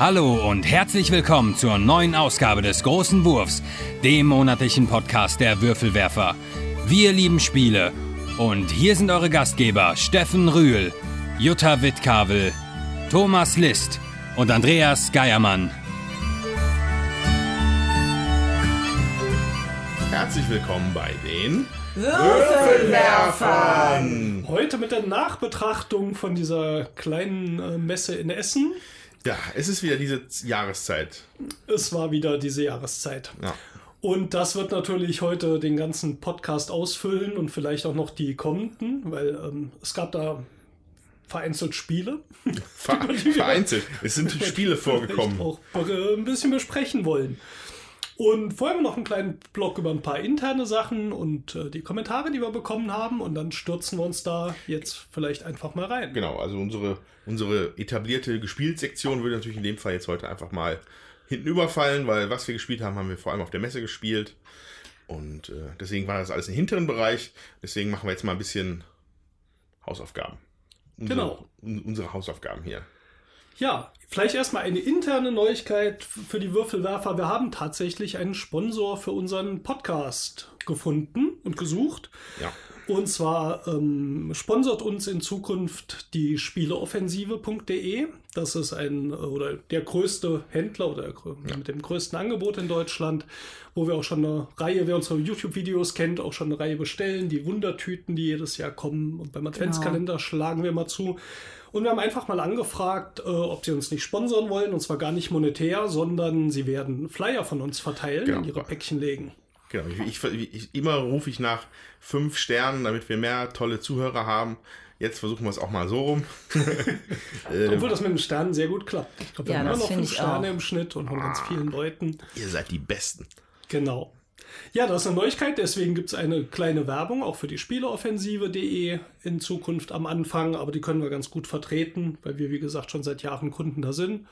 Hallo und herzlich willkommen zur neuen Ausgabe des Großen Wurfs, dem monatlichen Podcast der Würfelwerfer. Wir lieben Spiele und hier sind eure Gastgeber Steffen Rühl, Jutta Wittkavel, Thomas List und Andreas Geiermann. Herzlich willkommen bei den Würfelwerfern! Heute mit der Nachbetrachtung von dieser kleinen äh, Messe in Essen. Ja, es ist wieder diese Jahreszeit. Es war wieder diese Jahreszeit. Ja. Und das wird natürlich heute den ganzen Podcast ausfüllen und vielleicht auch noch die kommenden, weil ähm, es gab da vereinzelt Spiele. Ver vereinzelt. Es sind Spiele vorgekommen. auch ein bisschen besprechen wollen. Und vorher haben wir noch einen kleinen Blog über ein paar interne Sachen und äh, die Kommentare, die wir bekommen haben. Und dann stürzen wir uns da jetzt vielleicht einfach mal rein. Genau, also unsere, unsere etablierte Gespielsektion würde natürlich in dem Fall jetzt heute einfach mal hinten überfallen, weil was wir gespielt haben, haben wir vor allem auf der Messe gespielt. Und äh, deswegen war das alles im hinteren Bereich. Deswegen machen wir jetzt mal ein bisschen Hausaufgaben. Unsere, Genau. un- Unsere Hausaufgaben hier. Ja, vielleicht erstmal eine interne Neuigkeit für die Würfelwerfer. Wir haben tatsächlich einen Sponsor für unseren Podcast gefunden und gesucht. Ja. Und zwar ähm, sponsert uns in Zukunft die Spieleoffensive.de. Das ist ein äh, oder der größte Händler oder der, grö- mit dem größten Angebot in Deutschland, wo wir auch schon eine Reihe, wer unsere YouTube-Videos kennt, auch schon eine Reihe bestellen. Die Wundertüten, die jedes Jahr kommen. Und beim Adventskalender schlagen wir mal zu. Und wir haben einfach mal angefragt, äh, ob sie uns nicht sponsern wollen. Und zwar gar nicht monetär, sondern sie werden Flyer von uns verteilen, Genau. in ihre Päckchen legen. Genau, ich, ich, ich, immer rufe ich nach fünf Sternen, damit wir mehr tolle Zuhörer haben. Jetzt versuchen wir es auch mal so rum. Äh, Obwohl das mit den Sternen sehr gut klappt. Ich glaube, wir Ja, haben immer noch fünf Sterne auch. im Schnitt und von ganz vielen Leuten. ihr seid die Besten. Genau. Ja, das ist eine Neuigkeit, deswegen gibt es eine kleine Werbung auch für die Spieleoffensive.de in Zukunft am Anfang, aber die können wir ganz gut vertreten, weil wir, wie gesagt, schon seit Jahren Kunden da sind.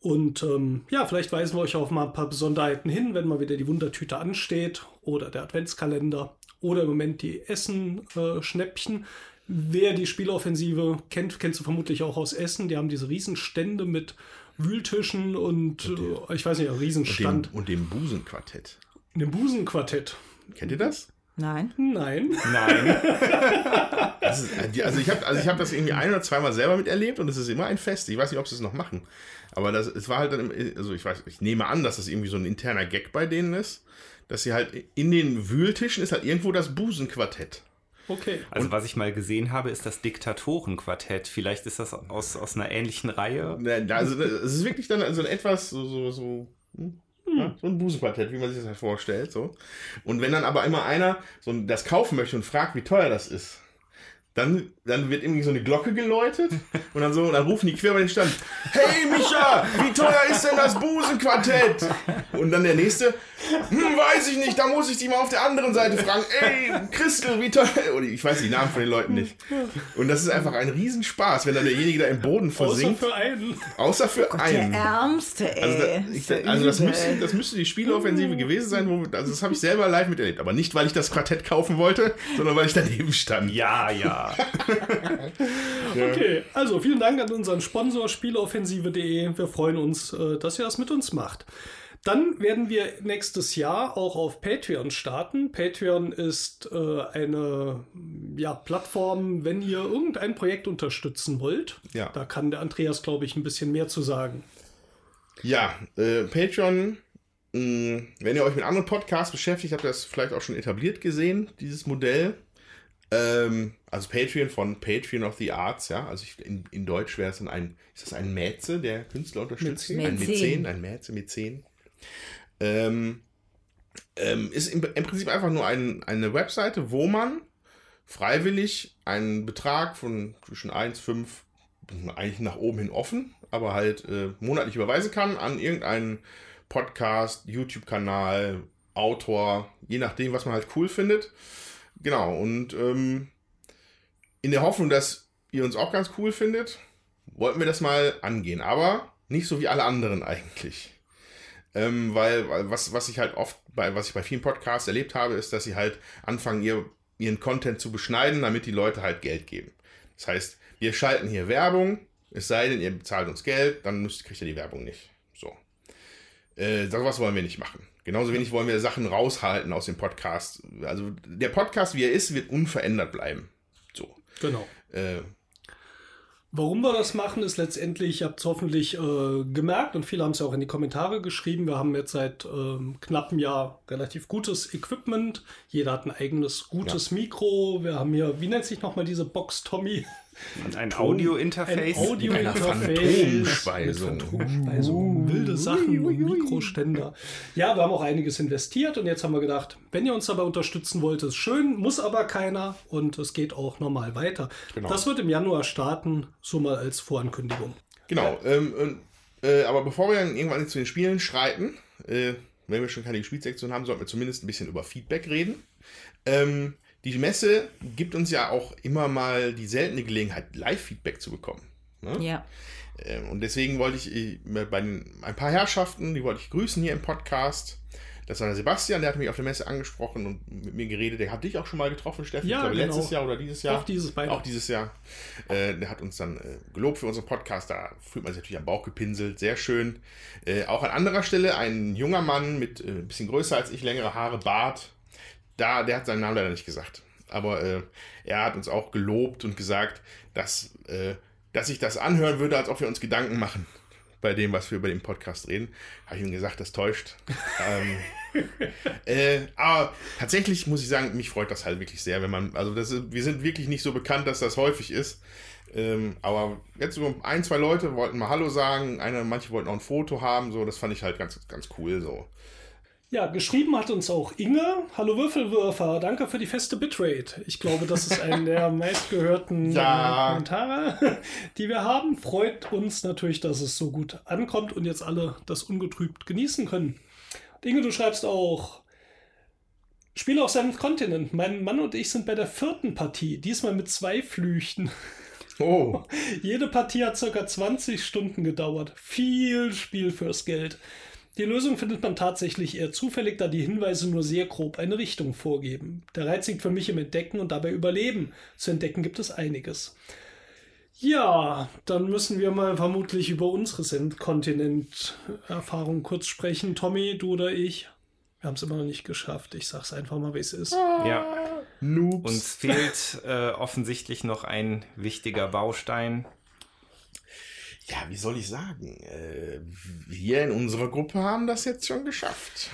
Und ähm, ja, vielleicht weisen wir euch auf mal ein paar Besonderheiten hin, wenn mal wieder die Wundertüte ansteht oder der Adventskalender oder im Moment die Essen-Schnäppchen. Wer die Spieleoffensive kennt, kennst du vermutlich auch aus Essen. Die haben diese Riesenstände mit Wühltischen und, äh, ich weiß nicht, ein Und Riesenstand. dem, und dem Busenquartett. In dem Busenquartett. Kennt ihr das? Nein. Nein. Nein. das ist, äh, also ich habe also ich hab das irgendwie ein oder zweimal selber miterlebt und es ist immer ein Fest. Ich weiß nicht, ob sie es noch machen. Aber das, es war halt dann, also ich weiß, ich nehme an, dass das irgendwie so ein interner Gag bei denen ist, dass sie halt in den Wühltischen ist halt irgendwo das Busenquartett. Okay. Also was ich mal gesehen habe, ist das Diktatorenquartett. Vielleicht ist das aus, aus einer ähnlichen Reihe. Also es ist wirklich dann so ein etwas so, so, so, hm, ja, so ein Busenquartett, wie man sich das halt vorstellt. So. Und wenn dann aber immer einer so das kaufen möchte und fragt, wie teuer das ist, dann, dann wird irgendwie so eine Glocke geläutet und dann so, und dann rufen die quer über den Stand, hey Micha, wie teuer ist denn das Busenquartett? Und dann der nächste, hm, weiß ich nicht, da muss ich die mal auf der anderen Seite fragen, ey, Christel, wie teuer, oder ich weiß die Namen von den Leuten nicht. Und das ist einfach ein Riesenspaß, wenn dann derjenige da im Boden Außer versinkt. für einen. Außer für Der einen. Ärmste, ey. Also, da, ich, also das, müsste, das müsste die Spieleoffensive gewesen sein, wo, also das habe ich selber live miterlebt. Aber nicht, weil ich das Quartett kaufen wollte, sondern weil ich daneben stand. Ja, ja. Okay, also vielen Dank an unseren Sponsor Spieleoffensive.de. Wir freuen uns, äh, dass ihr das mit uns macht. Dann werden wir nächstes Jahr auch auf Patreon starten. Patreon ist äh, eine ja, Plattform, wenn ihr irgendein Projekt unterstützen wollt. Ja. Da kann der Andreas, glaube ich, ein bisschen mehr zu sagen. Ja, äh, Patreon, mh, wenn ihr euch mit anderen Podcasts beschäftigt, habt ihr das vielleicht auch schon etabliert gesehen, dieses Modell. Ähm, also Patreon von Patreon of the Arts, ja. Also ich, in, in Deutsch wäre es dann ein, ist das ein Mäze, der Künstler unterstützt? Mäzen. Ein Mäzen. Ein Mäze, Mäzen. Ähm, ähm, ist im, im Prinzip einfach nur ein, eine Webseite, wo man freiwillig einen Betrag von zwischen 1, 5, eigentlich nach oben hin offen, aber halt äh, monatlich überweisen kann an irgendeinen Podcast, YouTube-Kanal, Autor, je nachdem, was man halt cool findet. Genau, und ähm, in der Hoffnung, dass ihr uns auch ganz cool findet, wollten wir das mal angehen. Aber nicht so wie alle anderen eigentlich. Ähm, weil, weil was, was ich halt oft bei, was ich bei vielen Podcasts erlebt habe, ist, dass sie halt anfangen, ihr, ihren Content zu beschneiden, damit die Leute halt Geld geben. Das heißt, wir schalten hier Werbung, Es sei denn, ihr bezahlt uns Geld, dann müsst, kriegt ihr die Werbung nicht. So. Äh, sowas wollen wir nicht machen. Genauso wenig wollen wir Sachen raushalten aus dem Podcast. Also der Podcast, wie er ist, wird unverändert bleiben. So. Genau. Äh, Warum wir das machen, ist letztendlich, ihr habt es hoffentlich äh, gemerkt und viele haben es ja auch in die Kommentare geschrieben. Wir haben jetzt seit ähm, knapp einem Jahr relativ gutes Equipment. Jeder hat ein eigenes gutes Mikro. Wir haben hier, wie nennt sich nochmal diese Box, Tommy? Und ein Audio-Interface. Ein Audio-Interface. Phantomspeisung. Phantomspeisung. Wilde Sachen und Mikroständer. Ja, wir haben auch einiges investiert und jetzt haben wir gedacht, wenn ihr uns dabei unterstützen wollt, ist schön, muss aber keiner und es geht auch normal weiter. Genau. Das wird im Januar starten, so mal als Vorankündigung. Genau. Ähm, äh, aber bevor wir dann irgendwann zu den Spielen schreiten, äh, wenn wir schon keine Spielsektion haben, sollten wir zumindest ein bisschen über Feedback reden. Ähm, die Messe gibt uns ja auch immer mal die seltene Gelegenheit, Live-Feedback zu bekommen. Ne? Ja. Ähm, Und deswegen wollte ich bei den, ein paar Herrschaften, die wollte ich grüßen hier im Podcast. Das war der Sebastian, der hat mich auf der Messe angesprochen und mit mir geredet. Der hat dich auch schon mal getroffen, Steffen. Ja, ich glaube, genau. letztes Jahr oder dieses Jahr. Auch dieses beide. Auch dieses Jahr. Äh, der hat uns dann äh, gelobt für unseren Podcast. Da fühlt man sich natürlich am Bauch gepinselt. Sehr schön. Äh, auch an anderer Stelle ein junger Mann mit ein bisschen größer als ich, längere Haare, Bart. Da, der hat seinen Namen leider nicht gesagt. Aber äh, er hat uns auch gelobt und gesagt, dass, äh, dass ich das anhören würde, als ob wir uns Gedanken machen bei dem, was wir über den Podcast reden. Habe ich ihm gesagt, das täuscht. ähm, äh, aber tatsächlich muss ich sagen, mich freut das halt wirklich sehr, wenn man, also das ist, wir sind wirklich nicht so bekannt, dass das häufig ist. Ähm, aber jetzt so ein, zwei Leute wollten mal Hallo sagen, einer, manche wollten auch ein Foto haben, so, das fand ich halt ganz, ganz cool so. Ja, geschrieben hat uns auch Inge. Hallo Würfelwürfer, danke für die feste Bitrate. Ich glaube, das ist einer der meistgehörten Ja. Kommentare, die wir haben. Freut uns natürlich, dass es so gut ankommt und jetzt alle das ungetrübt genießen können. Und Inge, du schreibst auch, Spiele auf seinem Kontinent. Mein Mann und ich sind bei der vierten Partie, diesmal mit zwei Flüchten. Oh, Jede Partie hat circa 20 Stunden gedauert. Viel Spiel fürs Geld. Die Lösung findet man tatsächlich eher zufällig, da die Hinweise nur sehr grob eine Richtung vorgeben. Der Reiz liegt für mich im Entdecken und dabei Überleben. Zu entdecken gibt es einiges. Ja, dann müssen wir mal vermutlich über unsere Kontinent-Erfahrung kurz sprechen. Tommy, du oder ich? Wir haben es immer noch nicht geschafft. Ich sag's einfach mal, wie es ist. Ja, Noobs. uns fehlt äh, offensichtlich noch ein wichtiger Baustein. Ja, wie soll ich sagen? Äh, wir in unserer Gruppe haben das jetzt schon geschafft.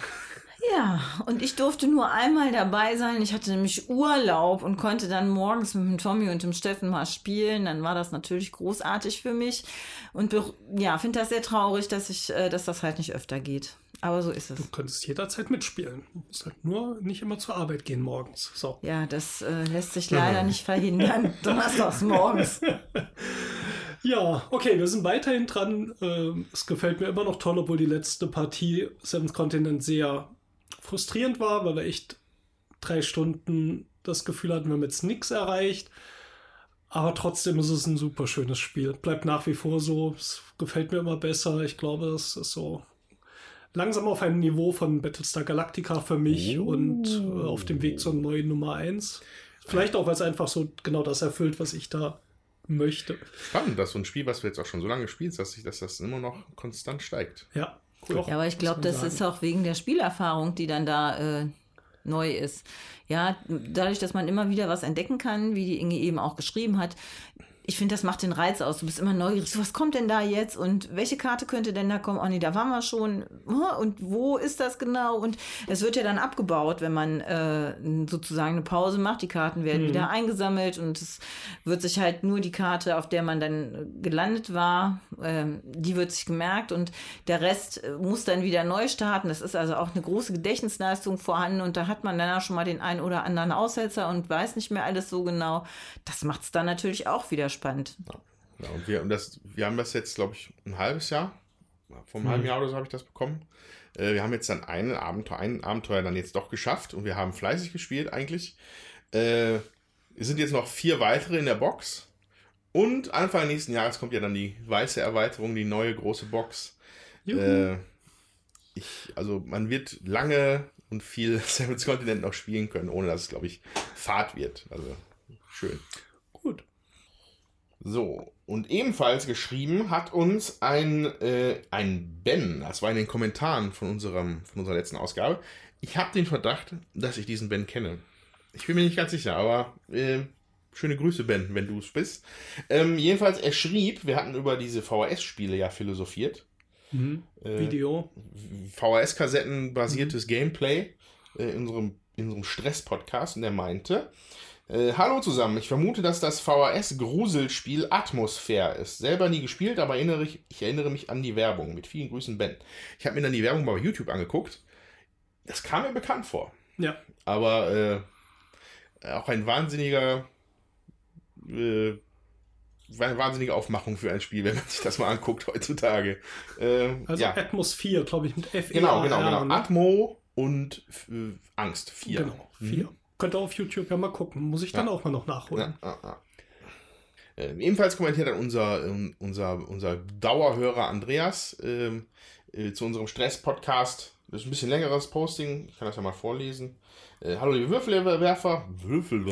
Ja, und ich durfte nur einmal dabei sein. Ich hatte nämlich Urlaub und konnte dann morgens mit dem Tommy und dem Steffen mal spielen. Dann war das natürlich großartig für mich. Und ja, finde das sehr traurig, dass ich, äh, dass das halt nicht öfter geht. Aber so ist es. Du könntest jederzeit mitspielen. Du musst halt nur nicht immer zur Arbeit gehen morgens. So. Ja, das äh, lässt sich leider nicht verhindern. Donnerstags morgens. Ja, okay, wir sind weiterhin dran. Ähm, es gefällt mir immer noch toll, obwohl die letzte Partie Seventh Continent sehr frustrierend war, weil wir echt drei Stunden das Gefühl hatten, wir haben jetzt nichts erreicht. Aber trotzdem ist es ein super schönes Spiel. Bleibt nach wie vor so. Es gefällt mir immer besser. Ich glaube, es ist so langsam auf einem Niveau von Battlestar Galactica für mich und äh, auf dem Weg zur neuen Nummer 1. Vielleicht auch, weil es einfach so genau das erfüllt, was ich da möchte. Spannend, dass so ein Spiel, was du jetzt auch schon so lange spielst, dass, sich, dass das immer noch konstant steigt. Ja, Cool. Ja, aber ich glaube, das sagen. ist auch wegen der Spielerfahrung, die dann da äh, neu ist. Ja, dadurch, dass man immer wieder was entdecken kann, wie die Inge eben auch geschrieben hat. Ich finde, das macht den Reiz aus. Du bist immer neugierig. So, was kommt denn da jetzt? Und welche Karte könnte denn da kommen? Oh nee, da waren wir schon. Und wo ist das genau? Und es wird ja dann abgebaut, wenn man äh, sozusagen eine Pause macht. Die Karten werden wieder eingesammelt und es wird sich halt nur die Karte, auf der man dann gelandet war, ähm, die wird sich gemerkt und der Rest äh, muss dann wieder neu starten. Das ist also auch eine große Gedächtnisleistung vorhanden und da hat man dann auch schon mal den einen oder anderen Aussetzer und weiß nicht mehr alles so genau. Das macht es dann natürlich auch wieder spannend. Ja, und wir, und das, wir haben das jetzt, glaube ich, ein halbes Jahr. Vor einem halben Jahr oder so habe ich das bekommen. Äh, wir haben jetzt dann ein Abenteuer, ein Abenteuer dann jetzt doch geschafft und wir haben fleißig gespielt eigentlich. Äh, es sind jetzt noch vier weitere in der Box. Und Anfang nächsten Jahres kommt ja dann die weiße Erweiterung, die neue große Box. Äh, ich, also man wird lange und viel Seven's Continent noch spielen können, ohne dass es, glaube ich, Fahrt wird. Also schön. So, und ebenfalls geschrieben hat uns ein, äh, ein Ben, das war in den Kommentaren von, unserem, von unserer letzten Ausgabe. Ich habe den Verdacht, dass ich diesen Ben kenne. Ich bin mir nicht ganz sicher, aber äh, schöne Grüße, Ben, wenn du es bist. Ähm, jedenfalls, er schrieb, wir hatten über diese VHS-Spiele ja philosophiert. Mhm. Äh, Video. VHS-Kassetten basiertes Gameplay äh, in unserem, in unserem Stress-Podcast und er meinte, äh, hallo zusammen, ich vermute, dass das VHS-Gruselspiel Atmosphäre ist. Selber nie gespielt, aber erinnere ich, ich erinnere mich an die Werbung. Mit vielen Grüßen, Ben. Ich habe mir dann die Werbung bei YouTube angeguckt. Das kam mir bekannt vor. Ja. Aber äh, auch ein wahnsinniger äh, eine wahnsinnige Aufmachung für ein Spiel, wenn man sich das mal anguckt heutzutage. Äh, Also ja. Atmosphäre, glaube ich, mit F. E Genau, genau, genau. Ne? Atmo und äh, Angst. Vier. Genau, vier. Könnt ihr auf YouTube ja mal gucken. Muss ich dann Ja. auch mal noch nachholen. Ja, ja, ja. Äh, ebenfalls kommentiert dann unser, ähm, unser, unser Dauerhörer Andreas ähm, äh, zu unserem Stress-Podcast. Das ist ein bisschen längeres Posting. Ich kann das ja mal vorlesen. Äh, hallo, liebe Würfelwerfer. Würfel.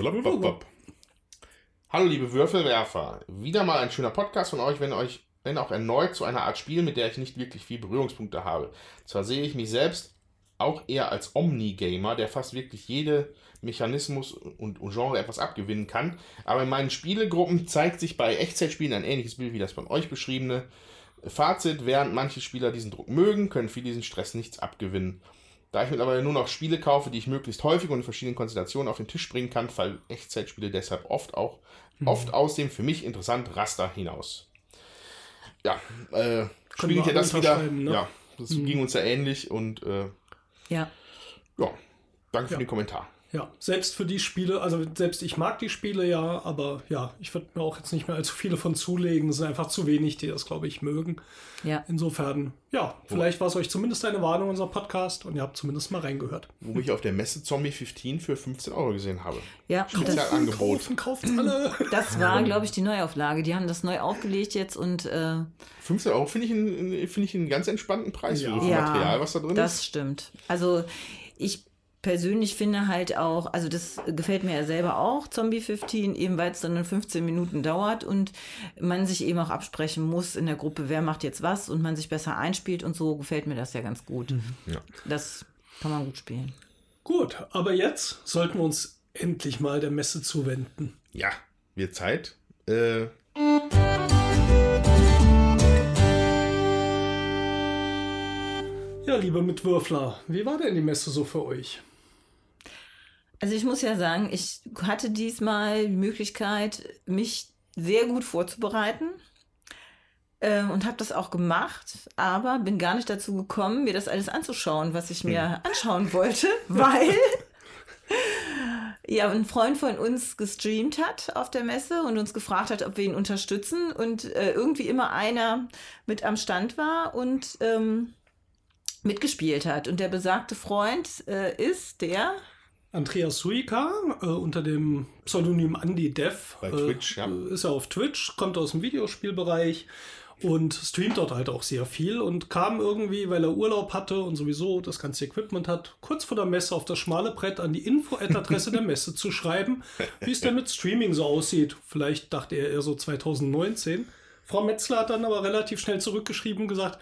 Hallo, liebe Würfelwerfer. Wieder mal ein schöner Podcast von euch, wenn euch, wenn auch erneut zu einer Art Spiel, mit der ich nicht wirklich viel Berührungspunkte habe. Zwar sehe ich mich selbst auch eher als Omni-Gamer, der fast wirklich jede Mechanismus und, und Genre etwas abgewinnen kann, aber in meinen Spielegruppen zeigt sich bei Echtzeitspielen ein ähnliches Bild wie das von euch beschriebene. Fazit, während manche Spieler diesen Druck mögen, können viele diesen Stress nichts abgewinnen. Da ich mittlerweile nur noch Spiele kaufe, die ich möglichst häufig und in verschiedenen Konstellationen auf den Tisch bringen kann, fallen Echtzeitspiele deshalb oft auch oft aus dem für mich interessanten Raster hinaus. Ja, äh, wir ja das wieder. ne? Ja, das ging uns ja ähnlich und äh, Ja. ja, danke für Ja. den Kommentar. Ja, selbst für die Spiele, also selbst ich mag die Spiele ja, aber ja, ich würde mir auch jetzt nicht mehr allzu viele von zulegen. Es sind einfach zu wenig, die das, glaube ich, mögen. Ja. Insofern, ja, vielleicht war es euch zumindest eine Warnung, unser Podcast, und ihr habt zumindest mal reingehört. Wo ich auf der Messe Zombie 15 für 15 Euro gesehen habe. Ja, das, Spezialangebot. Kaufen, kauft alle. das war, glaube ich, die Neuauflage. Die haben das neu aufgelegt jetzt und äh, 15 Euro finde ich, einen- finde ich einen ganz entspannten Preis Ja. für das ja, Material, was da drin das ist. stimmt. Also ich persönlich finde halt auch, also das gefällt mir ja selber auch, Zombie 15, eben weil es dann nur 15 Minuten dauert und man sich eben auch absprechen muss in der Gruppe, wer macht jetzt was und man sich besser einspielt und so gefällt mir das ja ganz gut. Ja. Das kann man gut spielen. Gut, aber jetzt sollten wir uns endlich mal der Messe zuwenden. Ja, wird Zeit. Äh, Ja, liebe Mitwürfler, wie war denn die Messe so für euch? Also ich muss ja sagen, ich hatte diesmal die Möglichkeit, mich sehr gut vorzubereiten ähm, und habe das auch gemacht, aber bin gar nicht dazu gekommen, mir das alles anzuschauen, was ich mir anschauen wollte, weil ja ein Freund von uns gestreamt hat auf der Messe und uns gefragt hat, ob wir ihn unterstützen und äh, irgendwie immer einer mit am Stand war und ähm, mitgespielt hat. Und der besagte Freund äh, ist der Andreas Suika äh, unter dem Pseudonym Andy Dev. Bei äh, Twitch, ja. Ist er auf Twitch, kommt aus dem Videospielbereich und streamt dort halt auch sehr viel und kam irgendwie, weil er Urlaub hatte und sowieso das ganze Equipment hat, kurz vor der Messe auf das schmale Brett an die Info-Adresse der Messe zu schreiben, wie es denn mit Streaming so aussieht. Vielleicht dachte er eher so 2019. Frau Metzler hat dann aber relativ schnell zurückgeschrieben und gesagt,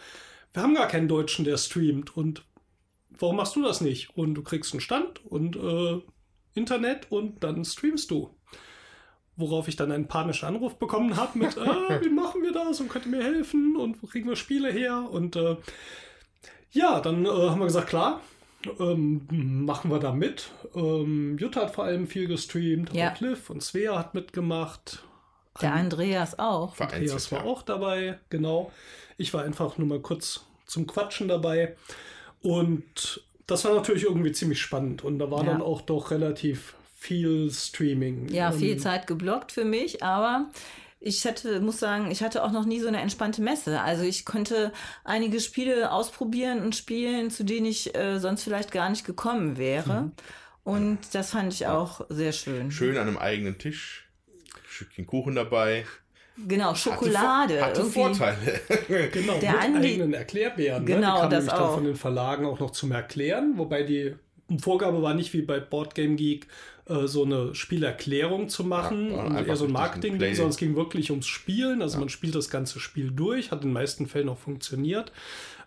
wir haben gar keinen Deutschen, der streamt und warum machst du das nicht? Und du kriegst einen Stand und äh, Internet und dann streamst du. Worauf ich dann einen panischen Anruf bekommen habe mit, äh, wie machen wir das und könnt ihr mir helfen und wo kriegen wir Spiele her? Und äh, ja, dann äh, haben wir gesagt, klar, ähm, machen wir da mit. Ähm, Jutta hat vor allem viel gestreamt, Ja. Cliff und Svea hat mitgemacht. Der Andreas auch. vereinzelt. Andreas war auch dabei, genau. Ich war einfach nur mal kurz zum Quatschen dabei. Und das war natürlich irgendwie ziemlich spannend. Und da war Ja. dann auch doch relativ viel Streaming. Ja, viel Ähm, Zeit geblockt für mich, aber ich hatte, muss sagen, ich hatte auch noch nie so eine entspannte Messe. Also ich konnte einige Spiele ausprobieren und spielen, zu denen ich äh, sonst vielleicht gar nicht gekommen wäre. Mhm. Und das fand ich auch sehr schön. Schön an einem eigenen Tisch. Stückchen Kuchen dabei. Genau, Schokolade. Hatte, hatte irgendwie. Vorteile. Genau, Der mit Andi- eigenen Erklärbären. Genau, ne? Die das dann auch. von den Verlagen auch noch zum Erklären, wobei die Vorgabe war nicht wie bei Board Game Geek äh, so eine Spielerklärung zu machen Ja, eher so ein Marketing-Ding, sondern es ging wirklich ums Spielen. Also man spielt das ganze Spiel durch, hat in den meisten Fällen auch funktioniert.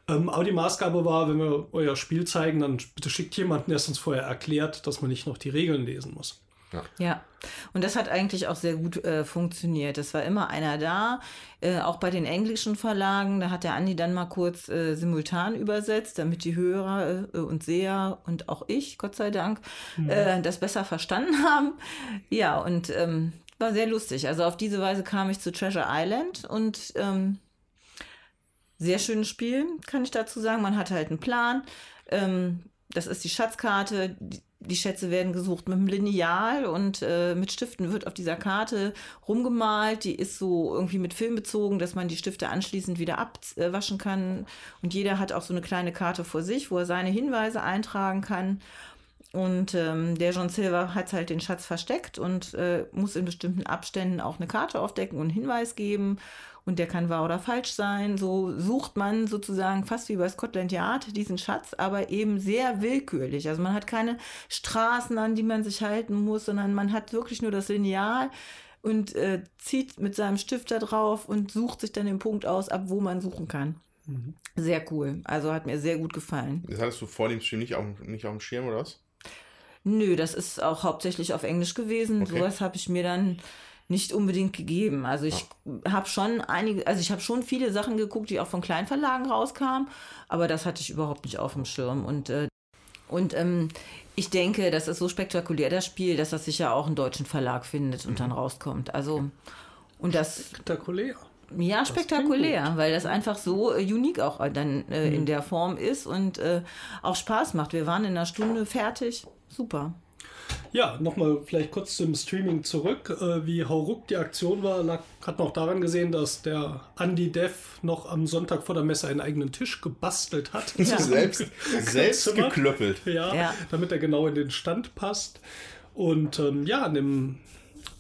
Ähm, aber die Maßgabe war, wenn wir euer Spiel zeigen, dann bitte schickt jemanden, der es uns vorher erklärt, dass man nicht noch die Regeln lesen muss. Ja, und das hat eigentlich auch sehr gut äh, funktioniert. Es war immer einer da, äh, auch bei den englischen Verlagen. Da hat der Andi dann mal kurz äh, simultan übersetzt, damit die Hörer äh, und Seher und auch ich, Gott sei Dank, äh, das besser verstanden haben. Ja, und ähm, war sehr lustig. Also auf diese Weise kam ich zu Treasure Island und ähm, sehr schönes Spiel, kann ich dazu sagen. Man hat halt einen Plan. Ähm, das ist die Schatzkarte. Die, die Schätze werden gesucht mit einem Lineal und äh, mit Stiften wird auf dieser Karte rumgemalt. Die ist so irgendwie mit Film bezogen, dass man die Stifte anschließend wieder abwaschen kann. Und jeder hat auch so eine kleine Karte vor sich, wo er seine Hinweise eintragen kann. Und ähm, der John Silver hat halt den Schatz versteckt und äh, muss in bestimmten Abständen auch eine Karte aufdecken und einen Hinweis geben. Und der kann wahr oder falsch sein. So sucht man sozusagen fast wie bei Scotland Yard diesen Schatz, aber eben sehr willkürlich. Also man hat keine Straßen, an die man sich halten muss, sondern man hat wirklich nur das Lineal und äh, zieht mit seinem Stift da drauf und sucht sich dann den Punkt aus, ab wo man suchen kann. Sehr cool. Also hat mir sehr gut gefallen. Das hattest du vor dem Stream nicht auf, nicht auf dem Schirm, oder was? Nö, das ist auch hauptsächlich auf Englisch gewesen. Okay. Sowas habe ich mir dann nicht unbedingt gegeben. Also ich habe schon einige, also ich habe schon viele Sachen geguckt, die auch von Kleinverlagen rauskamen, aber das hatte ich überhaupt nicht auf dem Schirm. Und, äh, und ähm, ich denke, das ist so spektakulär, das Spiel, dass das sicher auch einen deutschen Verlag findet und dann rauskommt. Also, und das Spektakulär. ja, spektakulär, weil das einfach so äh, unique auch äh, dann äh, in der Form ist und äh, auch Spaß macht. Wir waren in einer Stunde fertig. Super. Ja, nochmal vielleicht kurz zum Streaming zurück. Äh, wie hauruck die Aktion war, lag, hat man auch daran gesehen, dass der Andy Dev noch am Sonntag vor der Messe einen eigenen Tisch gebastelt hat. Ja. Selbst, selbst geklöppelt. Ja, Ja. damit er genau in den Stand passt. Und ähm, ja, an dem,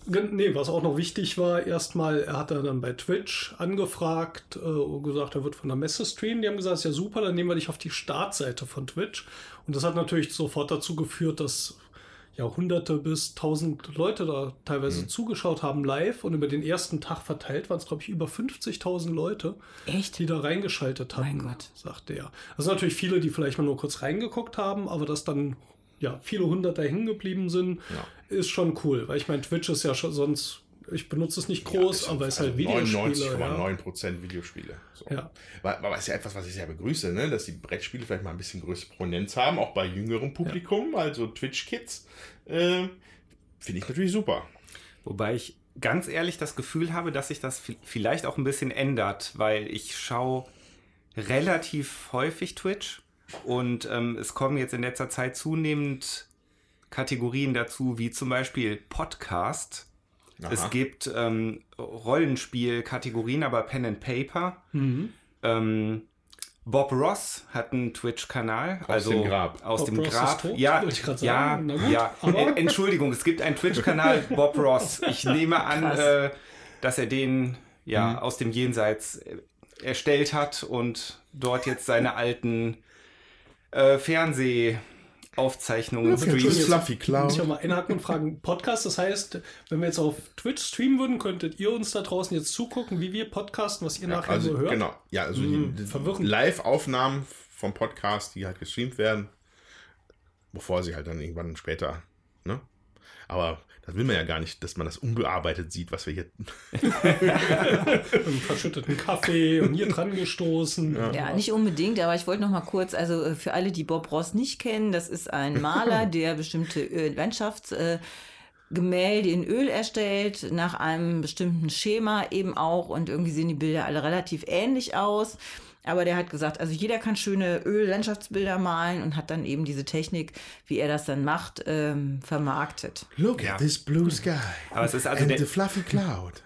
nee, was auch noch wichtig war, erstmal, er hat dann bei Twitch angefragt äh, und gesagt, er wird von der Messe streamen. Die haben gesagt, ist ja super, dann nehmen wir dich auf die Startseite von Twitch. Und das hat natürlich sofort dazu geführt, dass ja hunderte bis tausend Leute da teilweise zugeschaut haben live und über den ersten Tag verteilt waren es, glaube ich, über 50.000 Leute Echt? die da reingeschaltet hatten, Mein Gott. sagte er. Also natürlich viele, die vielleicht mal nur kurz reingeguckt haben, aber dass dann ja viele hundert da hängen geblieben sind, ist schon cool, weil ich meine, Twitch ist ja schon sonst, ich benutze es nicht groß, aber es ist halt Videospiele. Ja. 99,9% Videospiele. So. Ja. Aber aber ist ja etwas, was ich sehr begrüße, ne? dass die Brettspiele vielleicht mal ein bisschen größere Prominenz haben, auch bei jüngerem Publikum, also Twitch-Kids. Äh, Finde ich natürlich super. Wobei ich ganz ehrlich das Gefühl habe, dass sich das vi- vielleicht auch ein bisschen ändert, weil ich schaue relativ häufig Twitch und ähm, es kommen jetzt in letzter Zeit zunehmend Kategorien dazu, wie zum Beispiel Podcast. Aha. Es gibt ähm, Rollenspiel-Kategorien, aber Pen and Paper. Mhm. Ähm, Bob Ross hat einen Twitch-Kanal. Aus dem Grab. Aus Bob dem Ross Grab. tot, ja, wollte ich grad ja, gut, ja. Äh, Entschuldigung, es gibt einen Twitch-Kanal Bob Ross. Ich nehme an, äh, dass er den ja Mhm. aus dem Jenseits äh, erstellt hat und dort jetzt seine alten äh, Fernsehaufzeichnungen Entschuldigung. streamt. Fluffy Muss ich auch mal einhaken und fragen, Podcast, das heißt, wenn wir jetzt auf Twitch streamen würden, könntet ihr uns da draußen jetzt zugucken, wie wir podcasten, was ihr Ja, nachher also, so hört? genau. Ja, also Hm. Live-Aufnahmen vom Podcast, die halt gestreamt werden, bevor sie halt dann irgendwann später, ne? Aber das will man ja gar nicht, dass man das unbearbeitet sieht, was wir hier. Verschütteten Kaffee und hier dran gestoßen. Ja, nicht unbedingt, aber ich wollte noch mal kurz, also äh, für alle, die Bob Ross nicht kennen, das ist ein Maler, der bestimmte äh, Landschafts... Äh, Gemälde in Öl erstellt, nach einem bestimmten Schema eben auch und irgendwie sehen die Bilder alle relativ ähnlich aus. Aber der hat gesagt, also jeder kann schöne Öl-Landschaftsbilder malen und hat dann eben diese Technik, wie er das dann macht, ähm, vermarktet. Look Ja. at this blue sky. Aber es ist also and der- the fluffy cloud.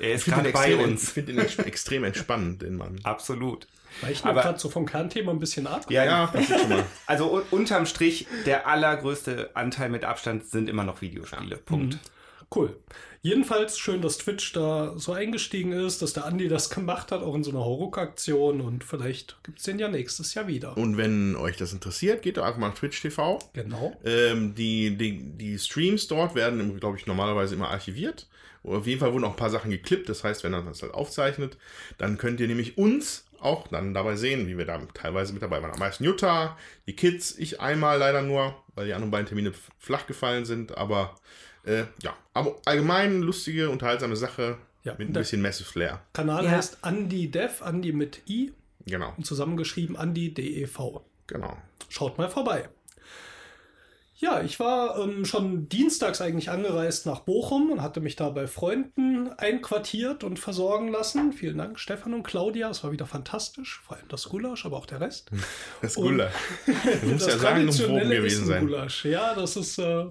Er Ich ist finde gerade bei extrem- ich uns. find ihn ex- extrem entspannend, den Mann. Absolut. Wir Aber- gerade so vom Kernthema ein bisschen ab. Ja, Ja. Also un unterm Strich, der allergrößte Anteil mit Abstand sind immer noch Videospiele. Punkt. Cool. Jedenfalls schön, dass Twitch da so eingestiegen ist, dass der Andi das gemacht hat, auch in so einer Hauruck-Aktion und vielleicht gibt es den ja nächstes Jahr wieder. Und wenn euch das interessiert, geht doch einfach mal auf Twitch TV. Genau. Ähm, die, die, die Streams dort werden, glaube ich, normalerweise immer archiviert. Auf jeden Fall wurden auch ein paar Sachen geklippt. Das heißt, wenn er das halt aufzeichnet, dann könnt ihr nämlich uns auch dann dabei sehen, wie wir da teilweise mit dabei waren. Am meisten Jutta, die Kids, ich einmal leider nur, weil die anderen beiden Termine flach gefallen sind. Aber äh, ja, aber allgemein lustige, unterhaltsame Sache Ja, mit ein bisschen Messe-Flair. Kanal Ja. heißt Andi Dev, Andi mit I Genau, und zusammengeschrieben Andi DEV. genau. Schaut mal vorbei. Ja, ich war ähm, schon dienstags eigentlich angereist nach Bochum und hatte mich da bei Freunden einquartiert und versorgen lassen. Vielen Dank, Stefan und Claudia. Es war wieder fantastisch. Vor allem das Gulasch, aber auch der Rest. Das Gulasch. Du musst ja sagen, um gewesen sein. Gulasch. Ja, das ist, äh,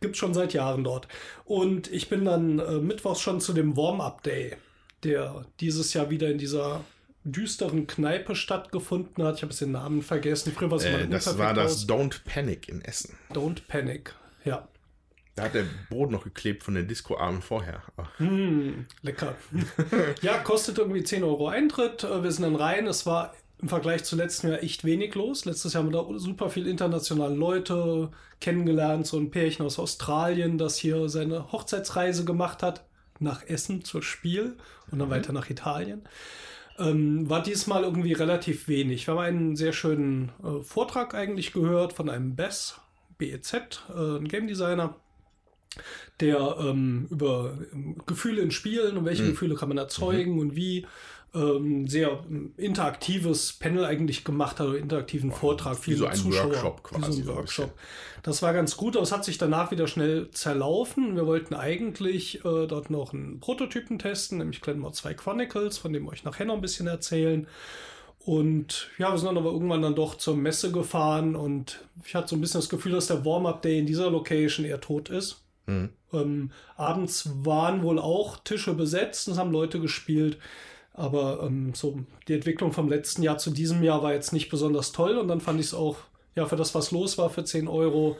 gibt schon seit Jahren dort. Und ich bin dann äh, mittwochs schon zu dem Warm-Up-Day, der dieses Jahr wieder in dieser düsteren Kneipe stattgefunden hat. Ich habe jetzt den Namen vergessen. Früher war es Äh, das war das Don't Panic in Essen. Don't Panic. Ja. Da hat der Boden noch geklebt von der Disco-Abend vorher. Hm, lecker. ja, kostet irgendwie 10 Euro Eintritt. Äh, Wir sind dann rein. Es war im Vergleich zu letztem Jahr echt wenig los. Letztes Jahr haben wir da super viel internationale Leute kennengelernt. So ein Pärchen aus Australien, das hier seine Hochzeitsreise gemacht hat. Nach Essen zur Spiel und dann weiter nach Italien. Ähm, war diesmal irgendwie relativ wenig. Wir haben einen sehr schönen äh, Vortrag eigentlich gehört von einem BES, BEZ, äh, ein Game Designer, der ähm, über ähm, Gefühle in Spielen und welche Gefühle kann man erzeugen und wie ähm, sehr ähm, interaktives Panel eigentlich gemacht hat, oder interaktiven Vortrag, wie so ein Zuschauer. Workshop quasi, so ein ein Workshop. bisschen. Das war ganz gut, aber es hat sich danach wieder schnell zerlaufen. Wir wollten eigentlich äh, dort noch einen Prototypen testen, nämlich Glenmore 2 Chronicles, von dem wir euch nachher noch ein bisschen erzählen. Und ja, wir sind dann aber irgendwann dann doch zur Messe gefahren und ich hatte so ein bisschen das Gefühl, dass der Warm-Up-Day in dieser Location eher tot ist. Ähm, abends waren wohl auch Tische besetzt, es haben Leute gespielt, aber ähm, so die Entwicklung vom letzten Jahr zu diesem Jahr war jetzt nicht besonders toll und dann fand ich es auch, ja, für das, was los war, für 10 Euro,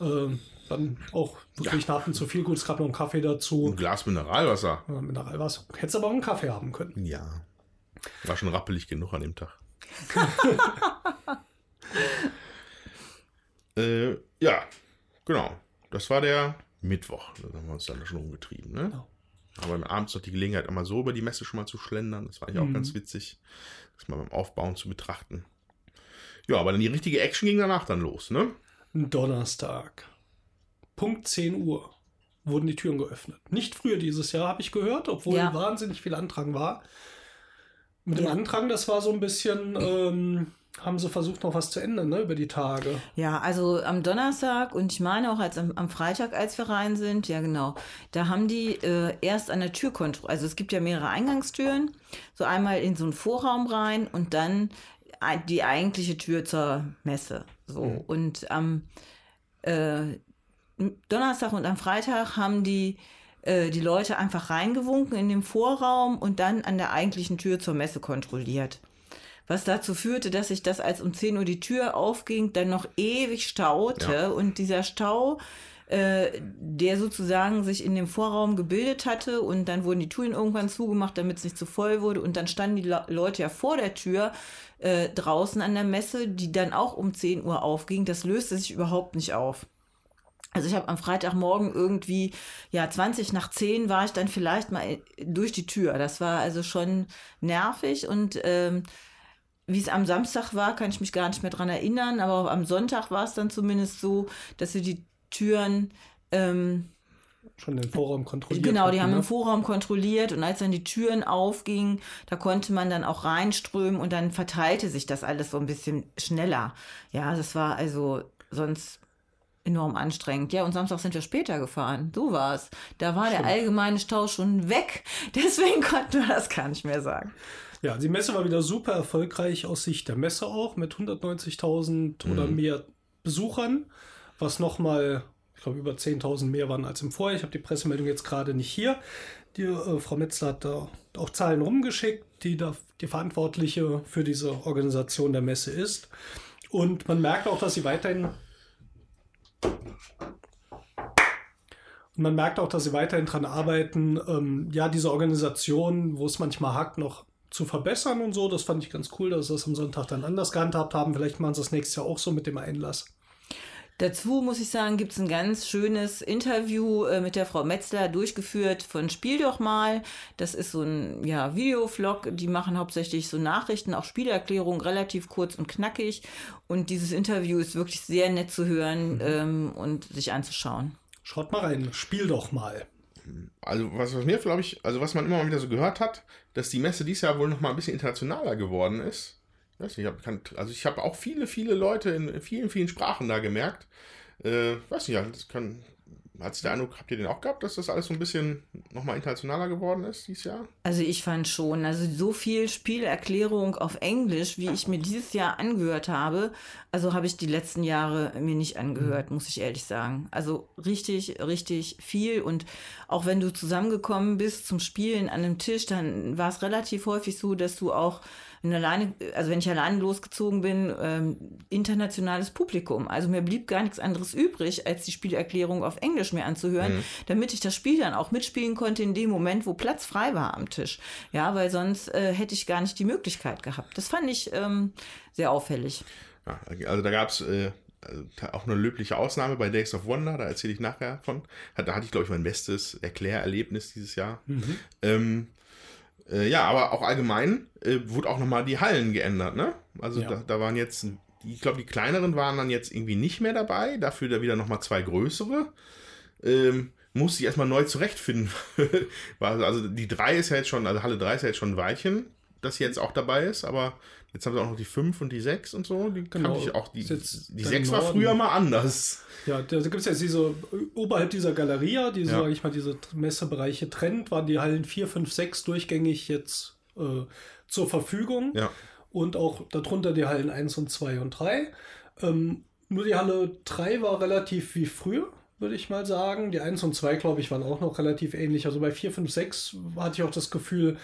ähm, dann auch wirklich ja. zu viel. Gut, es gab noch einen Kaffee dazu. Ein Glas Mineralwasser. Ja, Mineralwasser. Hättest aber auch einen Kaffee haben können. Ja. War schon rappelig genug an dem Tag. äh, ja, genau. Das war der Mittwoch. Da haben wir uns dann schon umgetrieben. Ne? Ja. Aber abends noch die Gelegenheit, einmal so über die Messe schon mal zu schlendern. Das war auch Mhm. ganz witzig, das mal beim Aufbauen zu betrachten. Ja, aber dann die richtige Action ging danach dann los, ne? Donnerstag. Punkt 10 Uhr wurden die Türen geöffnet. Nicht früher dieses Jahr, habe ich gehört, obwohl Ja. wahnsinnig viel Antrag war. Mit dem Ja. Antrag, das war so ein bisschen, ähm, haben sie versucht, noch was zu ändern, ne, über die Tage. Ja, also am Donnerstag und ich meine auch als am, am Freitag, als wir rein sind, ja genau, da haben die äh, erst an der Tür kontrolliert. Also es gibt ja mehrere Eingangstüren, so einmal in so einen Vorraum rein und dann die eigentliche Tür zur Messe. So und am äh, Donnerstag und am Freitag haben die äh, die Leute einfach reingewunken in den Vorraum und dann an der eigentlichen Tür zur Messe kontrolliert. Was dazu führte, dass sich das, als um 10 Uhr die Tür aufging, dann noch ewig staute Ja. und dieser Stau, äh, der sozusagen sich in dem Vorraum gebildet hatte und dann wurden die Türen irgendwann zugemacht, damit es nicht zu voll wurde und dann standen die Le Leute ja vor der Tür äh, draußen an der Messe, die dann auch um 10 Uhr aufging. Das löste sich überhaupt nicht auf. Also ich habe am Freitagmorgen irgendwie, ja, 20 nach 10 war ich dann vielleicht mal durch die Tür. Das war also schon nervig und ähm, wie es am Samstag war, kann ich mich gar nicht mehr dran erinnern, aber am Sonntag war es dann zumindest so, dass wir die Türen ähm, Schon den Vorraum kontrolliert. Genau, die hatten, haben ne? im Vorraum kontrolliert und als dann die Türen aufgingen, da konnte man dann auch reinströmen und dann verteilte sich das alles so ein bisschen schneller. Ja, das war also sonst enorm anstrengend. Ja, und Samstag sind wir später gefahren. So war es. Da war der allgemeine Stau schon weg. Deswegen konnten wir das gar nicht mehr sagen. Ja, die Messe war wieder super erfolgreich aus Sicht der Messe auch mit 190.000 oder mehr Besuchern, was nochmal, ich glaube, über 10.000 mehr waren als im Vorjahr. Ich habe die Pressemeldung jetzt gerade nicht hier. Die äh, Frau Metzler hat da auch Zahlen rumgeschickt, die da die Verantwortliche für diese Organisation der Messe ist. Und man merkt auch, dass sie weiterhin Und man merkt auch, dass sie weiterhin dran arbeiten, ähm, ja, diese Organisation, wo es manchmal hakt, noch zu verbessern und so. Das fand ich ganz cool, dass sie das am Sonntag dann anders gehandhabt haben. Vielleicht machen sie das nächstes Jahr auch so mit dem Einlass. Dazu muss ich sagen, gibt es ein ganz schönes Interview äh, mit der Frau Metzler durchgeführt von Spiel doch mal. Das ist so ein ja, Videovlog. Die machen hauptsächlich so Nachrichten, auch Spielerklärungen, relativ kurz und knackig. Und dieses Interview ist wirklich sehr nett zu hören ähm, und sich anzuschauen. Schaut mal rein, spiel doch mal. Also was, was mir, glaube ich, also was man immer mal wieder so gehört hat, dass die Messe dieses Jahr wohl noch mal ein bisschen internationaler geworden ist. Ich weiß nicht, ich hab, also ich habe auch viele, viele Leute in vielen, vielen Sprachen da gemerkt. Äh, weiß nicht, das kann, hat sich der Eindruck, habt ihr den auch gehabt, dass das alles so ein bisschen nochmal internationaler geworden ist dieses Jahr? Also ich fand schon, also so viel Spielerklärung auf Englisch, wie ich mir dieses Jahr angehört habe, also habe ich die letzten Jahre mir nicht angehört, muss ich ehrlich sagen. Also richtig, richtig viel und auch wenn du zusammengekommen bist zum Spielen an einem Tisch, dann war es relativ häufig so, dass du auch wenn alleine, also wenn ich alleine losgezogen bin, ähm, internationales Publikum. Also mir blieb gar nichts anderes übrig, als die Spielerklärung auf Englisch mir anzuhören, Mhm. damit ich das Spiel dann auch mitspielen konnte in dem Moment, wo Platz frei war am Tisch. Ja, weil sonst äh, hätte ich gar nicht die Möglichkeit gehabt. Das fand ich ähm, sehr auffällig. Ja, also da gab es äh, also auch eine löbliche Ausnahme bei Days of Wonder, da erzähle ich nachher von. Da hatte ich, glaube ich, mein bestes Erklärerlebnis dieses Jahr. Ähm, äh, ja, aber auch allgemein äh, wurde auch nochmal die Hallen geändert, ne? Also Ja. da, da waren jetzt, ich glaube, die kleineren waren dann jetzt irgendwie nicht mehr dabei, dafür da wieder nochmal zwei größere. Ähm, musste ich erstmal neu zurechtfinden. Also die 3 ist ja jetzt schon, also Halle 3 ist ja jetzt schon ein Weilchen, dass sie jetzt auch dabei ist, aber jetzt haben sie auch noch die 5 und die 6 und so. Die Genau. kannte ich auch. Die, die dann 6 war früher mal anders. Ja, da gibt es jetzt diese, oberhalb dieser Galeria, diese, Ja. sage ich mal, diese Messebereiche trennt, waren die Hallen 4, 5, 6 durchgängig jetzt äh, zur Verfügung. Ja. Und auch darunter die Hallen 1 und 2 und 3. Ähm, nur die Halle 3 war relativ wie früher, würde ich mal sagen. Die 1 und 2, glaube ich, waren auch noch relativ ähnlich. Also bei 4, 5, 6 hatte ich auch das Gefühl,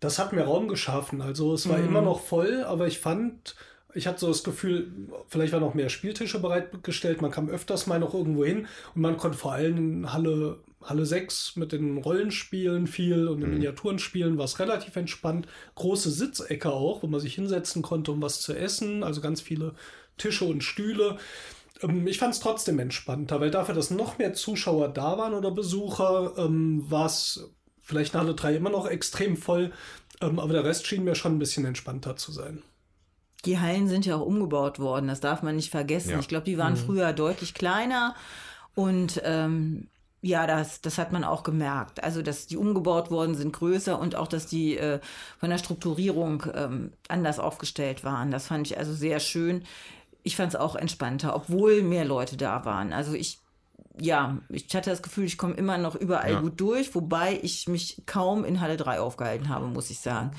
das hat mir Raum geschaffen. Also es war immer noch voll, aber ich fand, ich hatte so das Gefühl, vielleicht waren noch mehr Spieltische bereitgestellt. Man kam öfters mal noch irgendwo hin und man konnte vor allem in Halle, Halle 6 mit den Rollenspielen viel und den Miniaturen spielen, war es relativ entspannt. Große Sitzecke auch, wo man sich hinsetzen konnte, um was zu essen. Also ganz viele Tische und Stühle. Ähm, Ich fand es trotzdem entspannter, weil dafür, dass noch mehr Zuschauer da waren oder Besucher, ähm, war es vielleicht in Halle 3 immer noch extrem voll, ähm, aber der Rest schien mir schon ein bisschen entspannter zu sein. Die Hallen sind ja auch umgebaut worden, das darf man nicht vergessen. Ja. Ich glaube, die waren früher deutlich kleiner und ähm, ja, das, das hat man auch gemerkt. Also, dass die umgebaut worden sind, größer und auch, dass die äh, von der Strukturierung ähm, anders aufgestellt waren. Das fand ich also sehr schön. Ich fand es auch entspannter, obwohl mehr Leute da waren. Also ich ja, ich hatte das Gefühl, ich komme immer noch überall Ja. gut durch, wobei ich mich kaum in Halle 3 aufgehalten habe, muss ich sagen.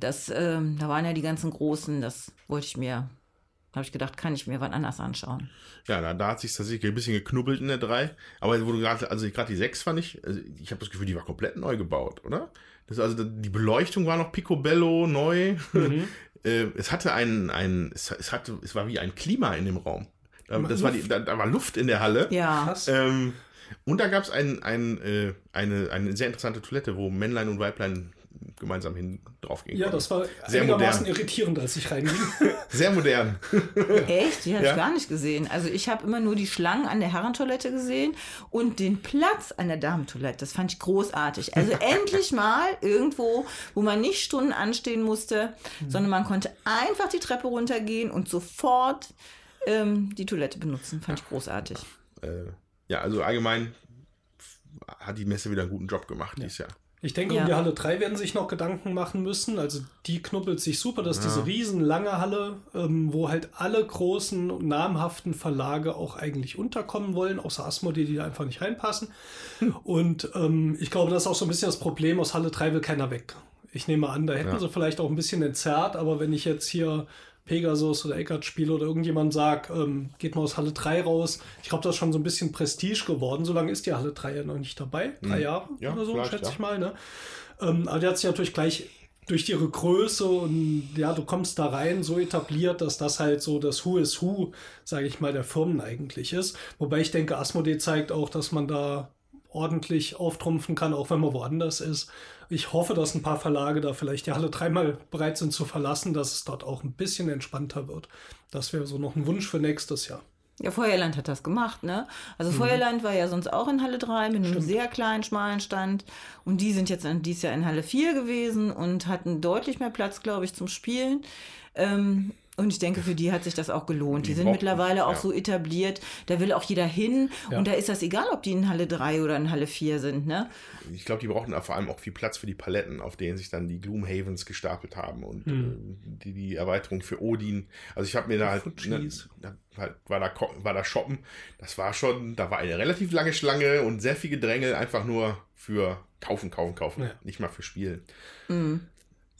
Das, ähm, da waren ja die ganzen Großen, das wollte ich mir, habe ich gedacht, kann ich mir wann anders anschauen. Ja, da, da hat sich tatsächlich ein bisschen geknubbelt in der 3. Aber wo du gerade, also gerade die 6 fand ich, also ich habe das Gefühl, die war komplett neu gebaut, oder? Das, also die Beleuchtung war noch picobello, neu. Äh, es hatte ein, ein es, es hatte, es war wie ein Klima in dem Raum. Da, das war die, da, da war Luft in der Halle. Ja. Ähm, und da gab es ein, ein, äh, eine, eine sehr interessante Toilette, wo Männlein und Weiblein gemeinsam hin drauf gehen ja, konnten. das war Sehr einigermaßen modern. irritierend, als ich reinging. Sehr modern. echt? Die habe Ja. ich gar nicht gesehen. Also ich habe immer nur die Schlangen an der Herrentoilette gesehen und den Platz an der Damentoilette. Das fand ich großartig. Also endlich mal irgendwo, wo man nicht Stunden anstehen musste, sondern man konnte einfach die Treppe runtergehen und sofort ähm, die Toilette benutzen. Fand ich großartig. äh, ja, also allgemein hat die Messe wieder einen guten Job gemacht dieses Jahr. Ich denke, Ja. um die Halle 3 werden sich noch Gedanken machen müssen. Also die knubbelt sich super, dass diese riesen lange Halle, ähm, wo halt alle großen und namhaften Verlage auch eigentlich unterkommen wollen, außer Asmodee, die da einfach nicht reinpassen. Und ähm, ich glaube, das ist auch so ein bisschen das Problem, aus Halle 3 will keiner weg. Ich nehme an, da hätten Ja. sie vielleicht auch ein bisschen entzerrt, aber wenn ich jetzt hier Pegasus oder Eckart spiele oder irgendjemand sagt, ähm, geht mal aus Halle 3 raus, ich glaube, das ist schon so ein bisschen Prestige geworden. So lange ist die Halle 3 ja noch nicht dabei. Drei Jahre Ja, oder so, schätze ja. ich mal. Ne? Ähm, aber die hat sich natürlich gleich durch ihre Größe und ja, du kommst da rein so etabliert, dass das halt so das Who is Who, sage ich mal, der Firmen eigentlich ist. Wobei ich denke, Asmodee zeigt auch, dass man da ordentlich auftrumpfen kann, auch wenn man woanders ist. Ich hoffe, dass ein paar Verlage da vielleicht die Halle dreimal bereit sind zu verlassen, dass es dort auch ein bisschen entspannter wird. Das wäre so noch ein Wunsch für nächstes Jahr. Ja, Feuerland hat das gemacht, ne? Also Mhm. Feuerland war ja sonst auch in Halle 3 mit einem sehr kleinen, schmalen Stand. Und die sind jetzt dieses Jahr in Halle 4 gewesen und hatten deutlich mehr Platz, glaube ich, zum Spielen. Ähm, und ich denke, für die hat sich das auch gelohnt. Die, Die sind mittlerweile auch ja. so etabliert, da will auch jeder hin. Ja. Und da ist das egal, ob die in Halle 3 oder in Halle 4 sind, ne? Ich glaube, die brauchten da vor allem auch viel Platz für die Paletten, auf denen sich dann die Gloomhavens gestapelt haben und Hm. äh, die, die Erweiterung für Odin. Also ich habe mir da halt, ne, halt, war da war da shoppen. Das war schon, da war eine relativ lange Schlange und sehr viel Gedrängel einfach nur für kaufen, kaufen, kaufen, Ja. nicht mal für Spielen.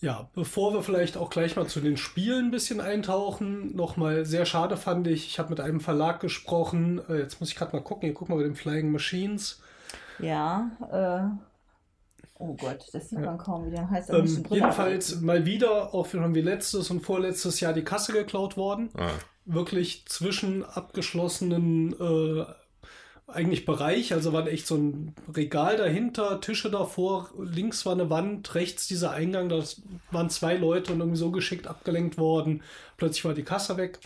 Ja, bevor wir vielleicht auch gleich mal zu den Spielen ein bisschen eintauchen, nochmal sehr schade fand ich, ich habe mit einem Verlag gesprochen, äh, jetzt muss ich gerade mal gucken, hier guck mal bei den Flying Machines. Ja, äh. Oh Gott, das sieht man kaum, wie der heißt. Ähm, jedenfalls mal wieder, auch schon wie letztes und vorletztes Jahr die Kasse geklaut worden. Ah, Wirklich zwischen abgeschlossenen äh, eigentlich Bereich, also war echt so ein Regal dahinter, Tische davor, links war eine Wand, rechts dieser Eingang, da waren zwei Leute und irgendwie so geschickt abgelenkt worden. Plötzlich war die Kasse weg.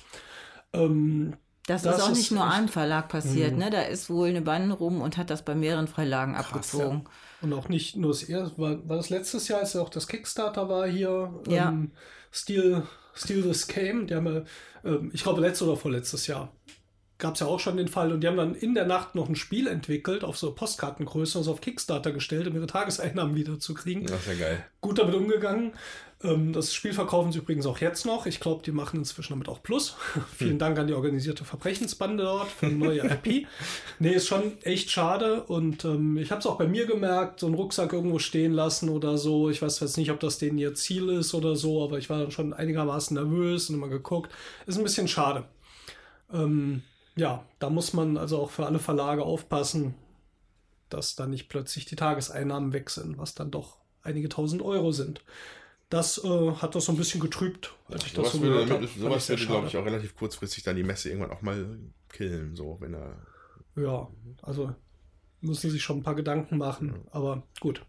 Ähm, Das, Das ist auch ist nicht nur echt- einem Verlag passiert, Mhm. ne? Da ist wohl eine Bande rum und hat das bei mehreren Verlagen abgezogen. Und auch nicht nur das erste, war, war das letztes Jahr, als auch das Kickstarter war hier. Ja. Ähm, Steel, Steel this Game, die haben ja, ähm, ich glaube, letztes oder vorletztes Jahr gab es ja auch schon den Fall und die haben dann in der Nacht noch ein Spiel entwickelt, auf so Postkartengröße, also auf Kickstarter gestellt, um ihre Tageseinnahmen wiederzukriegen. das ist ja geil. Gut damit umgegangen. Ähm, das Spiel verkaufen sie übrigens auch jetzt noch. Ich glaube, die machen inzwischen damit auch Plus. Vielen Dank an die organisierte Verbrechensbande dort für eine neue IP. nee, ist schon echt schade. Und ähm, ich habe es auch bei mir gemerkt, so einen Rucksack irgendwo stehen lassen oder so. Ich weiß jetzt nicht, ob das denen ihr Ziel ist oder so, aber ich war dann schon einigermaßen nervös und immer geguckt. Ist ein bisschen schade. Ähm, ja, da muss man also auch für alle Verlage aufpassen, dass da nicht plötzlich die Tageseinnahmen weg sind, was dann doch einige tausend Euro sind. Das äh, hat das so ein bisschen getrübt, als ich das so würde, gehört habe. sowas würde glaube ich, auch relativ kurzfristig dann die Messe irgendwann auch mal killen, so, wenn er. Ja, also müssen sich schon ein paar Gedanken machen, aber gut.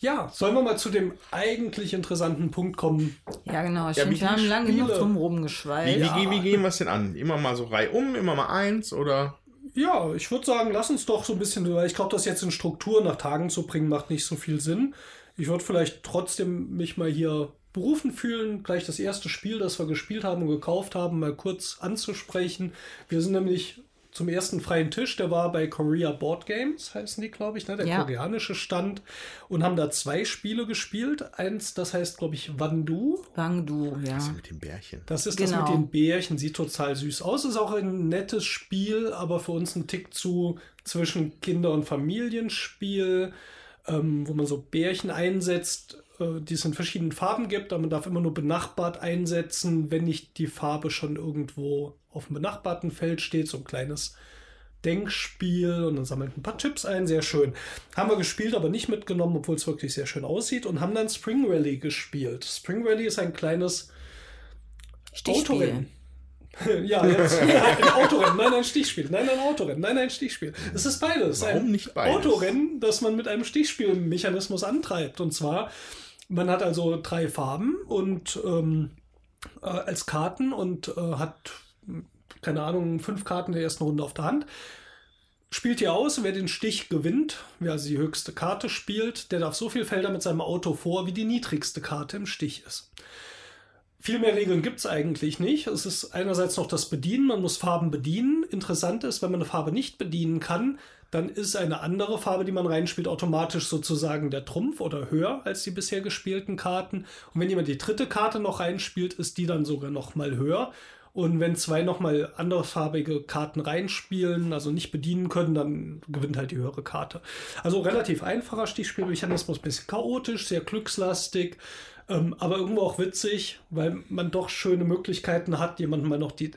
Ja, sollen wir mal zu dem eigentlich interessanten Punkt kommen? Ja, genau. Ich Ja, finde, wie wir haben lange genug drum Wie, rumgeschweift. wie, wie gehen wir es denn an? Immer mal so reihum, immer mal eins oder? Ja, ich würde sagen, lass uns doch so ein bisschen, weil ich glaube, das jetzt in Struktur nach Tagen zu bringen, macht nicht so viel Sinn. Ich würde vielleicht trotzdem mich mal hier berufen fühlen, gleich das erste Spiel, das wir gespielt haben und gekauft haben, mal kurz anzusprechen. Wir sind nämlich zum ersten freien Tisch, der war bei Korea Board Games, heißen die, glaube ich, ne? der Ja. koreanische Stand, und haben da zwei Spiele gespielt. Eins, das heißt, glaube ich, Wandu. Bangdu, ja. Was ist mit dem Bärchen? Das ist Genau. das mit den Bärchen, sieht total süß aus. Ist auch ein nettes Spiel, aber für uns ein Tick zu zwischen Kinder- und Familienspiel, ähm, wo man so Bärchen einsetzt, äh, die es in verschiedenen Farben gibt, aber man darf immer nur benachbart einsetzen, wenn nicht die Farbe schon irgendwo auf dem benachbarten Feld steht, so ein kleines Denkspiel und dann sammelt ein paar Chips ein, sehr schön. Haben wir gespielt, aber nicht mitgenommen, obwohl es wirklich sehr schön aussieht und haben dann Spring Rally gespielt. Spring Rally ist ein kleines Stichspiel. Autorennen. ja, jetzt ein Autorennen, nein, ein Stichspiel, nein, ein Autorennen, nein, ein Stichspiel. Es ist beides. Warum ein nicht beides? Autorennen, das man mit einem Stichspielmechanismus antreibt. Und zwar, man hat also drei Farben und ähm, äh, als Karten und äh, hat, keine Ahnung, fünf Karten der ersten Runde auf der Hand. Spielt hier aus, wer den Stich gewinnt, wer also die höchste Karte spielt, der darf so viel Felder mit seinem Auto vor, wie die niedrigste Karte im Stich ist. Viel mehr Regeln gibt es eigentlich nicht. Es ist einerseits noch das Bedienen, man muss Farben bedienen. Interessant ist, wenn man eine Farbe nicht bedienen kann, dann ist eine andere Farbe, die man reinspielt, automatisch sozusagen der Trumpf oder höher als die bisher gespielten Karten. Und wenn jemand die dritte Karte noch reinspielt, ist die dann sogar noch mal höher. Und wenn zwei nochmal andersfarbige Karten reinspielen, also nicht bedienen können, dann gewinnt halt die höhere Karte. Also relativ einfacher Stichspielmechanismus, bisschen chaotisch, sehr glückslastig, ähm, aber irgendwo auch witzig, weil man doch schöne Möglichkeiten hat, jemandem mal noch die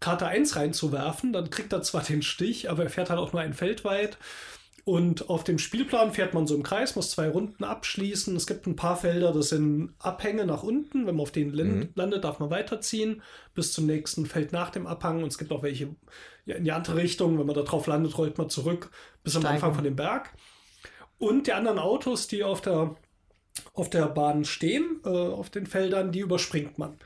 Karte 1 reinzuwerfen. Dann kriegt er zwar den Stich, aber er fährt halt auch nur ein Feld weit. Und auf dem Spielplan fährt man so im Kreis, muss zwei Runden abschließen. Es gibt ein paar Felder, das sind Abhänge nach unten. Wenn man auf denen Mhm. landet, darf man weiterziehen bis zum nächsten Feld nach dem Abhang. Und es gibt auch welche ja, in die andere Richtung. Wenn man da drauf landet, rollt man zurück bis am Steigung. Anfang von dem Berg. Und die anderen Autos, die auf der, auf der Bahn stehen, äh, auf den Feldern, die überspringt man.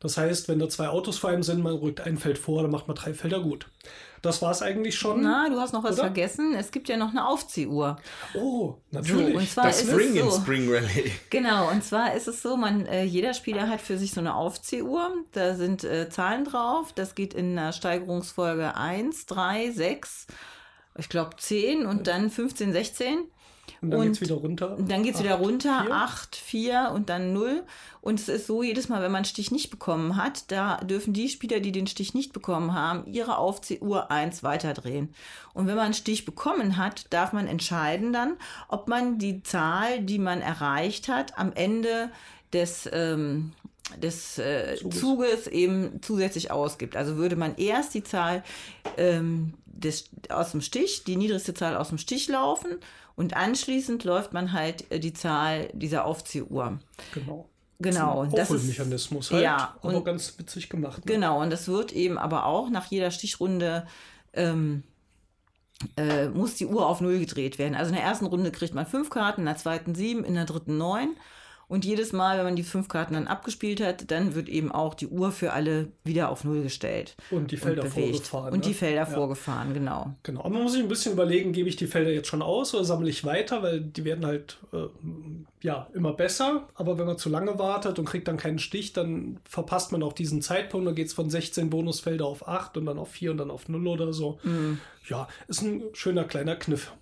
Das heißt, wenn da zwei Autos vor einem sind, man rückt ein Feld vor, dann macht man drei Felder gut. Das war es eigentlich schon. Na, du hast noch was Oder? vergessen. Es gibt ja noch eine Aufziehuhr. Oh, natürlich. So, und zwar Das ist Spring es in so. Spring Rally. Genau, und zwar ist es so, man, äh, jeder Spieler hat für sich so eine Aufziehuhr. Da sind äh, Zahlen drauf. Das geht in einer Steigerungsfolge 1, 3, 6, ich glaube 10 und dann 15, 16. und dann und geht's wieder runter. Dann geht es wieder Acht, runter, vier. 8, 4 und dann 0. Und es ist so, jedes Mal, wenn man einen Stich nicht bekommen hat, da dürfen die Spieler, die den Stich nicht bekommen haben, ihre Aufziehuhr 1 weiterdrehen. Und wenn man einen Stich bekommen hat, darf man entscheiden dann, ob man die Zahl, die man erreicht hat, am Ende des, ähm, des äh, Zuges. Zuges. eben zusätzlich ausgibt. Also würde man erst die Zahl ähm, des, aus dem Stich, die niedrigste Zahl aus dem Stich laufen und anschließend läuft man halt äh, die Zahl dieser Aufziehuhr. Genau. Genau. Ein Das ist, Aufholmechanismus halt. Ja, aber und- ganz witzig gemacht. Ne? genau, und das wird eben aber auch nach jeder Stichrunde ähm, äh, muss die Uhr auf Null gedreht werden. Also in der ersten Runde kriegt man fünf Karten, in der zweiten sieben, in der dritten neun. Und jedes Mal, wenn man die fünf Karten dann abgespielt hat, dann wird eben auch die Uhr für alle wieder auf Null gestellt. Und die Felder und vorgefahren. Und die ne? Felder Ja. vorgefahren, genau. Genau, aber man muss sich ein bisschen überlegen, gebe ich die Felder jetzt schon aus oder sammle ich weiter, weil die werden halt äh, ja immer besser. Aber wenn man zu lange wartet und kriegt dann keinen Stich, dann verpasst man auch diesen Zeitpunkt. Dann geht es von 16 Bonusfelder auf 8 und dann auf 4 und dann auf 0 oder so. Mhm. Ja, ist ein schöner kleiner Kniff.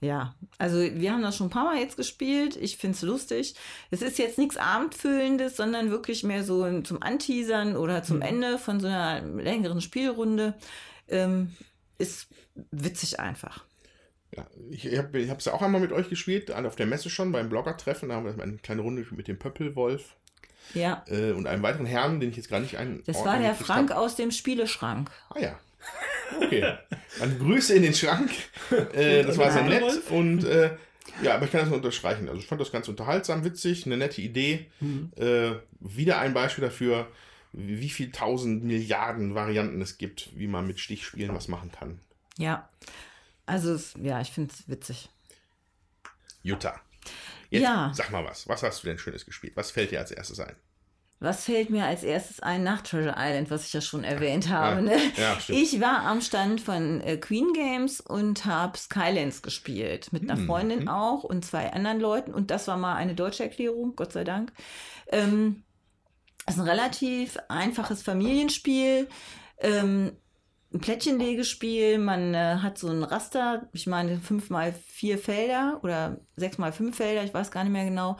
Ja, also wir haben das schon ein paar Mal jetzt gespielt. Ich finde es lustig. Es ist jetzt nichts Abendfüllendes, sondern wirklich mehr so zum Anteasern oder zum Ende von so einer längeren Spielrunde. Ähm, ist witzig einfach. Ja, ich habe es ja auch einmal mit euch gespielt, auf der Messe schon, beim Blogger-Treffen. Da haben wir eine kleine Runde mit dem Pöppelwolf Ja, äh, und einem weiteren Herrn, den ich jetzt gar nicht ein. das war der Frank aus dem Spieleschrank. Ah ja. Okay. Dann Grüße in den Schrank. Äh, das war sehr nett. Pöppelwolf? Und äh, ja, aber ich kann das nur unterstreichen. Also ich fand das ganz unterhaltsam, witzig, eine nette Idee. Äh, wieder ein Beispiel dafür, wie wie viel tausend Milliarden Varianten es gibt, wie man mit Stichspielen was machen kann. Ja, also es, ja, ich finde es witzig. Jutta. Jetzt Ja. sag mal was. Was hast du denn Schönes gespielt? Was fällt dir als erstes ein? Was fällt mir als erstes ein nach Treasure Island, was ich ja schon erwähnt habe? Ne? ja, ich war am Stand von äh, Queen Games und habe Skylands gespielt. Mit Hm, einer Freundin auch und zwei anderen Leuten. Und das war mal eine deutsche Erklärung, Gott sei Dank. Ähm, es ist ein relativ einfaches Familienspiel. Ähm, ein Plättchenlegespiel. Man äh, hat so ein Raster, ich meine fünf mal vier Felder oder sechs mal fünf Felder, ich weiß gar nicht mehr genau,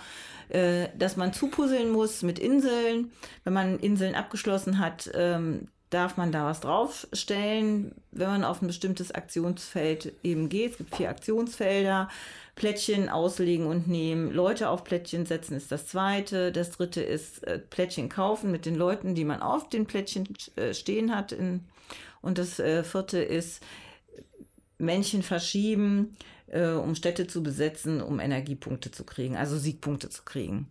äh, dass man zupuzzeln muss mit Inseln. Wenn man Inseln abgeschlossen hat, ähm, darf man da was draufstellen, wenn man auf ein bestimmtes Aktionsfeld eben geht. Es gibt vier Aktionsfelder. Plättchen auslegen und nehmen, Leute auf Plättchen setzen ist das zweite. Das dritte ist äh, Plättchen kaufen mit den Leuten, die man auf den Plättchen äh, stehen hat. In, und das äh, vierte ist Männchen verschieben, äh, um Städte zu besetzen, um Energiepunkte zu kriegen, also Siegpunkte zu kriegen.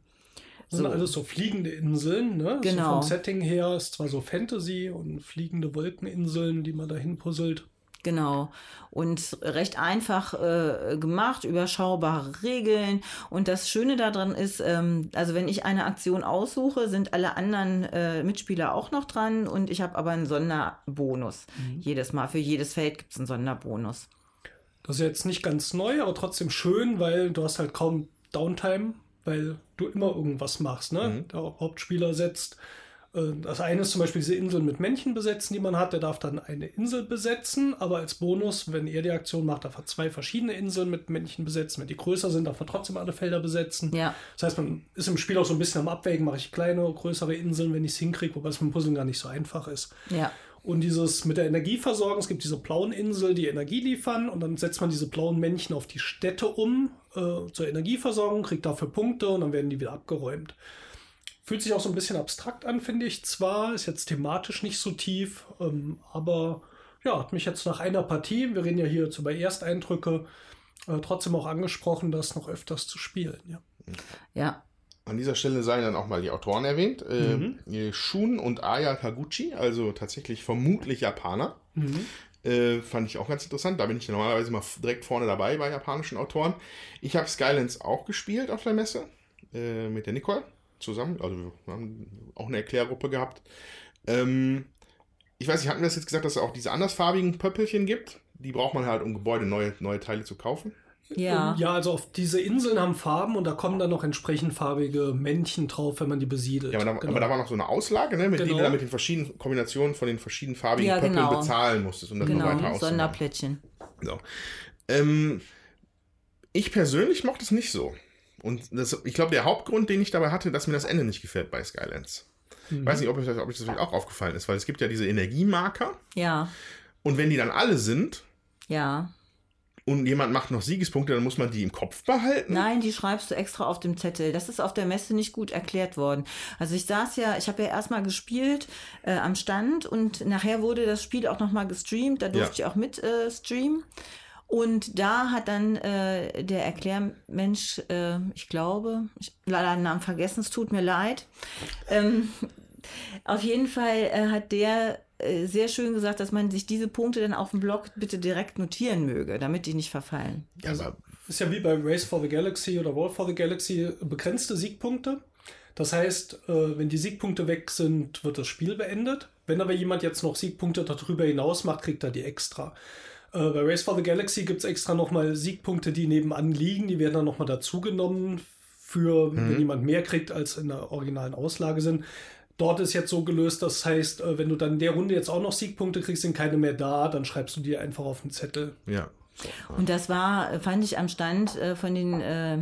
Das sind So. alles so fliegende Inseln, ne? Genau. So vom Setting her ist zwar so Fantasy und fliegende Wolkeninseln, die man dahin puzzelt. Genau. Und recht einfach äh, gemacht, überschaubare Regeln. Und das Schöne daran ist, ähm, also wenn ich eine Aktion aussuche, sind alle anderen äh, Mitspieler auch noch dran und ich habe aber einen Sonderbonus. Jedes Mal. Für jedes Feld gibt es einen Sonderbonus. Das ist jetzt nicht ganz neu, aber trotzdem schön, weil du hast halt kaum Downtime, weil du immer irgendwas machst. Ne? Der Hauptspieler setzt. Äh, Das eine ist zum Beispiel diese Inseln mit Männchen besetzen, die man hat. Der darf dann eine Insel besetzen, aber als Bonus, wenn er die Aktion macht, darf er zwei verschiedene Inseln mit Männchen besetzen. Wenn die größer sind, darf er trotzdem alle Felder besetzen. Ja. Das heißt, man ist im Spiel auch so ein bisschen am Abwägen, mache ich kleine, größere Inseln, wenn ich es hinkriege, wobei es mit dem Puzzeln gar nicht so einfach ist. Ja. Und dieses mit der Energieversorgung, es gibt diese blauen Insel, die Energie liefern und dann setzt man diese blauen Männchen auf die Städte um äh, zur Energieversorgung, kriegt dafür Punkte und dann werden die wieder abgeräumt. Fühlt sich auch so ein bisschen abstrakt an, finde ich. Zwar ist jetzt thematisch nicht so tief, ähm, aber ja, hat mich jetzt nach einer Partie, wir reden ja hier jetzt über Ersteindrücke, äh, trotzdem auch angesprochen, das noch öfters zu spielen. Ja. Ja. An dieser Stelle seien dann auch mal die Autoren erwähnt. Äh, Shun und Aya Kaguchi, also tatsächlich vermutlich Japaner. Äh, fand ich auch ganz interessant. Da bin ich ja normalerweise mal direkt vorne dabei bei japanischen Autoren. Ich habe Skylands auch gespielt auf der Messe äh, mit der Nicole zusammen. Also wir haben auch eine Erklärgruppe gehabt. Ähm, ich weiß nicht, hatten wir das jetzt gesagt, dass es auch diese andersfarbigen Pöppelchen gibt? Die braucht man halt, um Gebäude neue, neue Teile zu kaufen. Ja. Ja, also auf diese Inseln haben Farben und da kommen dann noch entsprechend farbige Männchen drauf, wenn man die besiedelt. Ja, aber da, Genau. aber da war noch so eine Auslage, ne, mit Genau. die du dann mit den verschiedenen Kombinationen von den verschiedenen farbigen Ja, Pöppeln genau. bezahlen musstest, um das noch weiter Genau, auszumachen. Sonderplättchen. So. Ähm, ich persönlich mochte es nicht so. Und das, ich glaube, der Hauptgrund, den ich dabei hatte, dass mir das Ende nicht gefällt bei Skylands. Ich weiß nicht, ob euch das, ob euch das vielleicht auch aufgefallen ist, weil es gibt ja diese Energiemarker Ja, und wenn die dann alle sind ja. und jemand macht noch Siegespunkte, dann muss man die im Kopf behalten. Nein, die schreibst du extra auf dem Zettel. Das ist auf der Messe nicht gut erklärt worden. Also ich saß ja, ich habe ja erstmal gespielt äh, am Stand und nachher wurde das Spiel auch nochmal gestreamt. Da durfte ich auch mit äh, streamen. Und da hat dann äh, der Erklärmensch, äh, ich glaube, ich leider den Namen vergessen, es tut mir leid. Ähm, auf jeden Fall äh, hat der äh, sehr schön gesagt, dass man sich diese Punkte dann auf dem Blog bitte direkt notieren möge, damit die nicht verfallen. Ja, aber Ist ja wie bei Race for the Galaxy oder War for the Galaxy begrenzte Siegpunkte. Das heißt, äh, wenn die Siegpunkte weg sind, wird das Spiel beendet. Wenn aber jemand jetzt noch Siegpunkte darüber hinaus macht, kriegt er die extra. Äh, Bei Race for the Galaxy gibt es extra nochmal Siegpunkte, die nebenan liegen. Die werden dann nochmal dazugenommen für, wenn jemand mehr kriegt, als in der originalen Auslage sind. Dort ist jetzt so gelöst, das heißt, äh, wenn du dann in der Runde jetzt auch noch Siegpunkte kriegst, sind keine mehr da, dann schreibst du die einfach auf den Zettel. ja. Und das war, fand ich am Stand äh, von den äh,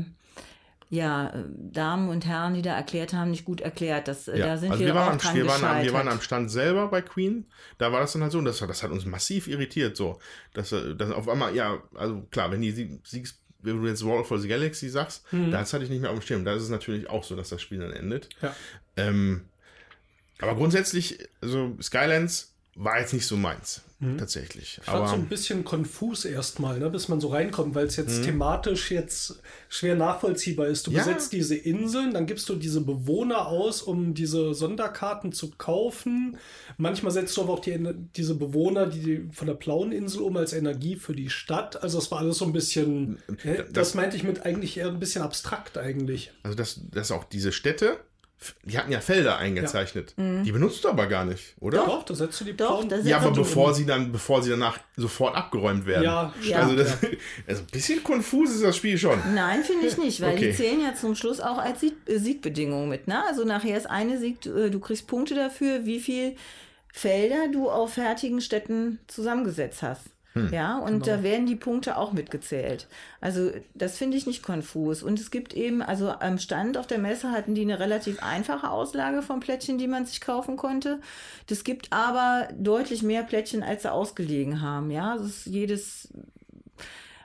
ja, äh, Damen und Herren, die da erklärt haben, nicht gut erklärt. Das, äh, Ja, Da sind also wir, wir, waren auch am, dran wir, waren am, gescheitert. wir waren am Stand selber bei Queen. Da war das dann halt so, und das, das hat uns massiv irritiert, so. Dass, äh, dass auf einmal, ja, also klar, wenn die Sieg- Siegs, wenn du jetzt War for the Galaxy sagst, das hatte ich nicht mehr auf dem Schirm. Da ist es natürlich auch so, dass das Spiel dann endet. Ja. Ähm, aber grundsätzlich, also Skylands war jetzt nicht so meins, tatsächlich. Ich fand so ein bisschen konfus erstmal, ne, bis man so reinkommt, weil es jetzt thematisch jetzt schwer nachvollziehbar ist. Du Ja. besetzt diese Inseln, dann gibst du diese Bewohner aus, um diese Sonderkarten zu kaufen. Manchmal setzt du aber auch die, diese Bewohner die von der blauen Insel um als Energie für die Stadt. Also das war alles so ein bisschen, das, das- meinte ich mit eigentlich eher ein bisschen abstrakt eigentlich. also dass, dass auch diese Städte, die hatten ja Felder eingezeichnet. Die benutzt du aber gar nicht, oder? Doch, da setzt du die Doch, da Ja, aber setzt du- bevor sie dann, bevor sie danach sofort abgeräumt werden. Ja, Ja. Also das, also ein bisschen konfus ist das Spiel schon. Nein, finde ich nicht, weil Okay. die zählen ja zum Schluss auch als Sieg äh, Siegbedingung mit. Ne? Also nachher ist eine Sieg, äh, du kriegst Punkte dafür, wie viel Felder du auf fertigen Städten zusammengesetzt hast. Hm, Ja, und genau. da werden die Punkte auch mitgezählt. Also das finde ich nicht konfus. Und es gibt eben, also am Stand auf der Messe hatten die eine relativ einfache Auslage von Plättchen, die man sich kaufen konnte. Das gibt aber deutlich mehr Plättchen, als sie ausgelegen haben. Ja, das ist jedes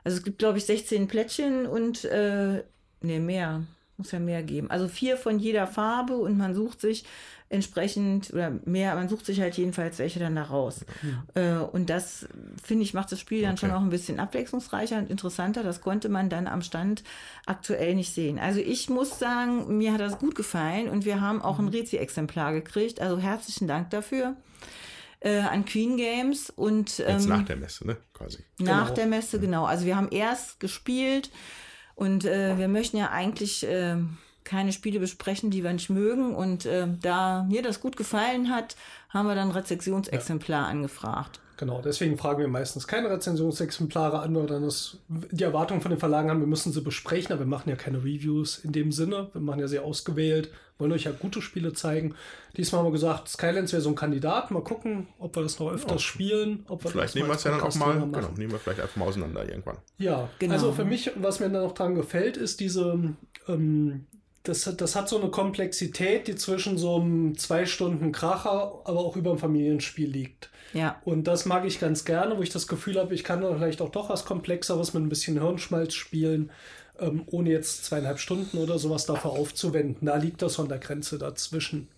also es gibt, glaube ich, 16 Plättchen und äh, nee, mehr. Muss ja mehr geben. Also vier von jeder Farbe und man sucht sich entsprechend oder mehr, man sucht sich halt jedenfalls welche dann da raus. Äh, und das, finde ich, macht das Spiel dann schon Okay. auch ein bisschen abwechslungsreicher und interessanter. Das konnte man dann am Stand aktuell nicht sehen. Also ich muss sagen, mir hat das gut gefallen und wir haben auch ein Rezi-Exemplar gekriegt. Also herzlichen Dank dafür. Äh, an Queen Games und Jetzt ähm, nach der Messe, ne? Quasi. nach Genau. der Messe, genau. Also wir haben erst gespielt und äh, wir möchten ja eigentlich äh, keine Spiele besprechen, die wir nicht mögen. Und äh, da mir das gut gefallen hat, haben wir dann ein Rezeptionsexemplar angefragt. Genau, deswegen fragen wir meistens keine Rezensionsexemplare an, weil dann ist die Erwartung von den Verlagen haben, wir müssen sie besprechen, aber wir machen ja keine Reviews in dem Sinne. Wir machen ja sehr ausgewählt, wollen euch ja gute Spiele zeigen. Diesmal haben wir gesagt, Skylands wäre so ein Kandidat. Mal gucken, ob wir das noch öfters spielen. Ob wir Vielleicht das nehmen wir es ja dann auch mal, genau, nehmen wir vielleicht einfach mal auseinander irgendwann. Ja, Genau. also für mich, was mir da noch dran gefällt, ist diese, ähm, das, hat- das hat so eine Komplexität, die zwischen so einem zwei Stunden Kracher, aber auch über ein Familienspiel liegt. Ja. Und das mag ich ganz gerne, wo ich das Gefühl habe, ich kann da vielleicht auch doch was Komplexeres mit ein bisschen Hirnschmalz spielen, ähm, ohne jetzt zweieinhalb Stunden oder sowas dafür aufzuwenden. Da liegt das so an der Grenze dazwischen.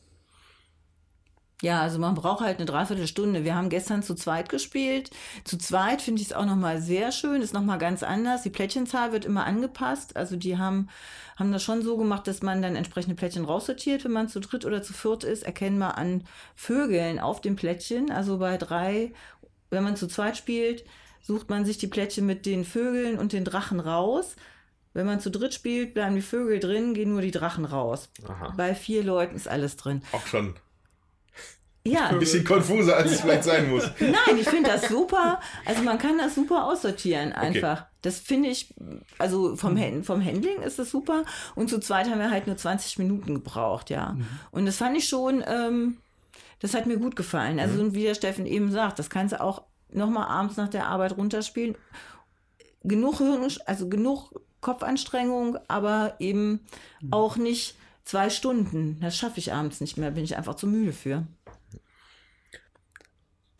Ja, also man braucht halt eine Dreiviertelstunde. Wir haben gestern zu zweit gespielt. Zu zweit finde ich es auch nochmal sehr schön, ist nochmal ganz anders. Die Plättchenzahl wird immer angepasst. Also die haben, haben das schon so gemacht, dass man dann entsprechende Plättchen raussortiert, wenn man zu dritt oder zu viert ist, erkennbar an Vögeln auf dem Plättchen. Also bei drei, wenn man zu zweit spielt, sucht man sich die Plättchen mit den Vögeln und den Drachen raus. Wenn man zu dritt spielt, bleiben die Vögel drin, gehen nur die Drachen raus. Aha. Bei vier Leuten ist alles drin. Auch schon Ja, ein bisschen konfuser, als es vielleicht sein muss. Nein, ich finde das super. Also man kann das super aussortieren einfach. Das finde ich, also vom, vom Handling ist das super. Und zu zweit haben wir halt nur 20 Minuten gebraucht, ja. Und das fand ich schon, ähm, das hat mir gut gefallen. Also und wie der Steffen eben sagt, das kannst du auch nochmal abends nach der Arbeit runterspielen. Genug Hirn, also genug Kopfanstrengung, aber eben auch nicht zwei Stunden. Das schaffe ich abends nicht mehr, bin ich einfach zu müde für.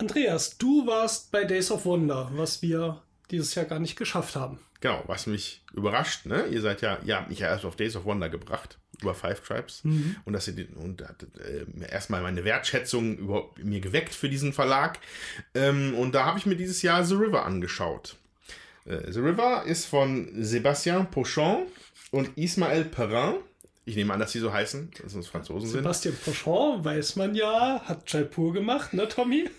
Andreas, du warst bei Days of Wonder, was wir dieses Jahr gar nicht geschafft haben. Genau, was mich überrascht, ne? Ihr seid ja, ihr habt mich ja erst auf Days of Wonder gebracht, über Five Tribes. Und dass ihr den, und hat äh, erstmal meine Wertschätzung über mir geweckt für diesen Verlag. Ähm, und da habe ich mir dieses Jahr The River angeschaut. Äh, The River ist von Sébastien Pochon und Ismaël Perrin. Ich nehme an, dass sie so heißen, dass es Franzosen sind. Sebastian Pochon, weiß man ja, hat Jaipur gemacht, ne, Tommy?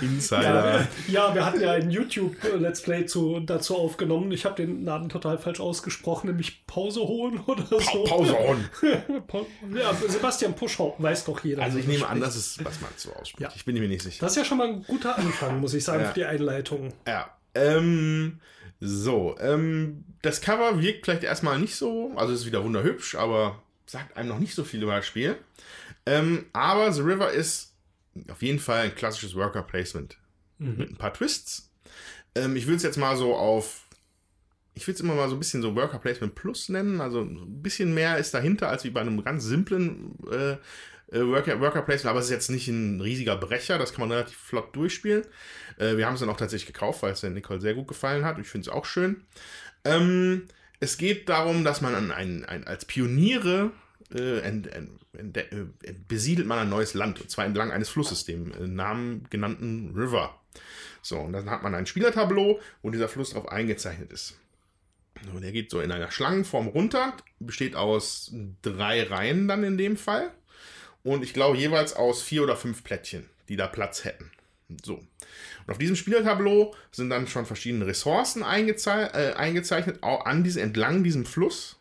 Insider. Ja, wir hatten ja ein YouTube-Let's Play zu, dazu aufgenommen. Ich habe den Namen total falsch ausgesprochen, nämlich Pause holen oder so. Pause on. ja, Sebastian Pochon, weiß doch jeder. Also ich nehme an, spricht. dass es, was man so ausspricht. Ja. Ich bin mir nicht sicher. Das ist ja schon mal ein guter Anfang, muss ich sagen, Ja. für die Einleitung. Ja. Ähm, so, ähm, das Cover wirkt vielleicht erstmal nicht so, also es ist wieder wunderhübsch, aber sagt einem noch nicht so viel über das Spiel. Ähm, aber The River ist auf jeden Fall ein klassisches Worker Placement mit ein paar Twists. Ähm, ich will es jetzt mal so auf, ich will es immer mal so ein bisschen so Worker Placement Plus nennen, also ein bisschen mehr ist dahinter als wie bei einem ganz simplen äh, äh, Worker, Worker Placement, aber es ist jetzt nicht ein riesiger Brecher, das kann man relativ flott durchspielen. Äh, wir haben es dann auch tatsächlich gekauft, weil es der Nicole sehr gut gefallen hat. Ich finde es auch schön. Ähm, es geht darum, dass man an ein, ein, als Pioniere äh, ent, ent, ent, äh, besiedelt man ein neues Land, und zwar entlang eines Flusses, dem äh, Namen genannten River. So, und dann hat man ein Spielertableau, wo dieser Fluss drauf eingezeichnet ist. So, der geht so in einer Schlangenform runter, besteht aus drei Reihen dann in dem Fall. Und ich glaube jeweils aus vier oder fünf Plättchen, die da Platz hätten. So. Und auf diesem Spielertableau sind dann schon verschiedene Ressourcen eingezei äh, eingezeichnet, auch an diese, entlang diesem Fluss.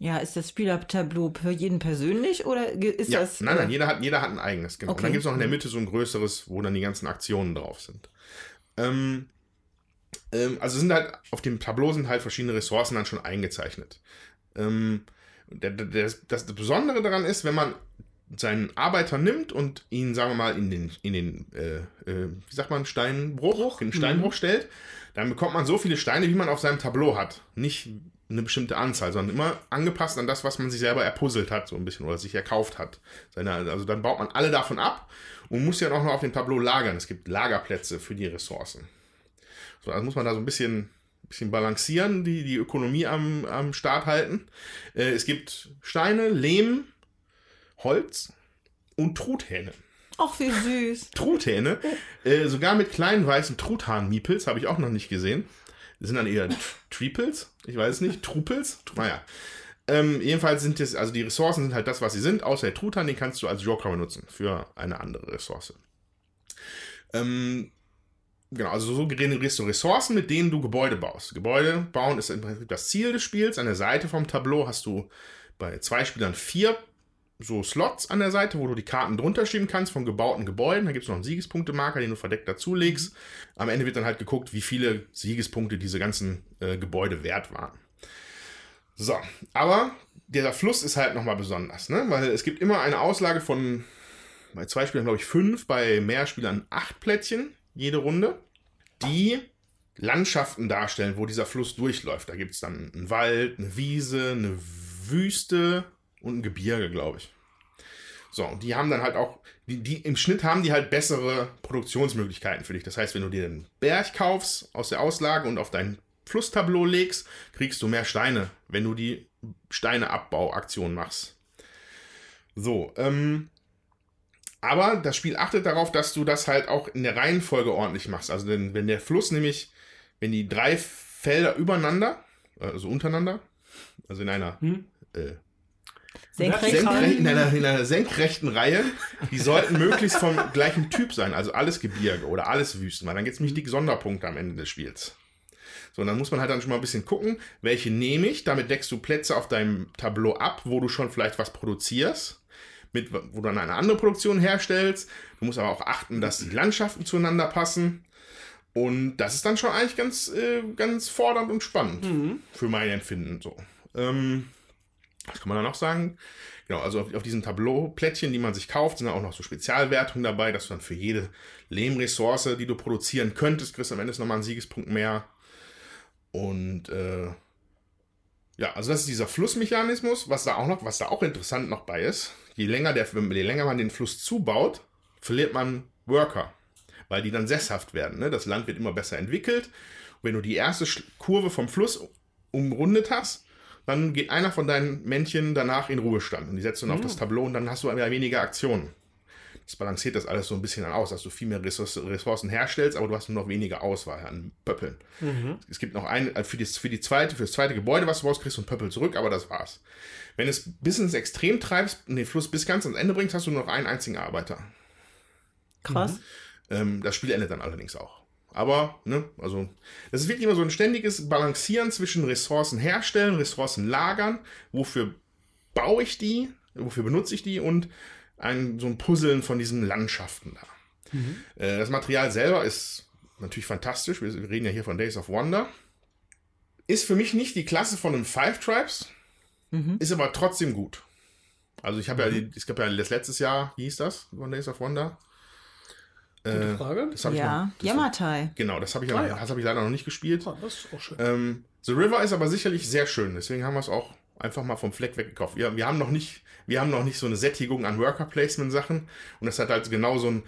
Ja, ist das Spielertableau für jeden persönlich oder ist Ja, das. nein, nein, äh, jeder hat, jeder hat ein eigenes, genau. Und dann Okay. gibt es noch in der Mitte so ein größeres, wo dann die ganzen Aktionen drauf sind. Ähm, ähm, also sind halt, auf dem Tableau sind halt verschiedene Ressourcen dann schon eingezeichnet. Ähm, der, der, der, das Besondere daran ist, wenn man seinen Arbeiter nimmt und ihn, sagen wir mal, in den, in den äh, äh, wie sagt man, Steinbruch, in den Steinbruch stellt, dann bekommt man so viele Steine, wie man auf seinem Tableau hat. Nicht eine bestimmte Anzahl, sondern immer angepasst an das, was man sich selber erpuzzelt hat, so ein bisschen, oder sich erkauft hat. Also dann baut man alle davon ab und muss ja auch noch auf dem Tableau lagern. Es gibt Lagerplätze für die Ressourcen. So, also muss man da so ein bisschen, bisschen balancieren, die, die Ökonomie am, am Start halten. Äh, es gibt Steine, Lehm, Holz und Truthähne. Ach, wie süß. Truthähne, äh, sogar mit kleinen weißen Truthahn-Miepels, habe ich auch noch nicht gesehen. Sind dann eher Triples, ich weiß nicht, Trupels, naja. Ähm, jedenfalls sind es, also die Ressourcen sind halt das, was sie sind, außer der Truthahn, den kannst du als Joker benutzen für eine andere Ressource. Ähm, genau, also so generierst du Ressourcen, mit denen du Gebäude baust. Gebäude bauen ist im Prinzip das Ziel des Spiels. An der Seite vom Tableau hast du bei zwei Spielern vier so Slots an der Seite, wo du die Karten drunter schieben kannst von gebauten Gebäuden. Da gibt es noch einen Siegespunktemarker, den du verdeckt dazulegst. Am Ende wird dann halt geguckt, wie viele Siegespunkte diese ganzen äh, Gebäude wert waren. So, aber dieser Fluss ist halt nochmal besonders, ne? weil es gibt immer eine Auslage von, bei zwei Spielern glaube ich fünf, bei mehr Spielern acht Plättchen jede Runde, die Landschaften darstellen, wo dieser Fluss durchläuft. Da gibt es dann einen Wald, eine Wiese, eine Wüste und ein Gebirge, glaube ich. So, und die haben dann halt auch, die, die, im Schnitt haben die halt bessere Produktionsmöglichkeiten für dich. Das heißt, wenn du dir einen Berg kaufst aus der Auslage und auf dein Flusstableau legst, kriegst du mehr Steine, wenn du die Steineabbauaktion machst. So, ähm, aber das Spiel achtet darauf, dass du das halt auch in der Reihenfolge ordentlich machst. Also denn, wenn der Fluss nämlich, wenn die drei Felder übereinander, also untereinander, also in einer Hm? äh, Senkrecht. Senkrecht, in, einer, in einer senkrechten Reihe, die sollten möglichst vom gleichen Typ sein, also alles Gebirge oder alles Wüsten, weil dann gibt es nämlich die Sonderpunkte am Ende des Spiels. So, und dann muss man halt dann schon mal ein bisschen gucken, welche nehme ich. Damit deckst du Plätze auf deinem Tableau ab, wo du schon vielleicht was produzierst, mit, wo du dann eine andere Produktion herstellst. Du musst aber auch achten, dass die Landschaften zueinander passen. Und das ist dann schon eigentlich ganz, äh, ganz fordernd und spannend für mein Empfinden. So. Ähm, was kann man da noch sagen? Genau, also auf, auf diesen Tableau-Plättchen, die man sich kauft, sind auch noch so Spezialwertungen dabei, dass du dann für jede Lehmressource, die du produzieren könntest, kriegst du am Ende nochmal einen Siegespunkt mehr. Und äh, ja, also das ist dieser Flussmechanismus, was da auch noch, was da auch interessant noch bei ist. Je länger, der, je länger man den Fluss zubaut, verliert man Worker, weil die dann sesshaft werden. Ne? Das Land wird immer besser entwickelt. Wenn du die erste Kurve vom Fluss umrundet hast, dann geht einer von deinen Männchen danach in Ruhestand und die setzt du dann auf das Tableau und dann hast du weniger Aktionen. Das balanciert das alles so ein bisschen dann aus, dass du viel mehr Ressource- Ressourcen herstellst, aber du hast nur noch weniger Auswahl an Pöppeln. Es gibt noch ein, äh, für, die, für, die zweite, für das zweite Gebäude, was du brauchst, kriegst du ein Pöppel zurück, aber das war's. Wenn du es bis ins Extrem treibst und den Fluss bis ganz ans Ende bringst, hast du nur noch einen einzigen Arbeiter. Krass. Ähm, das Spiel endet dann allerdings auch. Aber, ne, also, das ist wirklich immer so ein ständiges Balancieren zwischen Ressourcen herstellen, Ressourcen lagern, wofür baue ich die, wofür benutze ich die und ein, so ein Puzzeln von diesen Landschaften da. Äh, das Material selber ist natürlich fantastisch. Wir, wir reden ja hier von Days of Wonder. Ist für mich nicht die Klasse von einem Five Tribes, ist aber trotzdem gut. Also ich habe ja, die- es gab ja das letztes Jahr, wie hieß das, von Days of Wonder? Gute Äh, Frage. das Ja, noch, Yamatai. Genau, das habe ich, Ah, ja. das hab ich leider noch nicht gespielt. Ah, das ist auch schön. Ähm, The River ist aber sicherlich sehr schön, deswegen haben wir es auch einfach mal vom Fleck weggekauft. Wir, wir, haben noch nicht, wir haben noch nicht so eine Sättigung an Worker-Placement-Sachen und das hat halt genau so ein,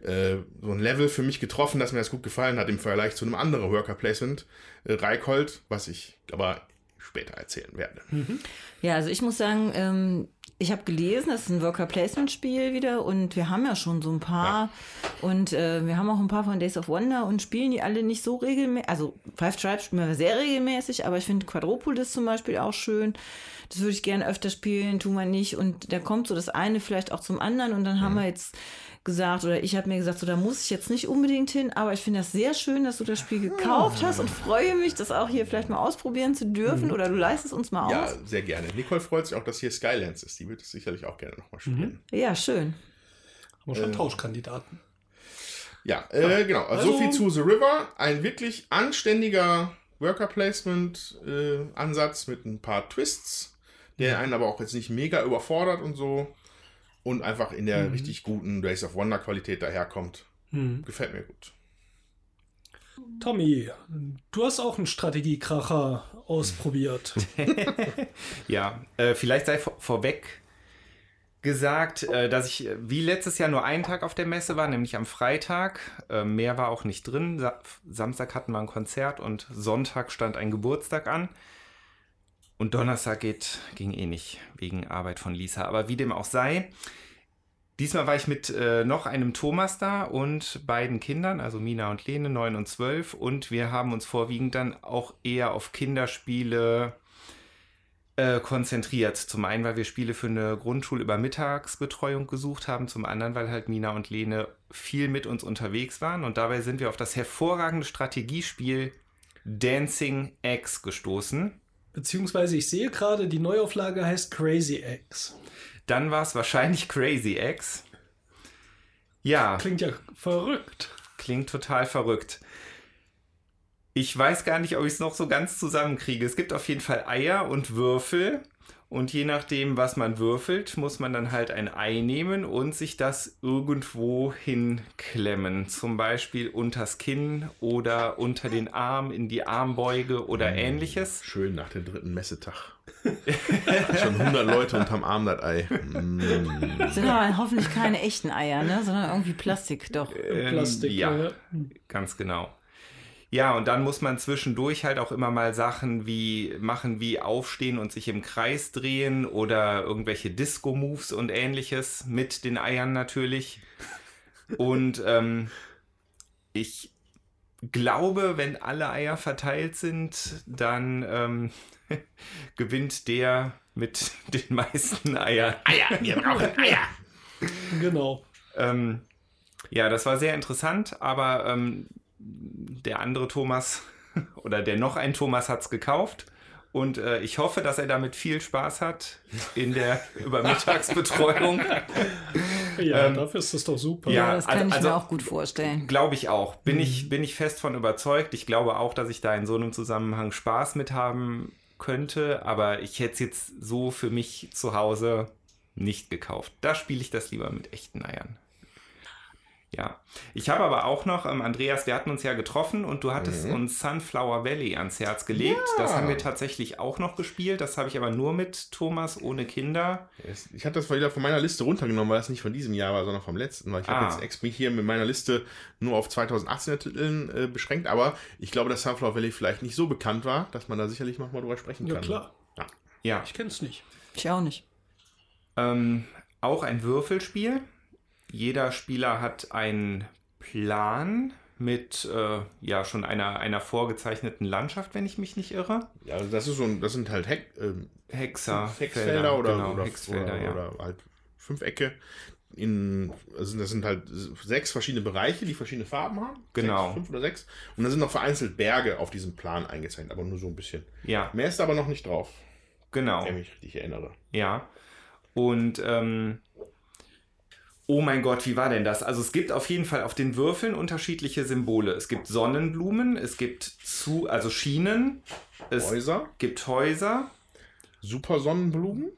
äh, so ein Level für mich getroffen, dass mir das gut gefallen hat im Vergleich zu einem anderen Worker-Placement, äh, Reikold, was ich aber später erzählen werde. Ja, also ich muss sagen, ähm, ich habe gelesen, das ist ein Worker-Placement-Spiel wieder und wir haben ja schon so ein paar und äh, wir haben auch ein paar von Days of Wonder und spielen die alle nicht so regelmäßig. Also Five Tribes spielen wir sehr regelmäßig, aber ich finde Quadropolis zum Beispiel auch schön. Das würde ich gerne öfter spielen, tun wir nicht. Und da kommt so das eine vielleicht auch zum anderen und dann haben wir jetzt gesagt, oder ich habe mir gesagt, so da muss ich jetzt nicht unbedingt hin, aber ich finde das sehr schön, dass du das Spiel gekauft hast und freue mich, das auch hier vielleicht mal ausprobieren zu dürfen oder du leistest uns mal Ja, aus. sehr gerne. Nicole freut sich auch, dass hier Skylands ist. Die wird es sicherlich auch gerne nochmal spielen. Ja, schön. Haben wir schon Tauschkandidaten. Ja, äh, genau. Also, so Also- viel zu The River. Ein wirklich anständiger Worker-Placement-Ansatz mit ein paar Twists, der einen aber auch jetzt nicht mega überfordert und so. Und einfach in der richtig guten Days of Wonder-Qualität daherkommt. Gefällt mir gut. Tommy, du hast auch einen Strategiekracher ausprobiert. Ja, äh, vielleicht sei vor, vorweg gesagt, äh, dass ich äh, wie letztes Jahr nur einen Tag auf der Messe war, nämlich am Freitag. Äh, mehr war auch nicht drin. Sa Samstag hatten wir ein Konzert und Sonntag stand ein Geburtstag an. Und Donnerstag geht, ging eh nicht wegen Arbeit von Lisa. Aber wie dem auch sei, diesmal war ich mit äh, noch einem Thomas da und beiden Kindern, also Mina und Lene, 9 und 12. Und wir haben uns vorwiegend dann auch eher auf Kinderspiele äh, konzentriert. Zum einen, weil wir Spiele für eine Grundschulübermittagsbetreuung gesucht haben, zum anderen, weil halt Mina und Lene viel mit uns unterwegs waren und dabei sind wir auf das hervorragende Strategiespiel Dancing X gestoßen. Beziehungsweise ich sehe gerade, die Neuauflage heißt Crazy Eggs. Dann war es wahrscheinlich Crazy X. Ja, Klingt ja verrückt. klingt total verrückt. Ich weiß gar nicht, ob ich es noch so ganz zusammenkriege. Es gibt auf jeden Fall Eier und Würfel. Und je nachdem, was man würfelt, muss man dann halt ein Ei nehmen und sich das irgendwo hinklemmen. Zum Beispiel unters Kinn oder unter den Arm, in die Armbeuge oder ähnliches. Schön nach dem dritten Messetag. Schon 100 Leute unterm Arm das Ei. Mm. Das sind aber hoffentlich keine echten Eier, ne? sondern irgendwie Plastik, doch. Ähm, Plastik. ja. äh, Ganz genau. Ja, und dann muss man zwischendurch halt auch immer mal Sachen wie machen, wie aufstehen und sich im Kreis drehen oder irgendwelche Disco-Moves und ähnliches mit den Eiern natürlich. Und ähm, ich glaube, wenn alle Eier verteilt sind, dann ähm, gewinnt der mit den meisten Eiern. Eier, wir brauchen Eier. Genau. Ähm, ja, das war sehr interessant, aber ähm, der andere Thomas oder der noch ein Thomas hat es gekauft. Und äh, ich hoffe, dass er damit viel Spaß hat in der Übermittagsbetreuung. Ja, Ähm, dafür ist das doch super. ja, Ja, das kann also- ich also- mir auch gut vorstellen. Glaube ich auch. Bin, Mhm. ich, bin ich fest von überzeugt. Ich glaube auch, dass ich da in so einem Zusammenhang Spaß mit haben könnte, aber ich hätte es jetzt so für mich zu Hause nicht gekauft. Da spiele ich das lieber mit echten Eiern. Ja, ich habe aber auch noch, ähm, Andreas, wir hatten uns ja getroffen und du hattest uns Sunflower Valley ans Herz gelegt. Das haben wir tatsächlich auch noch gespielt. Das habe ich aber nur mit Thomas ohne Kinder. Es- Ich hatte das wieder von meiner Liste runtergenommen, weil das nicht von diesem Jahr war, sondern vom letzten. Weil ich habe Ah. jetzt extra hier mit meiner Liste nur auf 2018er Titeln äh, beschränkt. Aber ich glaube, dass Sunflower Valley vielleicht nicht so bekannt war, dass man da sicherlich nochmal drüber sprechen Ja, kann. klar. Ja. Ja, Ich kenn's nicht. Ich auch nicht. Ähm, auch ein Würfelspiel. Jeder Spieler hat einen Plan mit äh, ja schon einer, einer vorgezeichneten Landschaft, wenn ich mich nicht irre. Ja, also das ist so ein, das sind halt Heck, ähm, Hexer. Hexfelder oder, genau, oder, Hexfelder, oder, ja. oder halt Fünfecke. In, also das sind halt sechs verschiedene Bereiche, die verschiedene Farben haben. Genau. Sechs, fünf oder sechs. Und dann sind noch vereinzelt Berge auf diesem Plan eingezeichnet, aber nur so ein bisschen. ja, Mehr ist aber noch nicht drauf, genau. wenn ich mich richtig erinnere. Ja. Und ähm, oh mein Gott, wie war denn das? Also es gibt auf jeden Fall auf den Würfeln unterschiedliche Symbole. Es gibt Sonnenblumen, es gibt zu, also Schienen, es Häuser, gibt Häuser. super Sonnenblumen.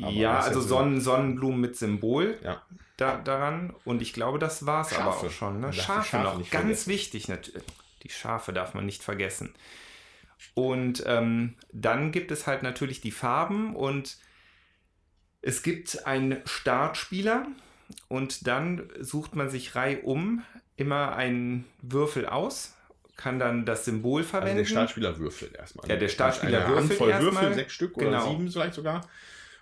Aber ja, also Sonnen, Sonnenblumen mit Symbol Ja. da, daran. Und ich glaube, das war es aber auch schon. Ne? Schafe, Schafe noch. Ganz vergessen. wichtig natürlich. Die Schafe darf man nicht vergessen. Und ähm, dann gibt es halt natürlich die Farben und es gibt einen Startspieler und dann sucht man sich reihum immer einen Würfel aus, kann dann das Symbol Also verwenden. der Startspieler würfelt erstmal. Ja, der Startspieler eine würfelt Handvoll erstmal. Würfel, sechs Stück oder Genau. sieben vielleicht sogar.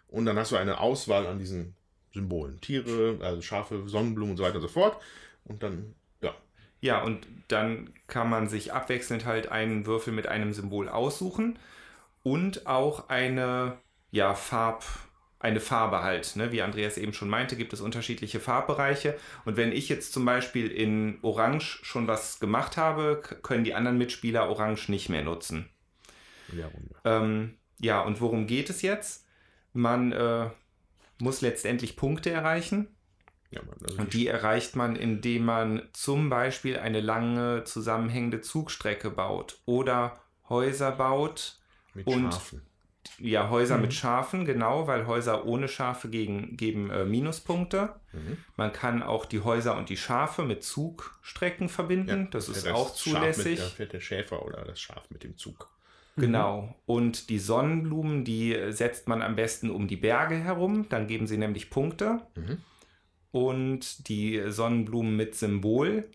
Und dann hast du eine Auswahl an diesen Symbolen. Tiere, also Schafe, Sonnenblumen und so weiter und so fort. Und dann, ja. Ja, und dann kann man sich abwechselnd halt einen Würfel mit einem Symbol aussuchen und auch eine, ja, Farb, eine Farbe halt. Ne? Wie Andreas eben schon meinte, gibt es unterschiedliche Farbbereiche. Und wenn ich jetzt zum Beispiel in Orange schon was gemacht habe, können die anderen Mitspieler Orange nicht mehr nutzen. Runde. Ähm, ja, und worum geht es jetzt? Man äh, muss letztendlich Punkte erreichen. Ja, man- also Und die erreicht man, indem man zum Beispiel eine lange zusammenhängende Zugstrecke baut oder Häuser baut. mit und- Schafen. Ja, Häuser mit Schafen, genau, weil Häuser ohne Schafe gegen, geben äh, Minuspunkte. Mhm. Man kann auch die Häuser und die Schafe mit Zugstrecken verbinden. das ist fährt auch Schaf zulässig. Mit, da fährt der Schäfer oder das Schaf mit dem Zug. Genau. Und die Sonnenblumen, die äh, setzt man am besten um die Berge herum. Dann geben sie nämlich Punkte. Mhm. Und die Sonnenblumen mit Symbol,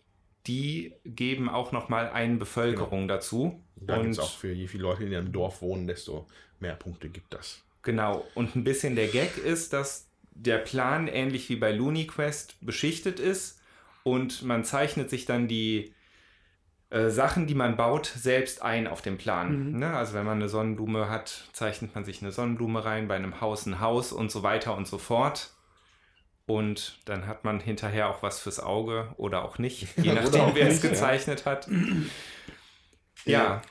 die geben auch nochmal eine Bevölkerung dazu. Da gibt es auch für je viele Leute, die in einem Dorf wohnen, desto mehr Punkte gibt das. genau. Und ein bisschen der Gag ist, dass der Plan ähnlich wie bei Looney Quest beschichtet ist und man zeichnet sich dann die äh, Sachen, die man baut, selbst ein auf dem Plan. Mhm. Ne? Also wenn man eine Sonnenblume hat, zeichnet man sich eine Sonnenblume rein, bei einem Haus ein Haus und so weiter und so fort. Und dann hat man hinterher auch was fürs Auge oder auch nicht, je nachdem, wer es nicht, ja. gezeichnet hat. Ja,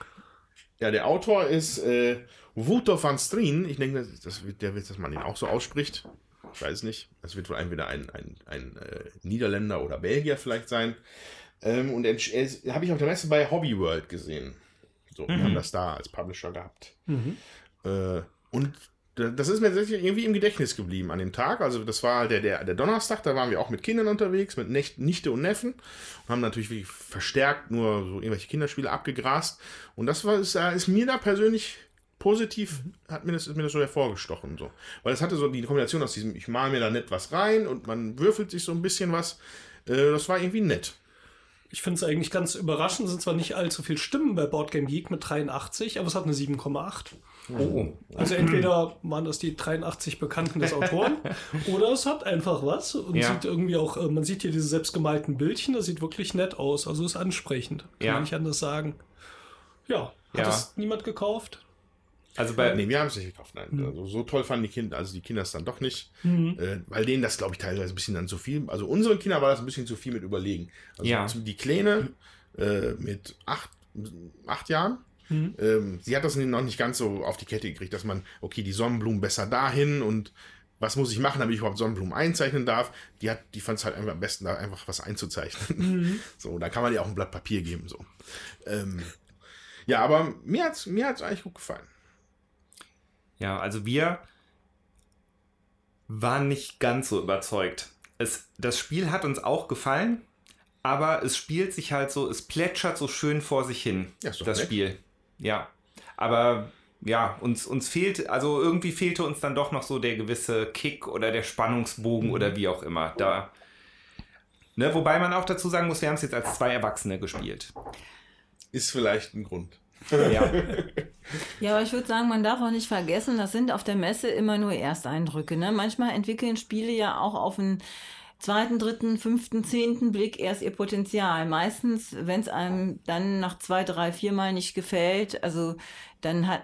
Ja, der Autor ist äh, Wouter van Strien. Ich denke, das, wird, der wird, dass man ihn auch so ausspricht. Ich weiß nicht. Das wird wohl entweder ein, ein, ein äh, Niederländer oder Belgier vielleicht sein. Ähm, und habe ich auf der Messe bei Hobby World gesehen. So, wir haben das da als Publisher gehabt. Mhm. Äh, und da- das ist mir tatsächlich irgendwie im Gedächtnis geblieben an dem Tag. Also das war der, der, der Donnerstag, da waren wir auch mit Kindern unterwegs, mit Nech- Nichte und Neffen. Und haben natürlich verstärkt nur so irgendwelche Kinderspiele abgegrast. Und das war, ist, ist mir da persönlich positiv, hat mir das, ist mir das so hervorgestochen. So. Weil es hatte so die Kombination aus diesem, ich mal mir da nett was rein und man würfelt sich so ein bisschen was. Äh, das war irgendwie nett. Ich finde es eigentlich ganz überraschend. Es sind zwar nicht allzu viele Stimmen bei Boardgame Geek mit 83, aber es hat eine 7,8. Oh. Also entweder waren das die 83 Bekannten des Autoren oder es hat einfach was und Ja. sieht irgendwie auch, äh, man sieht hier diese selbstgemalten Bildchen, das sieht wirklich nett aus, also ist ansprechend, kann Ja. man nicht anders sagen. Ja, hat Ja. es niemand gekauft? Also bei, Nee, wir haben es nicht gekauft, nein. Also, so toll fanden die Kinder, also die Kinder es dann doch nicht. Mhm. Äh, weil denen das, glaube ich, teilweise ein bisschen dann zu viel. Also unseren Kindern war das ein bisschen zu viel mit überlegen. Also Ja. die Kleine äh, mit acht, acht Jahren, Mhm. ähm, sie hat das noch nicht ganz so auf die Kette gekriegt, dass man, okay, die Sonnenblumen besser dahin und was muss ich machen, damit ich überhaupt Sonnenblumen einzeichnen darf. Die hat, die fand es halt einfach am besten, da einfach was einzuzeichnen. Mhm. So, da kann man ihr auch ein Blatt Papier geben. So. Ähm, ja, aber mir hat's mir hat's eigentlich gut gefallen. Ja, also wir waren nicht ganz so überzeugt. Es, das Spiel hat uns auch gefallen, aber es spielt sich halt so, es plätschert so schön vor sich hin, Ja, das nett. Spiel. Ja, aber ja, uns, uns fehlt, also irgendwie fehlte uns dann doch noch so der gewisse Kick oder der Spannungsbogen oder wie auch immer. Da, ne, wobei man auch dazu sagen muss, wir haben es jetzt als zwei Erwachsene gespielt. Ist vielleicht ein Grund. Ja, Ja, aber ich würde sagen, man darf auch nicht vergessen, das sind auf der Messe immer nur Ersteindrücke. Ne? Manchmal entwickeln Spiele ja auch auf einen zweiten, dritten, fünften, zehnten Blick erst ihr Potenzial. Meistens, wenn es einem dann nach zwei, drei, viermal nicht gefällt, also dann hat,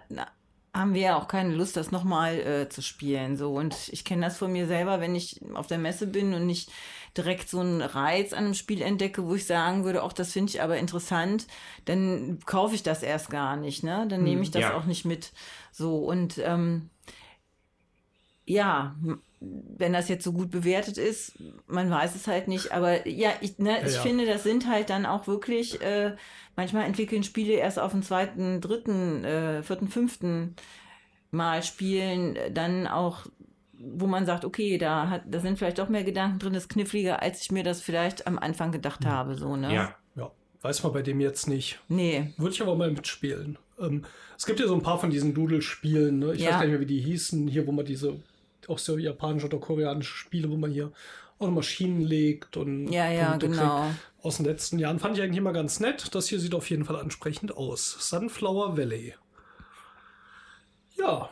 haben wir ja auch keine Lust, das nochmal äh, zu spielen. So und ich kenne das von mir selber, wenn ich auf der Messe bin und nicht direkt so einen Reiz an einem Spiel entdecke, wo ich sagen würde, auch das finde ich aber interessant, dann kaufe ich das erst gar nicht, ne? Dann nehme ich das ja. auch nicht mit. So und ähm, ja, wenn das jetzt so gut bewertet ist, man weiß es halt nicht. Aber ja, ich, ne, ich ja. finde, das sind halt dann auch wirklich, äh, manchmal entwickeln Spiele erst auf dem zweiten, dritten, äh, vierten, fünften Mal spielen, äh, dann auch, wo man sagt, okay, da hat, da sind vielleicht doch mehr Gedanken drin, das ist kniffliger, als ich mir das vielleicht am Anfang gedacht habe, so, ne? ja. Ja, weiß man bei dem jetzt nicht. Nee. Würde ich aber mal mitspielen. Ähm, es gibt ja so ein paar von diesen Doodle-Spielen. Ne? Ich Ja. weiß gar nicht mehr, wie die hießen. Hier, wo man diese, auch so japanische oder koreanische Spiele, wo man hier auch Maschinen legt und Ja, ja, Punkte genau. kriegt. Aus den letzten Jahren fand ich eigentlich immer ganz nett. Das hier sieht auf jeden Fall ansprechend aus. Sunflower Valley. Ja,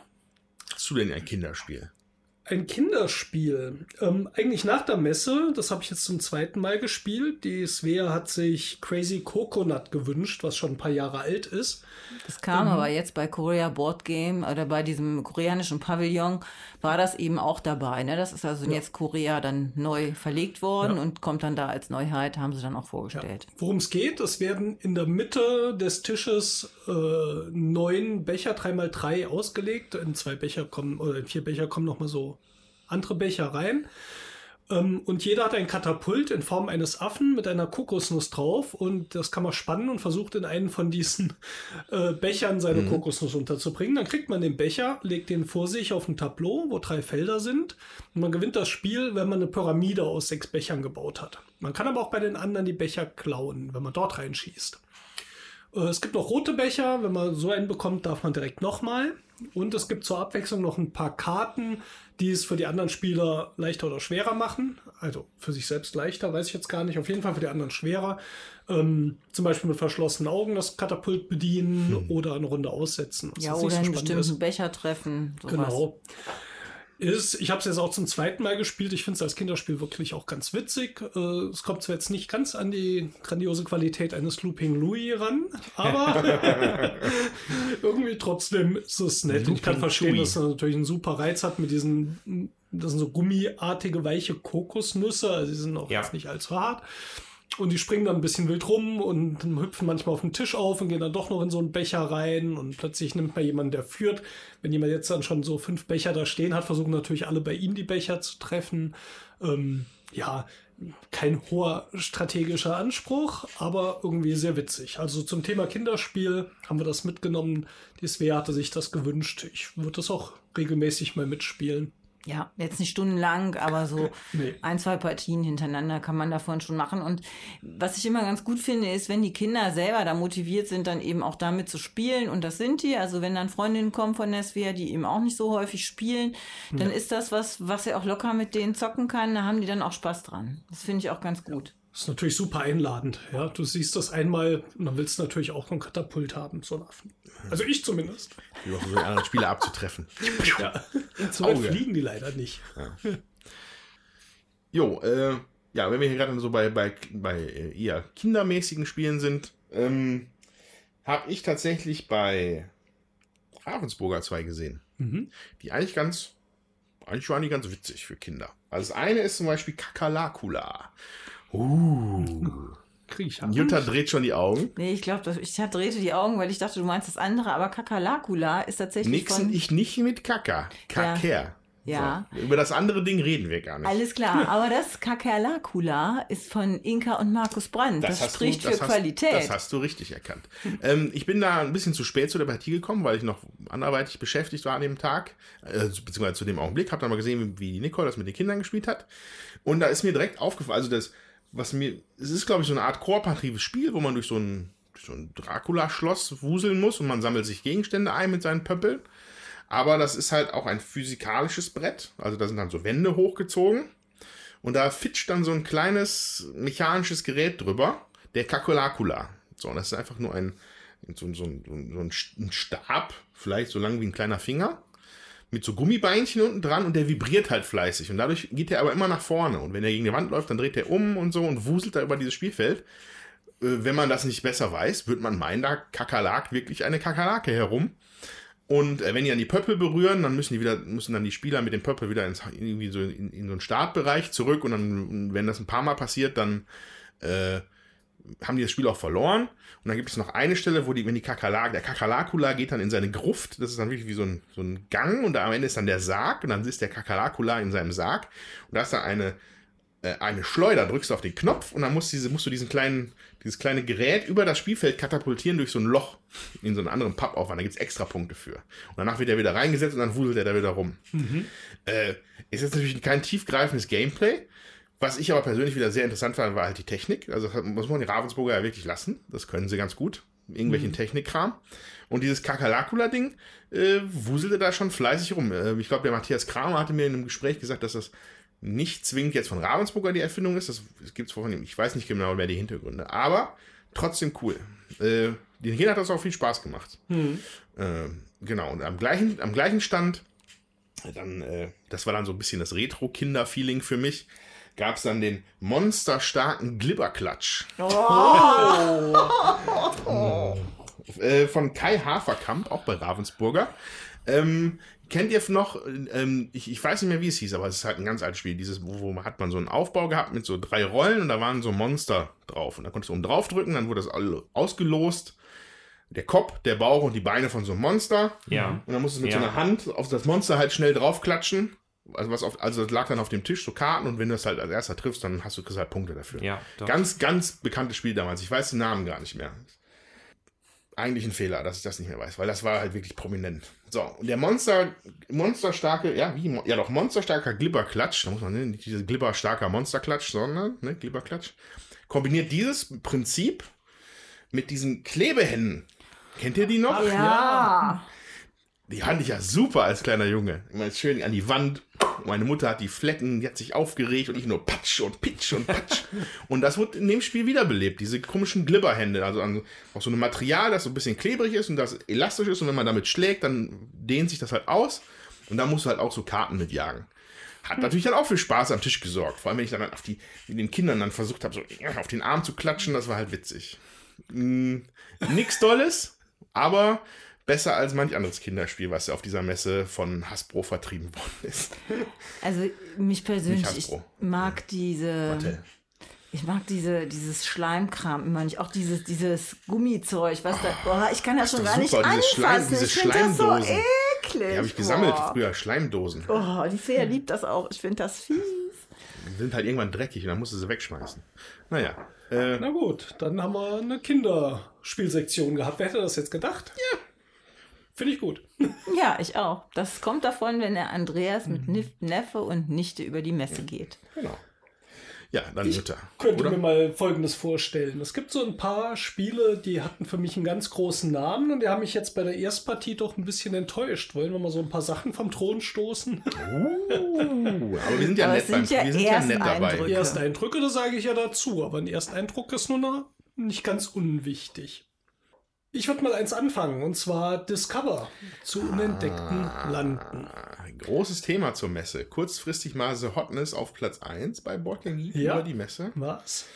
Hast du denn ein Kinderspiel? Ein Kinderspiel. Ähm, eigentlich nach der Messe, das habe ich jetzt zum zweiten Mal gespielt. Die Svea hat sich Crazy Coconut gewünscht, was schon ein paar Jahre alt ist. Das kam aber jetzt bei Korea Board Game oder bei diesem koreanischen Pavillon war das eben auch dabei. Ne? Das ist also jetzt Korea dann neu verlegt worden Ja. und kommt dann da als Neuheit, haben sie dann auch vorgestellt. Worum es geht, es werden in der Mitte des Tisches äh, neun Becher, 3x3 ausgelegt. In zwei Becher kommen, oder in vier Becher kommen nochmal so andere Becher rein. Ähm, und jeder hat ein Katapult in Form eines Affen mit einer Kokosnuss drauf und das kann man spannen und versucht in einen von diesen äh, Bechern seine Kokosnuss unterzubringen. Dann kriegt man den Becher, legt den vor sich auf ein Tableau, wo drei Felder sind und man gewinnt das Spiel, wenn man eine Pyramide aus sechs Bechern gebaut hat. Man kann aber auch bei den anderen die Becher klauen, wenn man dort reinschießt. Äh, Es gibt noch rote Becher. Wenn man so einen bekommt, darf man direkt nochmal. Und es gibt zur Abwechslung noch ein paar Karten, die es für die anderen Spieler leichter oder schwerer machen. Also für sich selbst leichter, weiß ich jetzt gar nicht. Auf jeden Fall für die anderen schwerer. Ähm, zum Beispiel mit verschlossenen Augen das Katapult bedienen oder eine Runde aussetzen. was Ja, oder so einen bestimmten ist. Becher treffen. Sowas. Genau. Ist, ich habe es jetzt auch zum zweiten Mal gespielt. Ich finde es als Kinderspiel wirklich auch ganz witzig. Äh, es kommt zwar jetzt nicht ganz an die grandiose Qualität eines Looping Louis ran, aber irgendwie trotzdem ist es nett. Und ich kann Looping verstehen, Louis. dass er natürlich einen super Reiz hat mit diesen, das sind so gummiartige, weiche Kokosnüsse. Also die sind auch Ja. jetzt nicht allzu hart. Und die springen dann ein bisschen wild rum und hüpfen manchmal auf den Tisch auf und gehen dann doch noch in so einen Becher rein. Und plötzlich nimmt man jemanden, der führt. Wenn jemand jetzt dann schon so fünf Becher da stehen hat, versuchen natürlich alle bei ihm die Becher zu treffen. Ähm, ja, kein hoher strategischer Anspruch, aber irgendwie sehr witzig. Also zum Thema Kinderspiel haben wir das mitgenommen. Die Svea hatte sich das gewünscht. Ich würde das auch regelmäßig mal mitspielen. Ja, jetzt nicht stundenlang, aber so Nee. ein, zwei Partien hintereinander kann man davon schon machen. Und was ich immer ganz gut finde, ist, wenn die Kinder selber da motiviert sind, dann eben auch damit zu spielen. Und das sind die. Also wenn dann Freundinnen kommen von der Svea, die eben auch nicht so häufig spielen, dann ist das was, was er auch locker mit denen zocken kann. Da haben die dann auch Spaß dran. Das finde ich auch ganz gut. Das ist natürlich super einladend. Ja, du siehst das einmal und dann willst du natürlich auch einen Katapult haben, so einen Affen. Also ich zumindest. Wie auch so einen anderen Spieler abzutreffen. Ja. So weit fliegen die leider nicht. Jo, äh, ja, wenn wir hier gerade so bei, bei, bei äh, eher kindermäßigen Spielen sind, ähm, habe ich tatsächlich bei Ravensburger 2 gesehen. Die eigentlich ganz, eigentlich waren die ganz witzig für Kinder. Also das eine ist zum Beispiel Kakalakula. Uh. Ich Jutta dreht schon die Augen. Nee, ich glaube, ich drehte die Augen, weil ich dachte, du meinst das andere, aber Kakalakula ist tatsächlich Nixon, von... ich nicht mit Kaka. Kaker. Ja. So. Über das andere Ding reden wir gar nicht. Alles klar, aber das Kakerlakula ist von Inka und Markus Brandt. Das, hast spricht du, das für hast, Qualität. Das hast du richtig erkannt. ähm, ich bin da ein bisschen zu spät zu der Partie gekommen, weil ich noch anderweitig beschäftigt war an dem Tag, äh, beziehungsweise zu dem Augenblick. Habe dann mal gesehen, wie Nicole das mit den Kindern gespielt hat. Und da ist mir direkt aufgefallen, also das, was mir, es ist glaube ich so eine Art kooperatives Spiel, wo man durch so ein, durch so ein Dracula-Schloss wuseln muss und man sammelt sich Gegenstände ein mit seinen Pöppeln. Aber das ist halt auch ein physikalisches Brett. Also da sind dann so Wände hochgezogen. Und da fitscht dann so ein kleines mechanisches Gerät drüber, der Kakulakula. So, und das ist einfach nur ein, so, so, so ein ein Stab, vielleicht so lang wie ein kleiner Finger, mit so Gummibeinchen unten dran und der vibriert halt fleißig. Und dadurch geht er aber immer nach vorne. Und wenn er gegen die Wand läuft, dann dreht er um und so und wuselt da über dieses Spielfeld. Äh, Wenn man das nicht besser weiß, wird man meinen, da kakerlakt wirklich eine Kakerlake herum. Und äh, wenn die dann die Pöppel berühren, dann müssen die wieder, müssen dann die Spieler mit dem Pöppel wieder ins, irgendwie so in, in so einen Startbereich zurück und dann, wenn das ein paar Mal passiert, dann äh, haben die das Spiel auch verloren. Und dann gibt es noch eine Stelle, wo die, wenn die Kakerlake, der Kakerlakula geht dann in seine Gruft, das ist dann wirklich wie so ein, so ein Gang und da am Ende ist dann der Sarg und dann ist der Kakerlakula in seinem Sarg und da ist dann eine, äh, eine Schleuder, drückst du auf den Knopf und dann musst, diese, musst du diesen kleinen, dieses kleine Gerät über das Spielfeld katapultieren durch so ein Loch in so einen anderen Pappaufwand. Da gibt es extra Punkte für. Und danach wird er wieder reingesetzt und dann wuselt er da wieder rum. Äh, ist jetzt natürlich kein tiefgreifendes Gameplay. Was ich aber persönlich wieder sehr interessant fand, war halt die Technik. Also das muss man die Ravensburger ja wirklich lassen. Das können sie ganz gut. Irgendwelchen Technikkram. Und dieses Kakerlakula-Ding äh, wuselte da schon fleißig rum. Äh, ich glaube, der Matthias Kramer hatte mir in einem Gespräch gesagt, dass das nicht zwingend jetzt von Ravensburger die Erfindung ist. Das, das gibt es von ihm. Ich weiß nicht genau mehr die Hintergründe. Aber trotzdem cool. Äh, den Kindern hat das auch viel Spaß gemacht. Äh, genau. Und am gleichen, am gleichen Stand dann, äh, das war dann so ein bisschen das Retro-Kinder-Feeling für mich, gab es dann den monsterstarken Glibberklatsch. äh, von Kai Haferkamp, auch bei Ravensburger. Ähm, kennt ihr noch, ähm, ich, ich weiß nicht mehr, wie es hieß, aber es ist halt ein ganz altes Spiel. Dieses, wo, wo hat man so einen Aufbau gehabt mit so drei Rollen und da waren so Monster drauf. Und da konntest du oben drauf drücken, dann wurde das alle ausgelost. Der Kopf, der Bauch und die Beine von so einem Monster. Ja. Und dann musst du mit Ja. so einer Hand auf das Monster halt schnell draufklatschen. Also, was auf, also das lag dann auf dem Tisch, so Karten, und wenn du das halt als erster triffst, dann hast du halt Punkte dafür. Ja, doch. Ganz, ganz bekanntes Spiel damals. Ich weiß den Namen gar nicht mehr. Eigentlich ein Fehler, dass ich das nicht mehr weiß, weil das war halt wirklich prominent. So, und der Monster, monsterstarke, ja, wie, ja doch, monsterstarker Glibberklatsch, da muss man, ne, nicht diese glibberstarker Monsterklatsch, sondern, ne, Glibberklatsch, kombiniert dieses Prinzip mit diesen Klebehänden. Kennt ihr die noch? Ja. Die fand ich ja super als kleiner Junge. Immer schön an die Wand. Meine Mutter hat die Flecken, die hat sich aufgeregt und ich nur Patsch und Pitsch und Patsch. und das wird in dem Spiel wiederbelebt. Diese komischen Glibberhände. Also an, aus so einem Material, das so ein bisschen klebrig ist und das elastisch ist. Und wenn man damit schlägt, dann dehnt sich das halt aus. Und da musst du halt auch so Karten mitjagen. Hat natürlich dann auch für Spaß am Tisch gesorgt. Vor allem, wenn ich dann auf die, mit den Kindern dann versucht habe, so auf den Arm zu klatschen, das war halt witzig. Mm, nix Dolles, aber besser als manch anderes Kinderspiel, was ja auf dieser Messe von Hasbro vertrieben worden ist. Also mich persönlich, ich mag diese, Mattel. ich mag diese, dieses Schleimkram immer nicht. Auch dieses, dieses Gummizeug, was da, boah, ich kann das schon gar nicht super, diese Schleim- anfassen. diese ich finde das so eklig. Die habe ich gesammelt boah. früher, Schleimdosen. Oh, die Fee liebt das auch. Ich finde das fies. Die sind halt irgendwann dreckig und dann musst du sie wegschmeißen. Naja. Äh, Na gut, dann haben wir eine Kinderspielsektion gehabt. Wer hätte das jetzt gedacht? Ja. Finde ich gut. Ja, ich auch. Das kommt davon, wenn der Andreas mit Nif- Neffe und Nichte über die Messe geht. genau. Ja, dann Ich Jutta. könnte oder? mir mal Folgendes vorstellen. Es gibt so ein paar Spiele, die hatten für mich einen ganz großen Namen und die haben mich jetzt bei der Erstpartie doch ein bisschen enttäuscht. Wollen wir mal so ein paar Sachen vom Thron stoßen? Uh, aber wir sind ja Aber nett sind ja wir sind ja nett dabei. Ersteindrücke. Ersteindrücke, das sage ich ja dazu, aber ein Ersteindruck ist nun noch nicht ganz unwichtig. Ich würde mal eins anfangen, und zwar Discover zu unentdeckten Landen. Ah, Großes Thema zur Messe. Kurzfristig mal The Hotness auf Platz 1 bei Boardgame Ja. über die Messe. Was?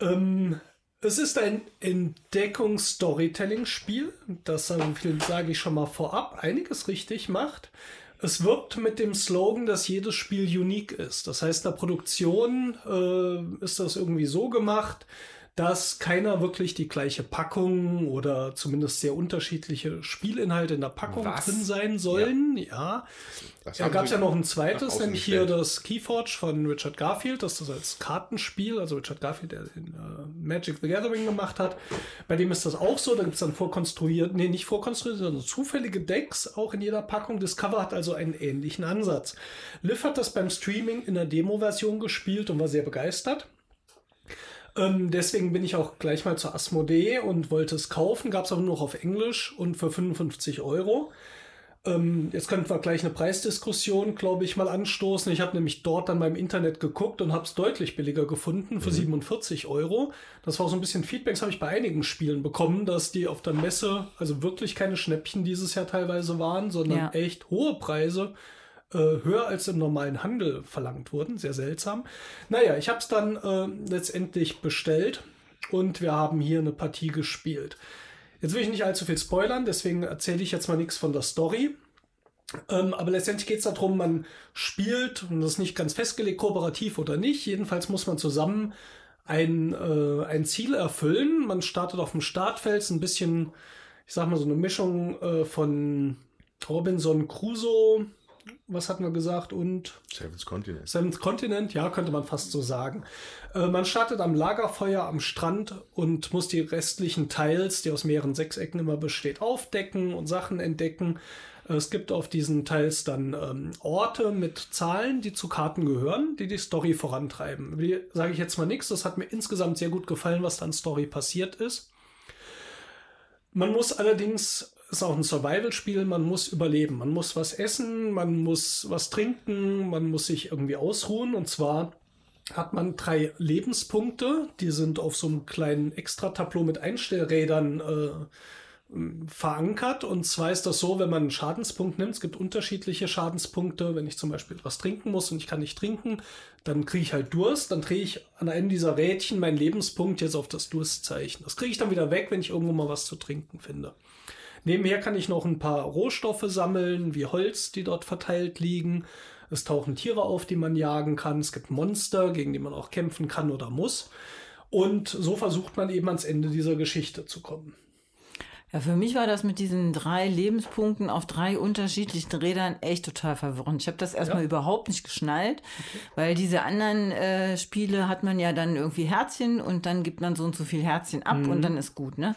Ähm, es ist ein Entdeckungs-Storytelling-Spiel, das sage ich schon mal vorab, einiges richtig macht. Es wirbt mit dem Slogan, dass jedes Spiel unique ist. Das heißt, in der Produktion äh, ist das irgendwie so gemacht, dass keiner wirklich die gleiche Packung oder zumindest sehr unterschiedliche Spielinhalte in der Packung Was? drin sein sollen. Ja. Das Da gab es ja noch ein zweites, nämlich hier das Keyforge von Richard Garfield, das ist als Kartenspiel, also Richard Garfield, der den, äh, Magic the Gathering gemacht hat. Bei dem ist das auch so, da gibt es dann vorkonstruiert, nee, nicht vorkonstruiert, sondern zufällige Decks auch in jeder Packung. Discover hat also einen ähnlichen Ansatz. Liv hat das beim Streaming in der Demo-Version gespielt und war sehr begeistert. Ähm, deswegen bin ich auch gleich mal zur Asmodee und wollte es kaufen, gab es aber nur noch auf Englisch und für 55 Euro. Ähm, jetzt könnten wir gleich eine Preisdiskussion, glaube ich, mal anstoßen. Ich habe nämlich dort dann beim Internet geguckt und habe es deutlich billiger gefunden für 47 Euro. Das war so ein bisschen Feedbacks, habe ich bei einigen Spielen bekommen, dass die auf der Messe also wirklich keine Schnäppchen dieses Jahr teilweise waren, sondern Ja. echt hohe Preise äh, höher als im normalen Handel verlangt wurden. Sehr seltsam. Naja, ich habe es dann äh, letztendlich bestellt und wir haben hier eine Partie gespielt. Jetzt will ich nicht allzu viel spoilern, deswegen erzähle ich jetzt mal nichts von der Story. Ähm, aber letztendlich geht es darum, man spielt, und das ist nicht ganz festgelegt, kooperativ oder nicht. Jedenfalls muss man zusammen ein, äh, ein Ziel erfüllen. Man startet auf dem Startfeld, ein bisschen, ich sag mal, so eine Mischung äh, von Robinson Crusoe, was hatten wir gesagt, und Seven's Continent. Seventh Continent, ja, könnte man fast so sagen. Äh, man startet am Lagerfeuer am Strand und muss die restlichen Teils, die aus mehreren Sechsecken immer besteht, aufdecken und Sachen entdecken. Äh, Es gibt auf diesen Teils dann ähm, Orte mit Zahlen, die zu Karten gehören, die die Story vorantreiben. Die sage ich jetzt mal nichts. Das hat mir insgesamt sehr gut gefallen, was da an Story passiert ist. Man muss allerdings, ist auch ein Survival-Spiel, man muss überleben. Man muss was essen, man muss was trinken, man muss sich irgendwie ausruhen. Und zwar hat man drei Lebenspunkte, die sind auf so einem kleinen Extra-Tableau mit Einstellrädern äh, verankert. Und zwar ist das so, wenn man einen Schadenspunkt nimmt, es gibt unterschiedliche Schadenspunkte. Wenn ich zum Beispiel etwas trinken muss und ich kann nicht trinken, dann kriege ich halt Durst. Dann drehe ich an einem dieser Rädchen meinen Lebenspunkt jetzt auf das Durstzeichen. Das kriege ich dann wieder weg, wenn ich irgendwo mal was zu trinken finde. Nebenher kann ich noch ein paar Rohstoffe sammeln, wie Holz, die dort verteilt liegen. Es tauchen Tiere auf, die man jagen kann. Es gibt Monster, gegen die man auch kämpfen kann oder muss. Und so versucht man eben ans Ende dieser Geschichte zu kommen. Ja, für mich war das mit diesen drei Lebenspunkten auf drei unterschiedlichen Rädern echt total verwirrend. Ich habe das erstmal Ja. überhaupt nicht geschnallt, weil diese anderen äh, Spiele hat man ja dann irgendwie Herzchen und dann gibt man so und so viel Herzchen ab Mhm. und dann ist gut, ne?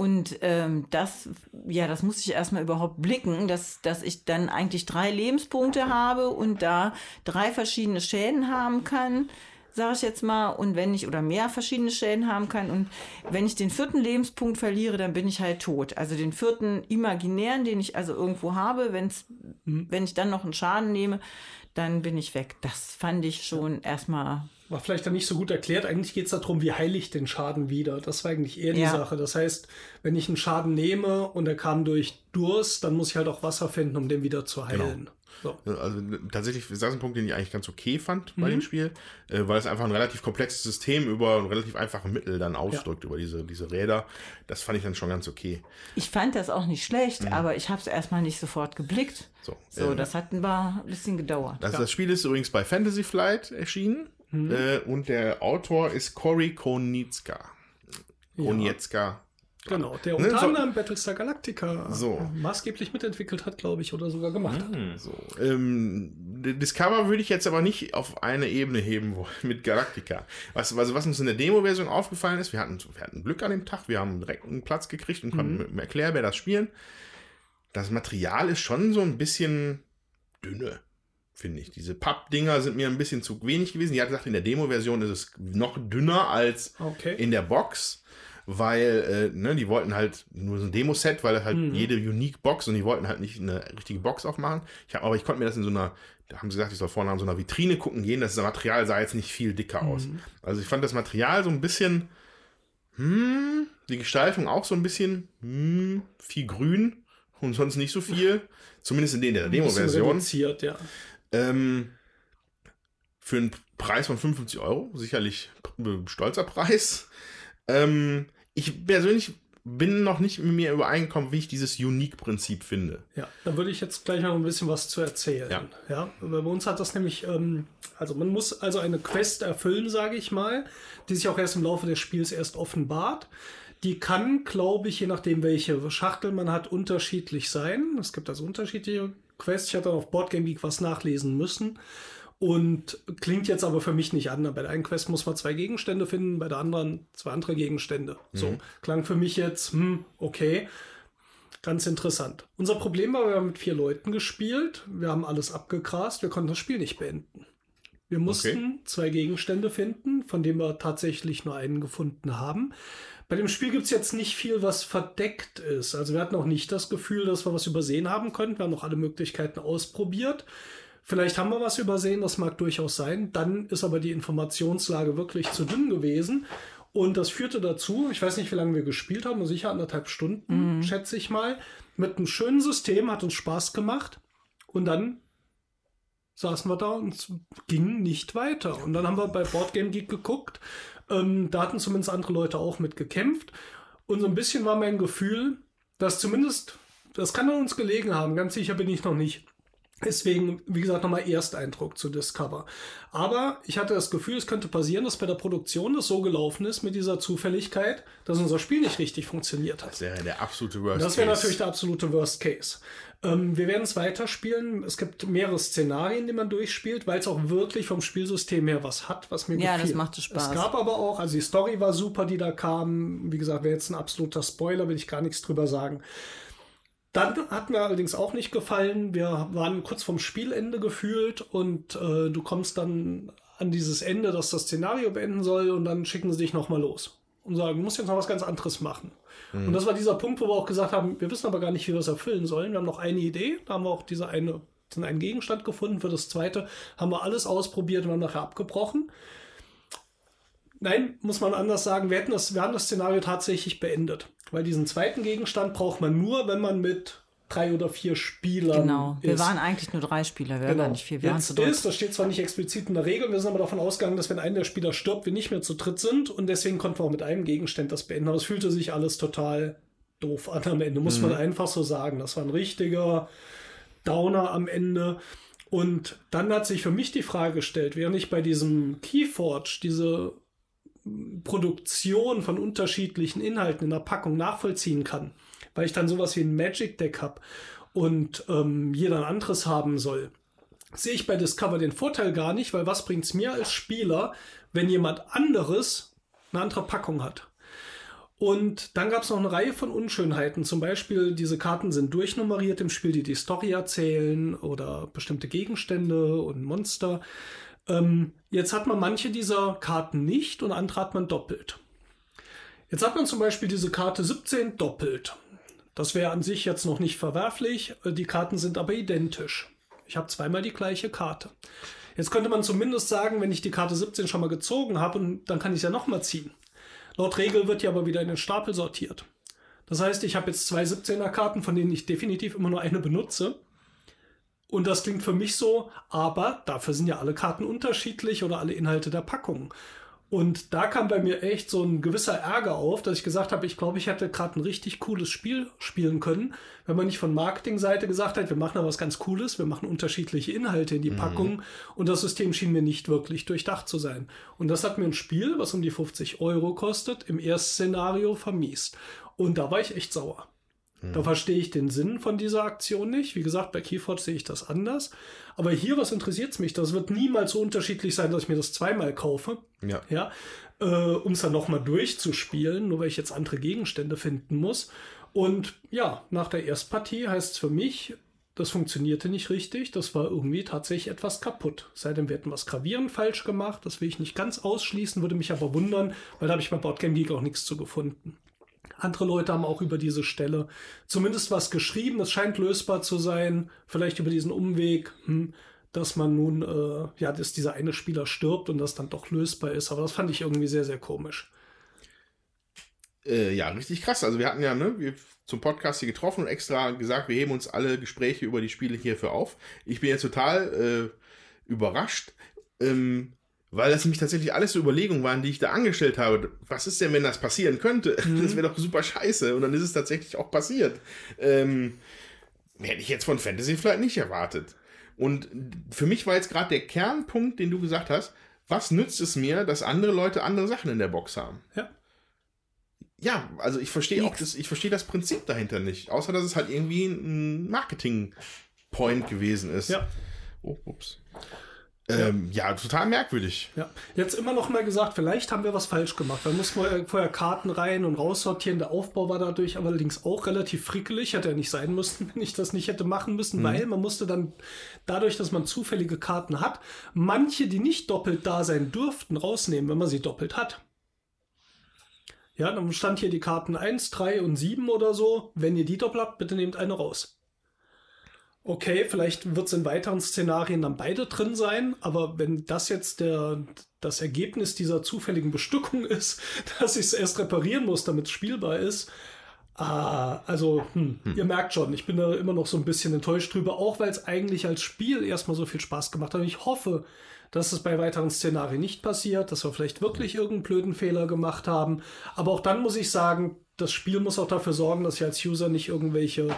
Und ähm, das, ja, das muss ich erstmal überhaupt blicken, dass, dass ich dann eigentlich drei Lebenspunkte habe und da drei verschiedene Schäden haben kann sage ich jetzt mal, und wenn ich oder mehr verschiedene Schäden haben kann und wenn ich den vierten Lebenspunkt verliere, dann bin ich halt tot. Also den vierten imaginären, den ich also irgendwo habe, wenn's, wenn ich dann noch einen Schaden nehme, dann bin ich weg. Das fand ich schon erstmal War vielleicht dann nicht so gut erklärt. Eigentlich geht es darum, wie heile ich den Schaden wieder. Das war eigentlich eher die Ja. Sache. Das heißt, wenn ich einen Schaden nehme und er kam durch Durst, dann muss ich halt auch Wasser finden, um den wieder zu heilen. So. Also tatsächlich ist das ein Punkt, den ich eigentlich ganz okay fand bei Mhm. dem Spiel, äh, weil es einfach ein relativ komplexes System über ein relativ einfache Mittel dann ausdrückt, über diese, diese Räder. Das fand ich dann schon ganz okay. Ich fand das auch nicht schlecht, aber ich habe es erstmal nicht sofort geblickt. So, So, ähm, das hat ein, paar- ein bisschen gedauert. Das, das Spiel ist übrigens bei Fantasy Flight erschienen äh, und der Autor ist Cory Konietzka. Konietzka. Genau, der Ne, unter so- anderem Battlestar Galactica So. maßgeblich mitentwickelt hat, glaube ich, oder sogar gemacht hat. So, ähm, D- Discover würde ich jetzt aber nicht auf eine Ebene heben wollen mit Galactica. Was, also was uns in der Demo-Version aufgefallen ist, wir hatten, wir hatten Glück an dem Tag, wir haben direkt einen Platz gekriegt und konnten mit dem Erklärbär das spielen. Das Material ist schon so ein bisschen dünne, finde ich. Diese Pappdinger sind mir ein bisschen zu wenig gewesen. Die hat gesagt, in der Demo-Version ist es noch dünner als Okay. in der Box, weil äh, ne, die wollten halt nur so ein Demo-Set, weil halt Mhm. jede Unique Box und die wollten halt nicht eine richtige Box aufmachen. Ich hab, aber ich konnte mir das in so einer, da haben sie gesagt, ich soll vorne an so einer Vitrine gucken gehen. Das Material sah jetzt nicht viel dicker aus. Mhm. Also ich fand das Material so ein bisschen, hm, die Gestaltung auch so ein bisschen, hm, viel grün und sonst nicht so viel. Zumindest in der Demo-Version. ja. Ähm, für einen Preis von 55 Euro, sicherlich ein stolzer Preis. Ähm, ich persönlich bin noch nicht mit mir übereingekommen, wie ich dieses Unique-Prinzip finde. Ja, da würde ich jetzt gleich noch ein bisschen was zu erzählen. Ja. ja bei uns hat das nämlich, ähm, also man muss also eine Quest erfüllen, sage ich mal, die sich auch erst im Laufe des Spiels erst offenbart. Die kann, glaube ich, je nachdem, welche Schachtel man hat, unterschiedlich sein. Es gibt also unterschiedliche Quests. Ich hatte dann auf Boardgame Geek was nachlesen müssen. Und klingt jetzt aber für mich nicht an. Bei der einen Quest muss man zwei Gegenstände finden, bei der anderen zwei andere Gegenstände. So, klang für mich jetzt, hm, okay. Ganz interessant. Unser Problem war, wir haben mit vier Leuten gespielt. Wir haben alles abgegrast. Wir konnten das Spiel nicht beenden. Wir mussten zwei Gegenstände finden, von denen wir tatsächlich nur einen gefunden haben. Bei dem Spiel gibt es jetzt nicht viel, was verdeckt ist. Also wir hatten auch nicht das Gefühl, dass wir was übersehen haben könnten. Wir haben noch alle Möglichkeiten ausprobiert. Vielleicht haben wir was übersehen, das mag durchaus sein. Dann ist aber die Informationslage wirklich zu dünn gewesen. Und das führte dazu, ich weiß nicht, wie lange wir gespielt haben, sicher anderthalb Stunden, schätze ich mal. Mit einem schönen System, hat uns Spaß gemacht. Und dann saßen wir da und es ging nicht weiter. Und dann haben wir bei Boardgame Geek geguckt. Ähm, da hatten zumindest andere Leute auch mit gekämpft. Und so ein bisschen war mein Gefühl, dass zumindest, das kann an uns gelegen haben, ganz sicher bin ich noch nicht. Deswegen, wie gesagt, nochmal Ersteindruck zu Discover. Aber ich hatte das Gefühl, es könnte passieren, dass bei der Produktion das so gelaufen ist mit dieser Zufälligkeit, dass unser Spiel nicht richtig funktioniert hat. Das wäre der absolute Worst Das wäre Case. natürlich der absolute Worst Case. Ähm, wir werden es weiterspielen. Es gibt mehrere Szenarien, die man durchspielt, weil es auch wirklich vom Spielsystem her was hat, was mir Ja, gefiel. das machte Spaß. Es gab aber auch, also die Story war super, die da kam. Wie gesagt, wäre jetzt ein absoluter Spoiler, will ich gar nichts drüber sagen. Dann hat mir allerdings auch nicht gefallen. Wir waren kurz vorm Spielende gefühlt und äh, du kommst dann an dieses Ende, dass das Szenario beenden soll und dann schicken sie dich nochmal los und sagen, du musst jetzt noch was ganz anderes machen. Und das war dieser Punkt, wo wir auch gesagt haben, wir wissen aber gar nicht, wie wir es erfüllen sollen. Wir haben noch eine Idee, da haben wir auch diese eine, diesen einen Gegenstand gefunden. Für das zweite haben wir alles ausprobiert und haben nachher abgebrochen. Nein, muss man anders sagen, wir, hätten das, wir haben das Szenario tatsächlich beendet. Weil diesen zweiten Gegenstand braucht man nur, wenn man mit drei oder vier Spielern Genau. Wir ist. waren eigentlich nur drei Spieler, wir waren gar nicht vier. Wir waren Jetzt zu dritt. ist, das steht zwar nicht explizit in der Regel, wir sind aber davon ausgegangen, dass wenn einer der Spieler stirbt, wir nicht mehr zu dritt sind und deswegen konnten wir auch mit einem Gegenstand das beenden. Aber es fühlte sich alles total doof an am Ende, muss man einfach so sagen. Das war ein richtiger Downer am Ende. Und dann hat sich für mich die Frage gestellt, während ich bei diesem Keyforge diese Produktion von unterschiedlichen Inhalten in der Packung nachvollziehen kann, weil ich dann sowas wie ein Magic Deck habe und ähm, jeder ein anderes haben soll, sehe ich bei Discover den Vorteil gar nicht, weil was bringt es mir als Spieler, wenn jemand anderes eine andere Packung hat? Und dann gab es noch eine Reihe von Unschönheiten. Zum Beispiel, diese Karten sind durchnummeriert im Spiel, die die Story erzählen oder bestimmte Gegenstände und Monster. Ähm, jetzt hat man manche dieser Karten nicht und andere hat man doppelt. Jetzt hat man zum Beispiel diese Karte 17 doppelt. Das wäre an sich jetzt noch nicht verwerflich. Äh, Die Karten sind aber identisch. Ich habe zweimal die gleiche Karte. Jetzt könnte man zumindest sagen, wenn ich die Karte 17 schon mal gezogen habe, dann kann ich ja nochmal ziehen. Laut Regel wird die aber wieder in den Stapel sortiert. Das heißt, ich habe jetzt zwei 17er Karten, von denen ich definitiv immer nur eine benutze. Und das klingt für mich so, aber dafür sind ja alle Karten unterschiedlich oder alle Inhalte der Packung. Und da kam bei mir echt so ein gewisser Ärger auf, dass ich gesagt habe, ich glaube, ich hätte gerade ein richtig cooles Spiel spielen können, wenn man nicht von Marketingseite gesagt hat, wir machen da was ganz Cooles, wir machen unterschiedliche Inhalte in die Packung und das System schien mir nicht wirklich durchdacht zu sein. Und das hat mir ein Spiel, was um die 50 Euro kostet, im ersten Szenario vermiest. Und da war ich echt sauer. Da verstehe ich den Sinn von dieser Aktion nicht. Wie gesagt, bei Keyforge sehe ich das anders. Aber hier, was interessiert es mich? Das wird niemals so unterschiedlich sein, dass ich mir das zweimal kaufe. Ja. Ja, äh, um es dann nochmal durchzuspielen, nur weil ich jetzt andere Gegenstände finden muss. Und ja, nach der Erstpartie heißt es für mich, das funktionierte nicht richtig. Das war irgendwie tatsächlich etwas kaputt. Seitdem wir hätten was gravierend falsch gemacht. Das will ich nicht ganz ausschließen, würde mich aber wundern, weil da habe ich bei Boardgame Geek auch nichts zu gefunden. Andere Leute haben auch über diese Stelle zumindest was geschrieben. Das scheint lösbar zu sein. Vielleicht über diesen Umweg, hm, dass man nun, äh, ja, dass dieser eine Spieler stirbt und das dann doch lösbar ist. Aber das fand ich irgendwie sehr, sehr komisch. Äh, ja, richtig krass. Also wir hatten ja, ne, wir zum Podcast hier getroffen und extra gesagt, wir heben uns alle Gespräche über die Spiele hierfür auf. Ich bin jetzt total äh, überrascht, ähm, weil das nämlich tatsächlich alles so Überlegungen waren, die ich da angestellt habe. Was ist denn, wenn das passieren könnte? Mhm. Das wäre doch super scheiße. Und dann ist es tatsächlich auch passiert. Ähm, hätte ich jetzt von Fantasy vielleicht nicht erwartet. Und für mich war jetzt gerade der Kernpunkt, den du gesagt hast, was nützt es mir, dass andere Leute andere Sachen in der Box haben? Ja ja, also ich verstehe auch das, ich verstehe das Prinzip dahinter nicht. Außer dass es halt irgendwie ein Marketing-Point gewesen ist. Ja. Oh, ups. Ähm, ja. ja. total merkwürdig. Ja, jetzt immer noch mal gesagt, vielleicht haben wir was falsch gemacht. Da muss man vorher Karten rein und raussortieren. Der Aufbau war dadurch allerdings auch relativ frickelig. Hätte er nicht sein müssen, wenn ich das nicht hätte machen müssen, mhm. weil man musste dann dadurch, dass man zufällige Karten hat, manche, die nicht doppelt da sein dürften, rausnehmen, wenn man sie doppelt hat. Ja, dann stand hier die Karten 1, 3 und 7 oder so. Wenn ihr die doppelt habt, bitte nehmt eine raus. Okay, vielleicht wird es in weiteren Szenarien dann beide drin sein, aber wenn das jetzt der, das Ergebnis dieser zufälligen Bestückung ist, dass ich es erst reparieren muss, damit es spielbar ist, Ah, also, hm, hm. ihr merkt schon, ich bin da immer noch so ein bisschen enttäuscht drüber, auch weil es eigentlich als Spiel erstmal so viel Spaß gemacht hat. Ich hoffe, dass es bei weiteren Szenarien nicht passiert, dass wir vielleicht wirklich irgendeinen blöden Fehler gemacht haben. Aber auch dann muss ich sagen, das Spiel muss auch dafür sorgen, dass ich als User nicht irgendwelche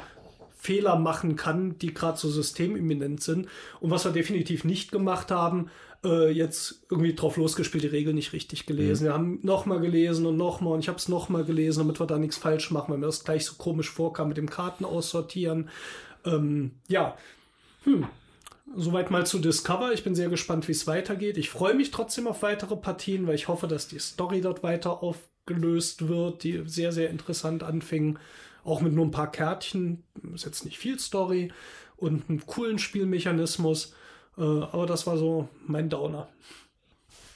Fehler machen kann, die gerade so systemimminent sind. Und was wir definitiv nicht gemacht haben, äh, jetzt irgendwie drauf losgespielt, die Regeln nicht richtig gelesen. Mhm. Wir haben nochmal gelesen und nochmal und ich habe es nochmal gelesen, damit wir da nichts falsch machen, weil mir das gleich so komisch vorkam mit dem Karten aussortieren. Ähm, ja, hm, Soweit mal zu Discover. Ich bin sehr gespannt, wie es weitergeht. Ich freue mich trotzdem auf weitere Partien, weil ich hoffe, dass die Story dort weiter aufgelöst wird, die sehr, sehr interessant anfing. Auch mit nur ein paar Kärtchen. Ist jetzt nicht viel Story und einen coolen Spielmechanismus. Äh, aber das war so mein Downer.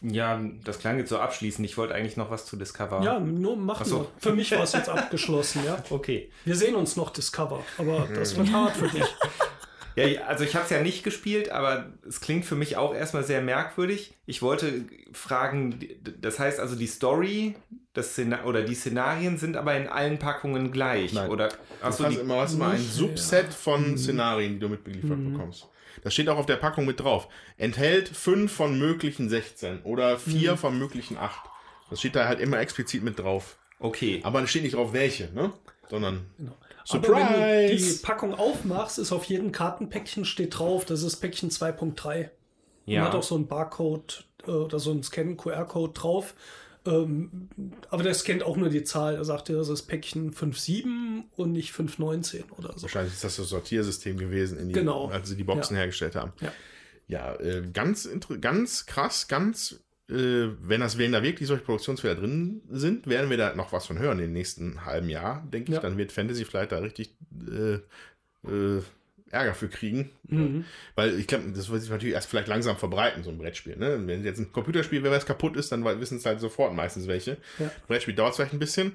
Ja, das klang jetzt so abschließend. Ich wollte eigentlich noch was zu Discover. Ja, nur machen so. Für mich war es jetzt abgeschlossen, ja. Okay. Wir sehen uns noch Discover, aber das wird hart für dich. Ja, also ich habe es ja nicht gespielt, aber es klingt für mich auch erstmal sehr merkwürdig. Ich wollte fragen, das heißt also die Story das Szenar oder die Szenarien sind aber in allen Packungen gleich. Nein. Oder hast du hast immer, hast immer ein Subset von mhm. Szenarien, die du mitgeliefert mhm. bekommst. Das steht auch auf der Packung mit drauf. Enthält fünf von möglichen 16 oder vier mhm. von möglichen acht. Das steht da halt immer explizit mit drauf. Okay. Aber es steht nicht drauf, welche, ne? Sondern. Genau. Surprise! Aber wenn du die Packung aufmachst, ist auf jedem Kartenpäckchen steht drauf, das ist Päckchen 2.3. Ja. Man hat auch so ein Barcode äh, oder so ein Scan-QR-Code drauf. Ähm, aber der scannt auch nur die Zahl. Er sagt ja, das ist Päckchen 5.7 und nicht 5.19 oder so. Wahrscheinlich ist das das Sortiersystem gewesen, die, genau. als sie die Boxen ja. hergestellt haben. Ja, ja äh, ganz, ganz krass, ganz äh, wenn das wenn da wirklich solche Produktionsfehler drin sind, werden wir da noch was von hören in den nächsten halben Jahr, denke ich. Ja. Dann wird Fantasy vielleicht da richtig äh, äh, Ärger für kriegen. Mhm. Weil ich glaube, das wird sich natürlich erst vielleicht langsam verbreiten, so ein Brettspiel. Ne? Wenn jetzt ein Computerspiel, wer weiß, kaputt ist, dann wissen es halt sofort meistens welche. Ja. Brettspiel dauert vielleicht ein bisschen.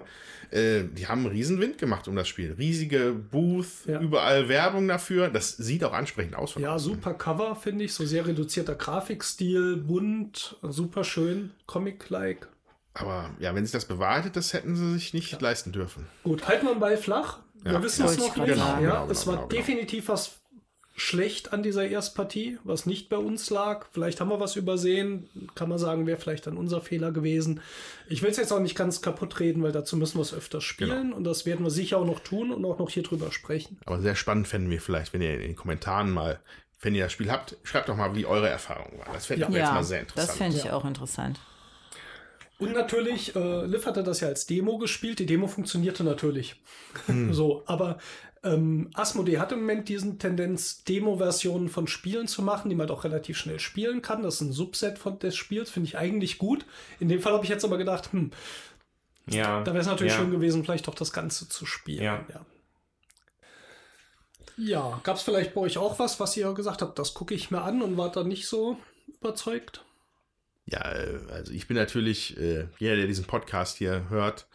Äh, die haben einen riesen Wind gemacht um das Spiel. Riesige Booth, ja. überall Werbung dafür. Das sieht auch ansprechend aus. Ja, super Cover, finde ich. So sehr reduzierter Grafikstil, bunt, super schön, Comic-like. Aber ja, wenn sich das bewahrheitet, das hätten sie sich nicht ja. leisten dürfen. Gut, halten wir den Ball flach. Wir ja, wissen es noch nicht. Genau, ja, genau, es war genau, genau, definitiv was schlecht an dieser Erstpartie, was nicht bei uns lag. Vielleicht haben wir was übersehen. Kann man sagen, wäre vielleicht dann unser Fehler gewesen. Ich will es jetzt auch nicht ganz kaputt reden, weil dazu müssen wir es öfter spielen genau. und das werden wir sicher auch noch tun und auch noch hier drüber sprechen. Aber sehr spannend fänden wir vielleicht, wenn ihr in den Kommentaren mal, wenn ihr das Spiel habt, schreibt doch mal, wie eure Erfahrung war. Das fände ich ja, jetzt mal sehr interessant. Das fände ich auch interessant. Und natürlich, äh, Liv hatte das ja als Demo gespielt. Die Demo funktionierte natürlich. Hm. so, aber ähm, Asmodee hat im Moment diesen Tendenz, Demo-Versionen von Spielen zu machen, die man doch relativ schnell spielen kann. Das ist ein Subset von des Spiels, finde ich eigentlich gut. In dem Fall habe ich jetzt aber gedacht, hm, ja, da wäre es natürlich ja. schön gewesen, vielleicht doch das Ganze zu spielen. Ja. ja. Ja, gab es vielleicht bei euch auch was, was ihr gesagt habt, das gucke ich mir an und wart dann nicht so überzeugt? Ja, äh, also ich bin natürlich, äh, jeder, der diesen Podcast hier hört,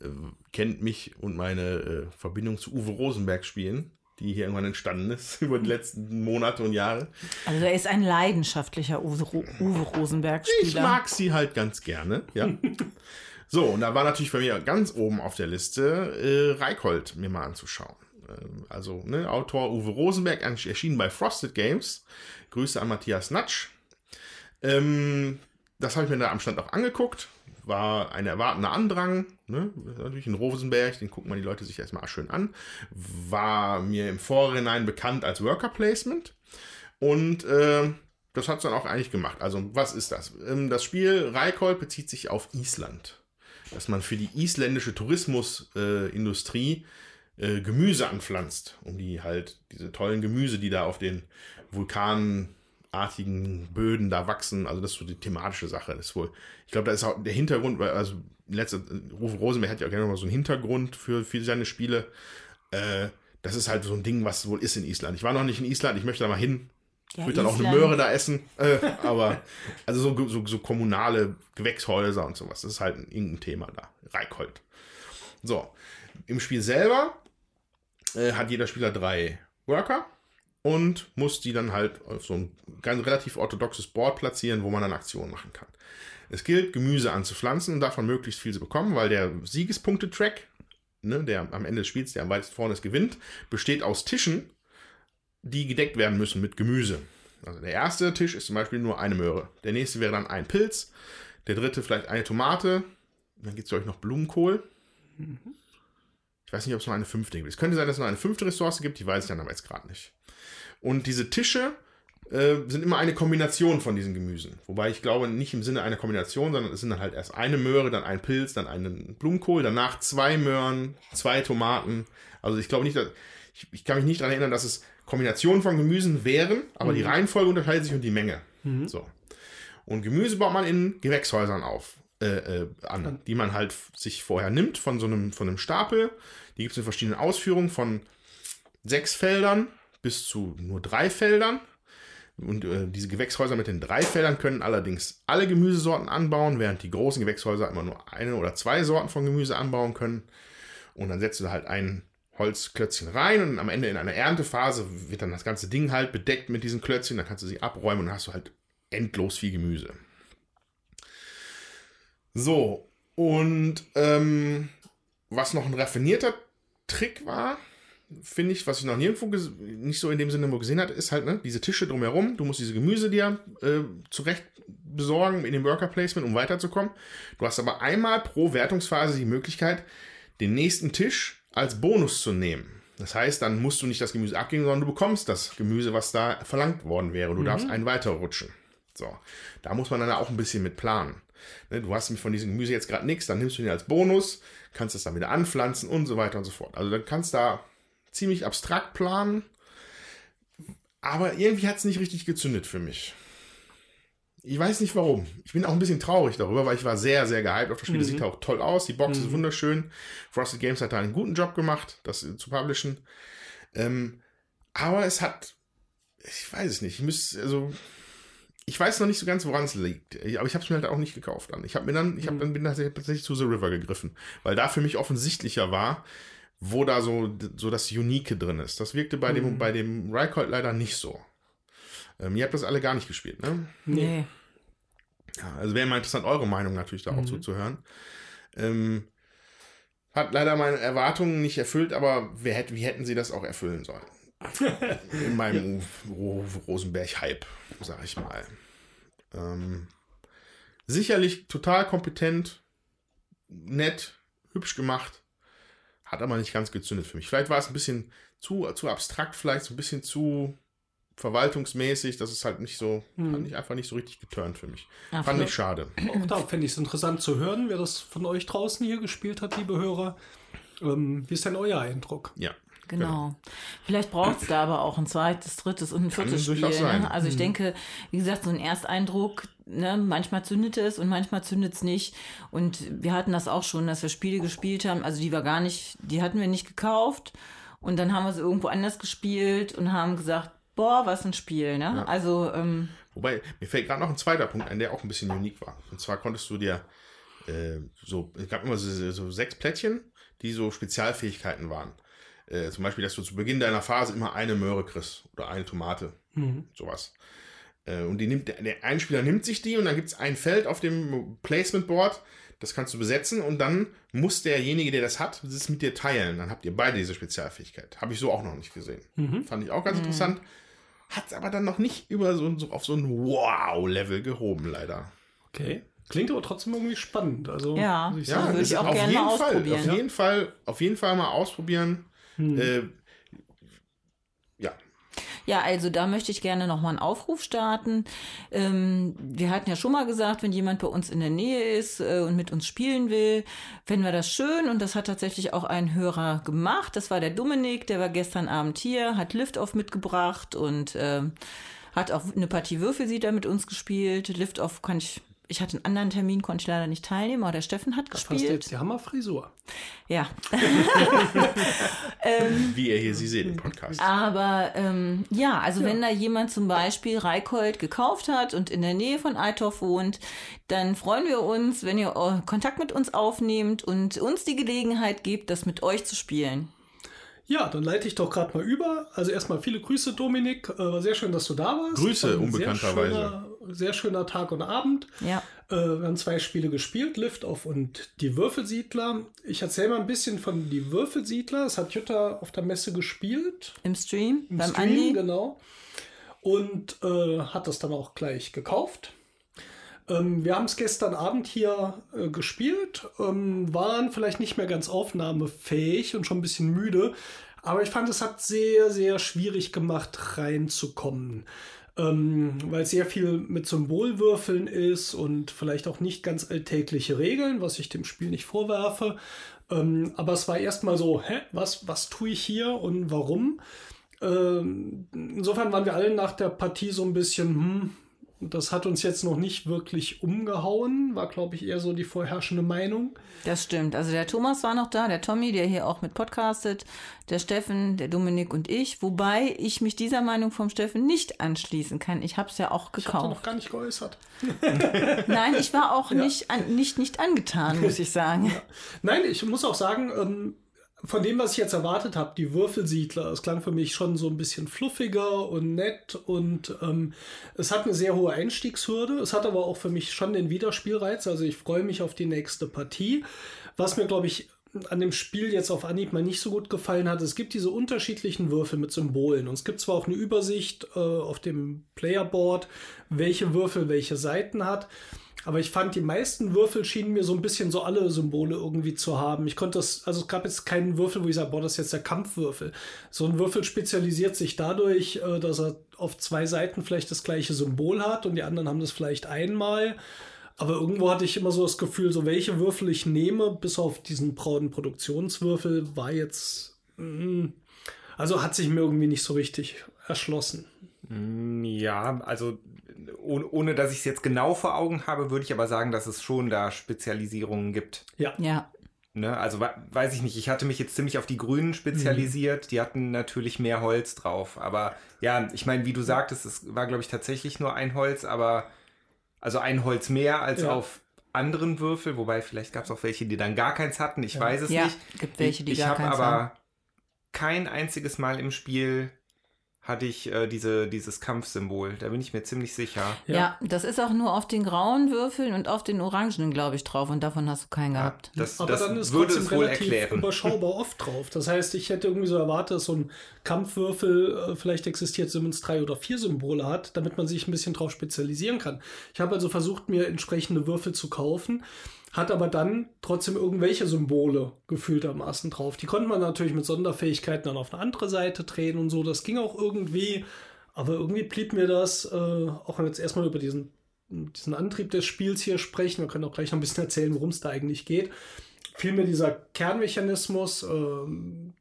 äh, kennt mich und meine äh, Verbindung zu Uwe Rosenberg spielen, die hier irgendwann entstanden ist über die letzten Monate und Jahre. Also er ist ein leidenschaftlicher Uwe, Ro- Uwe Rosenberg-Spieler. Ich mag sie halt ganz gerne, ja. so, und da war natürlich bei mir ganz oben auf der Liste äh, Reichold mir mal anzuschauen. Ähm, Also, ne, Autor Uwe Rosenberg, erschienen bei Frosted Games. Grüße an Matthias Natsch. Ähm, das habe ich mir da am Stand auch angeguckt. War ein erwartender Andrang. Ne? Natürlich ein Rosenberg, den gucken man die Leute sich erstmal schön an. War mir im Vorhinein bekannt als Worker Placement. Und äh, das hat es dann auch eigentlich gemacht. Also, was ist das? Ähm, das Spiel Reichold bezieht sich auf Island. Dass man für die isländische Tourismusindustrie äh, Gemüse anpflanzt, um die halt, diese tollen Gemüse, die da auf den vulkanartigen Böden da wachsen. Also, das ist so die thematische Sache. Das ist wohl, ich glaube, da ist auch der Hintergrund, weil, also, letzte, Rufe Rosenberg hat ja auch gerne mal so einen Hintergrund für, für seine Spiele. Äh, das ist halt so ein Ding, was wohl ist in Island. Ich war noch nicht in Island, ich möchte da mal hin. Ich Ja, würde dann auch eine. Möhre da essen. Äh, aber, also so, so, so kommunale Gewächshäuser und sowas. Das ist halt ein, irgendein Thema da. Reichold. So. Im Spiel selber äh, hat jeder Spieler drei Worker und muss die dann halt auf so ein ganz relativ orthodoxes Board platzieren, wo man dann Aktionen machen kann. Es gilt, Gemüse anzupflanzen und davon möglichst viel zu bekommen, weil der Siegespunkte-Track, ne, der am Ende des Spiels, der am weitesten vorne ist, gewinnt, besteht aus Tischen, die gedeckt werden müssen mit Gemüse. Also der erste Tisch ist zum Beispiel nur eine Möhre. Der nächste wäre dann ein Pilz. Der dritte vielleicht eine Tomate. Dann gibt es, glaube ich, noch Blumenkohl. Ich weiß nicht, ob es noch eine fünfte gibt. Es könnte sein, dass es noch eine fünfte Ressource gibt, die weiß ich dann aber jetzt gerade nicht. Und diese Tische äh, sind immer eine Kombination von diesen Gemüsen. Wobei ich glaube, nicht im Sinne einer Kombination, sondern es sind dann halt erst eine Möhre, dann ein Pilz, dann einen Blumenkohl, danach zwei Möhren, zwei Tomaten. Also ich glaube nicht, dass, ich, ich kann mich nicht daran erinnern, dass es Kombinationen von Gemüsen wären, aber die Reihenfolge unterscheidet sich und die Menge. So. Und Gemüse baut man in Gewächshäusern auf, äh, äh, an, die man halt sich vorher nimmt von so einem, von einem Stapel. Die gibt es in verschiedenen Ausführungen von sechs Feldern bis zu nur drei Feldern. Und äh, diese Gewächshäuser mit den drei Feldern können allerdings alle Gemüsesorten anbauen, während die großen Gewächshäuser immer nur eine oder zwei Sorten von Gemüse anbauen können. Und dann setzt du halt ein Holzklötzchen rein und am Ende in einer Erntephase wird dann das ganze Ding halt bedeckt mit diesen Klötzchen. Dann kannst du sie abräumen und dann hast du halt endlos viel Gemüse. So, und ähm, was noch ein raffinierter Trick war, finde ich, was ich noch nirgendwo nicht so in dem Sinne gesehen hatte, ist halt ne, diese Tische drumherum. Du musst diese Gemüse dir äh, zurecht besorgen in dem Worker Placement, um weiterzukommen. Du hast aber einmal pro Wertungsphase die Möglichkeit, den nächsten Tisch als Bonus zu nehmen. Das heißt, dann musst du nicht das Gemüse abgeben, sondern du bekommst das Gemüse, was da verlangt worden wäre. Du darfst einen weiterrutschen. So, da muss man dann auch ein bisschen mit planen. Ne, du hast von diesem Gemüse jetzt gerade nichts, dann nimmst du ihn als Bonus, kannst es dann wieder anpflanzen und so weiter und so fort. Also dann kannst du da ziemlich abstrakt planen, aber irgendwie hat es nicht richtig gezündet für mich. Ich weiß nicht warum. Ich bin auch ein bisschen traurig darüber, weil ich war sehr, sehr gehypt auf das Spiel. Das sieht auch toll aus. Die Box ist wunderschön. Frosted Games hat da einen guten Job gemacht, das zu publishen. Ähm, aber es hat, ich weiß es nicht. Ich müsste, also, ich weiß noch nicht so ganz, woran es liegt. Aber ich habe es mir halt auch nicht gekauft dann. Ich habe mir dann, ich habe dann bin tatsächlich zu The River gegriffen, weil da für mich offensichtlicher war, wo da so, so das Unique drin ist. Das wirkte bei dem, bei dem Rycolt leider nicht so. Ähm, ihr habt das alle gar nicht gespielt, ne? Nee. Ja, also wäre mal interessant, eure Meinung natürlich da auch zuzuhören. Ähm, hat leider meine Erwartungen nicht erfüllt, aber wer hätte, wie hätten sie das auch erfüllen sollen? In meinem Ro- Rosenberg-Hype, sag ich mal. Ähm, sicherlich total kompetent, nett, hübsch gemacht, hat aber nicht ganz gezündet für mich. Vielleicht war es ein bisschen zu, zu abstrakt, vielleicht so ein bisschen zu verwaltungsmäßig, das ist halt nicht so, hat nicht, einfach nicht so richtig geturnt für mich. Ja, Fand ich schade. Auch da fände ich es interessant zu hören, wer das von euch draußen hier gespielt hat, liebe Hörer. Ähm, wie ist denn euer Eindruck? Ja. Genau. Vielleicht braucht es da aber auch ein zweites, drittes und ein viertes Spiel. durchaus sein. Ne? Also ich denke, wie gesagt, so ein Ersteindruck, ne? manchmal zündet es und manchmal zündet es nicht. Und wir hatten das auch schon, dass wir Spiele gespielt haben, also die wir gar nicht, die hatten wir nicht gekauft. Und dann haben wir es irgendwo anders gespielt und haben gesagt, boah, was ein Spiel, ne? Ja. Also, ähm, Wobei, mir fällt gerade noch ein zweiter Punkt ein, der auch ein bisschen unique war. Und zwar konntest du dir äh, so, es gab immer so, so sechs Plättchen, die so Spezialfähigkeiten waren. Äh, zum Beispiel, dass du zu Beginn deiner Phase immer eine Möhre kriegst oder eine Tomate, sowas. Äh, und die nimmt, der, der ein Spieler nimmt sich die und dann gibt es ein Feld auf dem Placement Board, das kannst du besetzen und dann muss derjenige, der das hat, das mit dir teilen. Dann habt ihr beide diese Spezialfähigkeit. Habe ich so auch noch nicht gesehen. Fand ich auch ganz interessant. Hat es aber dann noch nicht über so, so auf so ein Wow-Level gehoben, leider. Okay. Klingt aber trotzdem irgendwie spannend. Also, Ja. ich Ja, sagen. würde ich auch auf gerne mal Fall, ausprobieren. Auf Ja. jeden Fall, auf jeden Fall mal ausprobieren. Hm. Äh, ja, Ja, also da möchte ich gerne nochmal einen Aufruf starten. Ähm, wir hatten ja schon mal gesagt, wenn jemand bei uns in der Nähe ist äh, und mit uns spielen will, fänden wir das schön. Und das hat tatsächlich auch ein Hörer gemacht. Das war der Dominik, der war gestern Abend hier, hat Liftoff mitgebracht und ähm, hat auch eine Partie Würfelsieder mit uns gespielt. Liftoff kann ich, ich hatte einen anderen Termin, konnte ich leider nicht teilnehmen, aber der Steffen hat Fast gespielt. jetzt die Hammerfrisur. Ja. wie ihr hier sie seht im Podcast. Aber ähm, ja, also wenn da jemand zum Beispiel Reikold gekauft hat und in der Nähe von Eitorf wohnt, dann freuen wir uns, wenn ihr äh, Kontakt mit uns aufnehmt und uns die Gelegenheit gebt, das mit euch zu spielen. Ja, dann leite ich doch gerade mal über. Also erstmal viele Grüße, Dominik. Äh, war sehr schön, dass du da warst. Grüße, unbekannterweise. Sehr schöner, Tag und Abend. Ja. Äh, wir haben zwei Spiele gespielt, Liftoff und die Würfelsiedler. Ich erzähle mal ein bisschen von die Würfelsiedler. Das hat Jutta auf der Messe gespielt. Im Stream, Im beim Stream, Andi. genau. Und äh, hat das dann auch gleich gekauft. Ähm, wir haben es gestern Abend hier äh, gespielt, ähm, waren vielleicht nicht mehr ganz aufnahmefähig und schon ein bisschen müde. Aber ich fand, es hat sehr, sehr schwierig gemacht, reinzukommen. Ähm, weil sehr viel mit Symbolwürfeln ist und vielleicht auch nicht ganz alltägliche Regeln, was ich dem Spiel nicht vorwerfe. Ähm, aber es war erstmal so, hä, was, was tue ich hier und warum? Ähm, insofern waren wir alle nach der Partie so ein bisschen, hm, das hat uns jetzt noch nicht wirklich umgehauen, war, glaube ich, eher so die vorherrschende Meinung. Das stimmt. Also der Thomas war noch da, der Tommy, der hier auch mit podcastet, der Steffen, der Dominik und ich. Wobei ich mich dieser Meinung vom Steffen nicht anschließen kann. Ich habe es ja auch Ich hatte noch gekauft. gar nicht geäußert. Nein, ich war auch nicht, an, nicht, nicht angetan, muss ich sagen. Nein, ich muss auch sagen, ähm, von dem, was ich jetzt erwartet habe, die Würfelsiedler, es klang für mich schon so ein bisschen fluffiger und nett und ähm, es hat eine sehr hohe Einstiegshürde. Es hat aber auch für mich schon den Wiederspielreiz. Also ich freue mich auf die nächste Partie. Was mir, glaube ich, an dem Spiel jetzt auf Anhieb mal nicht so gut gefallen hat, es gibt diese unterschiedlichen Würfel mit Symbolen. Und es gibt zwar auch eine Übersicht äh, auf dem Playerboard, welche Würfel welche Seiten hat. Aber ich fand, die meisten Würfel schienen mir so ein bisschen so alle Symbole irgendwie zu haben. Ich konnte das, also es gab jetzt keinen Würfel, wo ich sage, boah, das ist jetzt der Kampfwürfel. So ein Würfel spezialisiert sich dadurch, äh, dass er auf zwei Seiten vielleicht das gleiche Symbol hat und die anderen haben das vielleicht einmal. Aber irgendwo hatte ich immer so das Gefühl, so welche Würfel ich nehme, bis auf diesen braunen Produktionswürfel, war jetzt, mm, also hat sich mir irgendwie nicht so richtig erschlossen. Ja, also ohne, ohne dass ich es jetzt genau vor Augen habe, würde ich aber sagen, dass es schon da Spezialisierungen gibt. Ja. Ja. Ne? Also we- weiß ich nicht, ich hatte mich jetzt ziemlich auf die Grünen spezialisiert. Die hatten natürlich mehr Holz drauf. Aber ja, ich meine, wie du sagtest, es war, glaube ich, tatsächlich nur ein Holz, aber also ein Holz mehr als Ja. auf anderen Würfel, wobei vielleicht gab es auch welche, die dann gar keins hatten. Ich weiß es Ja, nicht. gibt welche, die ich gar habe keins aber haben. kein einziges Mal im Spiel hatte ich äh, diese, dieses Kampfsymbol. Da bin ich mir ziemlich sicher. Ja. Ja. das ist auch nur auf den grauen Würfeln und auf den orangenen, glaube ich, drauf. Und davon hast du keinen gehabt. Das, Aber das dann ist würde trotzdem es wohl relativ erklären. überschaubar oft drauf. Das heißt, ich hätte irgendwie so erwartet, dass so ein Kampfwürfel äh, vielleicht existiert, zumindest drei oder vier Symbole hat, damit man sich ein bisschen drauf spezialisieren kann. Ich habe also versucht, mir entsprechende Würfel zu kaufen, hat aber dann trotzdem irgendwelche Symbole gefühltermaßen drauf. Die konnte man natürlich mit Sonderfähigkeiten dann auf eine andere Seite drehen und so. Das ging auch irgendwie. Aber irgendwie blieb mir das, äh, auch wenn wir jetzt erstmal über diesen, diesen Antrieb des Spiels hier sprechen, wir können auch gleich noch ein bisschen erzählen, worum es da eigentlich geht, fiel mir dieser Kernmechanismus ähm,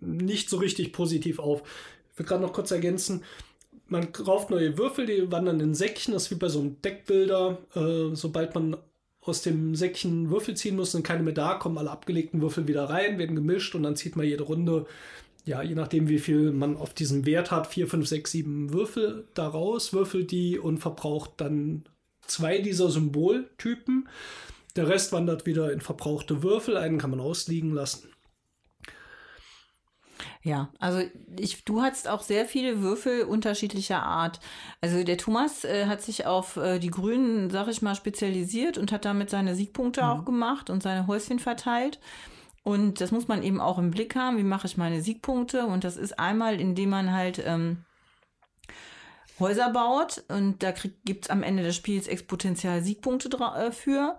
nicht so richtig positiv auf. Ich will gerade noch kurz ergänzen, man kauft neue Würfel, die wandern in Säckchen, das ist wie bei so einem Deckbilder. Äh, sobald man aus dem Säckchen Würfel ziehen muss, sind keine mehr da, kommen alle abgelegten Würfel wieder rein, werden gemischt und dann zieht man jede Runde ja, je nachdem, wie viel man auf diesem Wert hat, 4, 5, 6, 7 Würfel daraus, würfelt die und verbraucht dann zwei dieser Symboltypen. Der Rest wandert wieder in verbrauchte Würfel, einen kann man ausliegen lassen. Ja, also ich, du hattest auch sehr viele Würfel unterschiedlicher Art. Also der Thomas äh, hat sich auf äh, die Grünen, sag ich mal, spezialisiert und hat damit seine Siegpunkte mhm. auch gemacht und seine Häuschen verteilt. Und das muss man eben auch im Blick haben, wie mache ich meine Siegpunkte. Und das ist einmal, indem man halt ähm, Häuser baut und da gibt es am Ende des Spiels exponentiell Siegpunkte äh, für.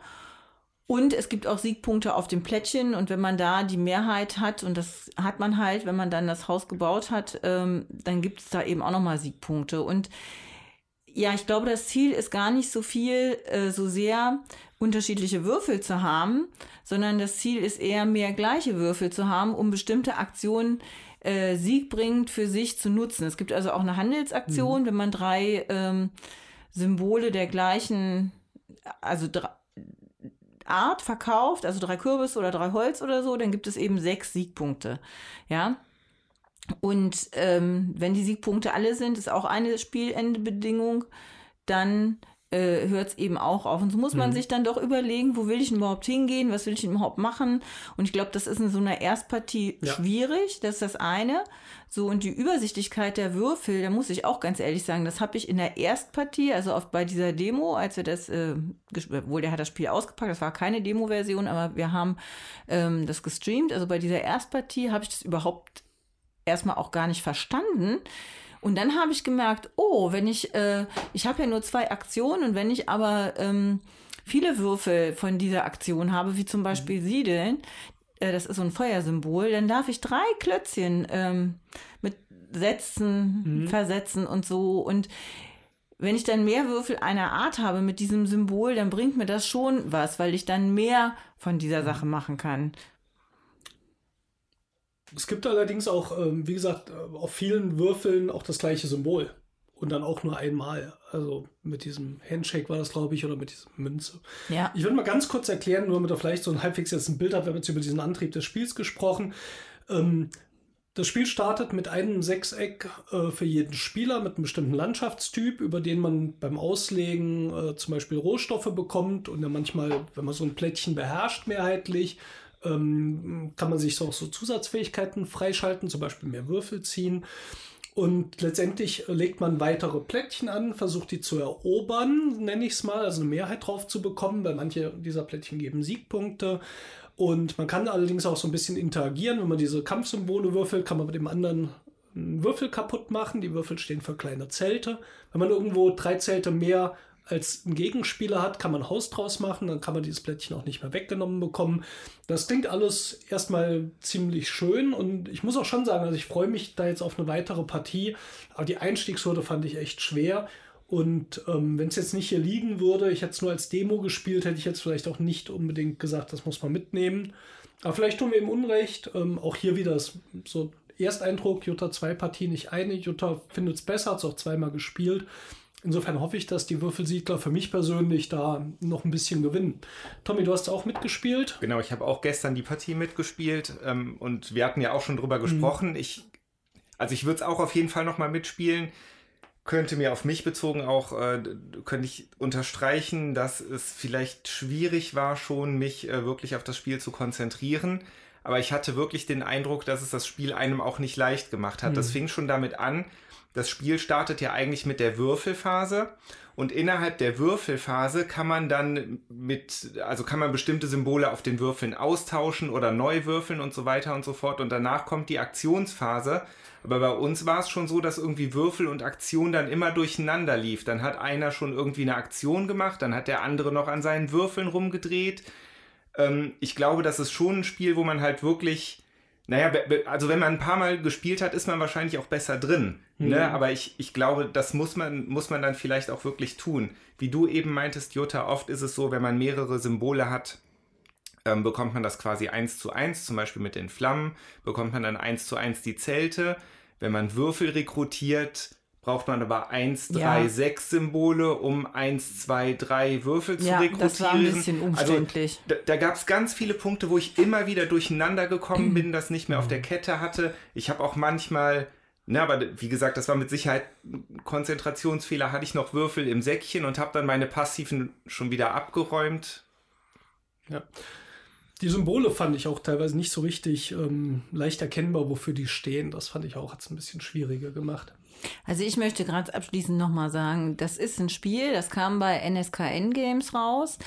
Und es gibt auch Siegpunkte auf dem Plättchen. Und wenn man da die Mehrheit hat, und das hat man halt, wenn man dann das Haus gebaut hat, ähm, dann gibt es da eben auch nochmal Siegpunkte. Und ja, ich glaube, das Ziel ist gar nicht so viel, äh, so sehr unterschiedliche Würfel zu haben, sondern das Ziel ist eher mehr gleiche Würfel zu haben, um bestimmte Aktionen äh, siegbringend für sich zu nutzen. Es gibt also auch eine Handelsaktion, mhm. wenn man drei ähm, Symbole der gleichen, also drei, Art verkauft, also drei Kürbis oder drei Holz oder so, dann gibt es eben sechs Siegpunkte. Ja. Und ähm, wenn die Siegpunkte alle sind, ist auch eine Spielendebedingung, dann äh, hört es eben auch auf. Und so muss man mhm. sich dann doch überlegen, wo will ich denn überhaupt hingehen, was will ich denn überhaupt machen. Und ich glaube, das ist in so einer Erstpartie ja. schwierig, das ist das eine. So, und die Übersichtlichkeit der Würfel, da muss ich auch ganz ehrlich sagen, das habe ich in der Erstpartie, also oft bei dieser Demo, als wir das, äh, wohl der hat das Spiel ausgepackt, das war keine Demo-Version, aber wir haben ähm, das gestreamt. Also bei dieser Erstpartie habe ich das überhaupt erstmal auch gar nicht verstanden und dann habe ich gemerkt, oh, wenn ich, äh, ich habe ja nur zwei Aktionen und wenn ich aber ähm, viele Würfel von dieser Aktion habe, wie zum Beispiel mhm. Siedeln, äh, das ist so ein Feuersymbol, dann darf ich drei Klötzchen ähm, mit Sätzen mhm. versetzen und so. Und wenn ich dann mehr Würfel einer Art habe mit diesem Symbol, dann bringt mir das schon was, weil ich dann mehr von dieser mhm. Sache machen kann. Es gibt allerdings auch, ähm, wie gesagt, äh, auf vielen Würfeln auch das gleiche Symbol. Und dann auch nur einmal. Also mit diesem Handshake war das, glaube ich, oder mit dieser Münze. Ja. Ich würde mal ganz kurz erklären, nur damit ihr vielleicht so ein halbwegs jetzt ein Bild habt. Wir haben jetzt über diesen Antrieb des Spiels gesprochen. Ähm, das Spiel startet mit einem Sechseck äh, für jeden Spieler mit einem bestimmten Landschaftstyp, über den man beim Auslegen äh, zum Beispiel Rohstoffe bekommt und dann manchmal, wenn man so ein Plättchen beherrscht, mehrheitlich, ähm, kann man sich auch so Zusatzfähigkeiten freischalten, zum Beispiel mehr Würfel ziehen. Und letztendlich legt man weitere Plättchen an, versucht die zu erobern, nenne ich es mal, also eine Mehrheit drauf zu bekommen, weil manche dieser Plättchen geben Siegpunkte. Und man kann allerdings auch so ein bisschen interagieren. Wenn man diese Kampfsymbole würfelt, kann man mit dem anderen einen Würfel kaputt machen. Die Würfel stehen für kleine Zelte. Wenn man irgendwo drei Zelte mehr als Gegenspieler hat, kann man Haus draus machen, dann kann man dieses Plättchen auch nicht mehr weggenommen bekommen. Das klingt alles erstmal ziemlich schön und ich muss auch schon sagen, also ich freue mich da jetzt auf eine weitere Partie, aber die Einstiegshürde fand ich echt schwer. Und ähm, wenn es jetzt nicht hier liegen würde, ich hätte es nur als Demo gespielt, hätte ich jetzt vielleicht auch nicht unbedingt gesagt, das muss man mitnehmen. Aber vielleicht tun wir ihm Unrecht. Ähm, auch hier wieder so Ersteindruck, Jutta zwei Partien nicht eine. Jutta findet es besser, hat es auch zweimal gespielt. Insofern hoffe ich, dass die Würfelsiedler für mich persönlich da noch ein bisschen gewinnen. Tommy, du hast auch mitgespielt. Genau, ich habe auch gestern die Partie mitgespielt ähm, und wir hatten ja auch schon drüber mhm. gesprochen. Mhm. Ich, also ich würde es auch auf jeden Fall nochmal mitspielen. Könnte mir auf mich bezogen auch, äh, könnte ich unterstreichen, dass es vielleicht schwierig war, schon mich äh, wirklich auf das Spiel zu konzentrieren. Aber ich hatte wirklich den Eindruck, dass es das Spiel einem auch nicht leicht gemacht hat. Mhm. Das fing schon damit an, das Spiel startet ja eigentlich mit der Würfelphase und innerhalb der Würfelphase kann man dann mit, also kann man bestimmte Symbole auf den Würfeln austauschen oder neu würfeln und so weiter und so fort und danach kommt die Aktionsphase. Aber bei uns war es schon so, dass irgendwie Würfel und Aktion dann immer durcheinander lief. Dann hat einer schon irgendwie eine Aktion gemacht, dann hat der andere noch an seinen Würfeln rumgedreht. Ähm, ich glaube, das ist schon ein Spiel, wo man halt wirklich naja, also wenn man ein paar Mal gespielt hat, ist man wahrscheinlich auch besser drin. Ne? Mhm. Aber ich, ich glaube, das muss man, muss man dann vielleicht auch wirklich tun. Wie du eben meintest, Jutta, oft ist es so, wenn man mehrere Symbole hat, ähm, bekommt man das quasi eins zu eins, zum Beispiel mit den Flammen, bekommt man dann eins zu eins die Zelte. Wenn man Würfel rekrutiert, braucht man aber 1, 3, Ja. 6 Symbole, um 1, 2, 3 Würfel zu Ja, rekrutieren. das war ein bisschen umständlich. Also, da da gab es ganz viele Punkte, wo ich immer wieder durcheinander gekommen bin, das nicht mehr auf der Kette hatte. Ich habe auch manchmal, na, aber wie gesagt, das war mit Sicherheit ein Konzentrationsfehler, hatte ich noch Würfel im Säckchen und habe dann meine passiven schon wieder abgeräumt. Ja. Die Symbole fand ich auch teilweise nicht so richtig ähm, leicht erkennbar, wofür die stehen. Das fand ich auch, hat es ein bisschen schwieriger gemacht. Also ich möchte gerade abschließend nochmal sagen, das ist ein Spiel, das kam bei NSKN Games raus,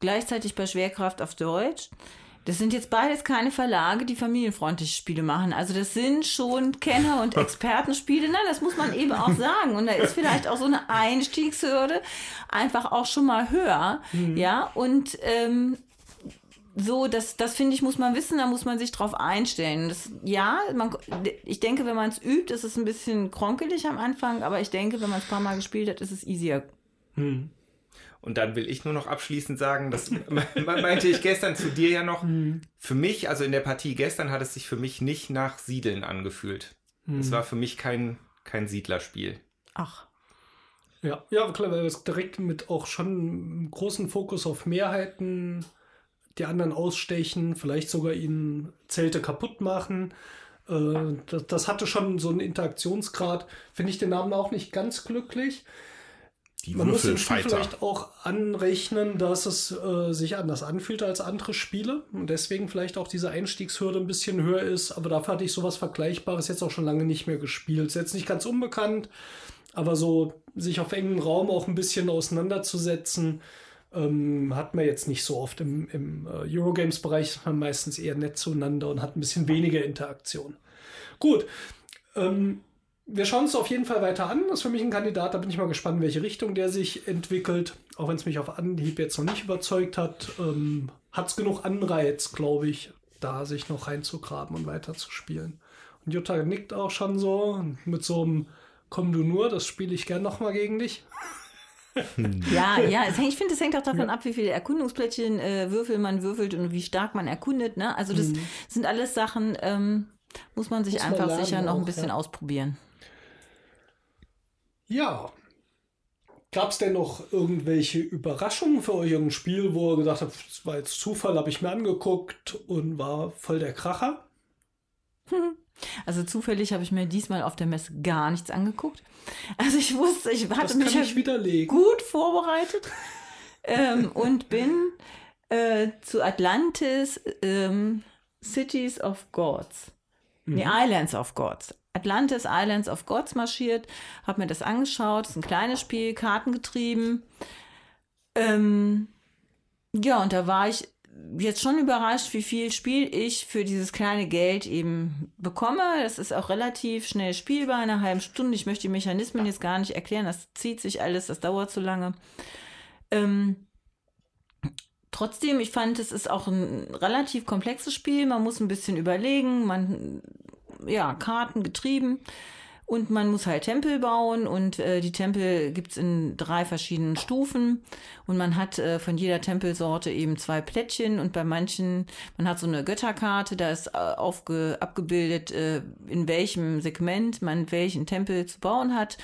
gleichzeitig bei Schwerkraft auf Deutsch. Das sind jetzt beides keine Verlage, die familienfreundliche Spiele machen. Also das sind schon Kenner- und Expertenspiele. Nein, das muss man eben auch sagen. Und da ist vielleicht auch so eine Einstiegshürde einfach auch schon mal höher. Ja, und ähm, so, das, das finde ich, muss man wissen, da muss man sich drauf einstellen. Das, ja, man, ich denke, wenn man es übt, ist es ein bisschen kronkelig am Anfang, aber ich denke, wenn man es ein paar Mal gespielt hat, ist es easier. Und dann will ich nur noch abschließend sagen, das meinte ich gestern zu dir ja noch. Für mich, also in der Partie gestern, hat es sich für mich nicht nach Siedeln angefühlt. Es war für mich kein, kein Siedlerspiel. Ach. Ja, ja, klar, weil es direkt mit auch schon einem großen Fokus auf Mehrheiten die anderen ausstechen, vielleicht sogar ihnen Zelte kaputt machen. Äh, das, das hatte schon so einen Interaktionsgrad. Finde ich den Namen auch nicht ganz glücklich. Die Man muss dem Spiel vielleicht auch anrechnen, dass es äh, sich anders anfühlt als andere Spiele und deswegen vielleicht auch diese Einstiegshürde ein bisschen höher ist. Aber dafür hatte ich sowas Vergleichbares jetzt auch schon lange nicht mehr gespielt. Ist jetzt nicht ganz unbekannt, aber so sich auf engem Raum auch ein bisschen auseinanderzusetzen, ähm, hat man jetzt nicht so oft im, im äh, Eurogames-Bereich, ist man meistens eher nett zueinander und hat ein bisschen weniger Interaktion. Gut, ähm, wir schauen es auf jeden Fall weiter an. Das ist für mich ein Kandidat, da bin ich mal gespannt, in welche Richtung der sich entwickelt. Auch wenn es mich auf Anhieb jetzt noch nicht überzeugt hat, ähm, hat es genug Anreiz, glaube ich, da sich noch reinzugraben und weiterzuspielen. Und Jutta nickt auch schon so mit so einem Komm du nur, das spiele ich gern nochmal gegen dich. Ja, ja, ich finde, es hängt auch davon ab, wie viele Erkundungsplättchen äh, Würfel man würfelt und wie stark man erkundet. Ne? Also das sind alles Sachen, ähm, muss man sich Muss einfach sicher noch ein bisschen ja. ausprobieren. Ja. Gab es denn noch irgendwelche Überraschungen für euch im Spiel, wo ihr gedacht habt, das war jetzt Zufall, habe ich mir angeguckt und war voll der Kracher? Also zufällig habe ich mir diesmal auf der Messe gar nichts angeguckt. Also ich wusste, ich hatte mich ich gut vorbereitet ähm, und bin äh, zu Atlantis ähm, Cities of Gods. Nee, Islands of Gods. Atlantis Islands of Gods marschiert, habe mir das angeschaut. Das ist ein kleines Spiel, kartengetrieben. Ähm, ja, und da war ich jetzt schon überrascht, wie viel Spiel ich für dieses kleine Geld eben bekomme. Das ist auch relativ schnell spielbar, in einer halben Stunde. Ich möchte die Mechanismen jetzt gar nicht erklären, das zieht sich alles, das dauert zu lange. Ähm, trotzdem, ich fand, es ist auch ein relativ komplexes Spiel. Man muss ein bisschen überlegen, man, ja, Karten getrieben. Und man muss halt Tempel bauen und äh, die Tempel gibt's in drei verschiedenen Stufen. Und man hat äh, von jeder Tempelsorte eben zwei Plättchen. Und bei manchen, man hat so eine Götterkarte, da ist äh, aufge, abgebildet, äh, in welchem Segment man welchen Tempel zu bauen hat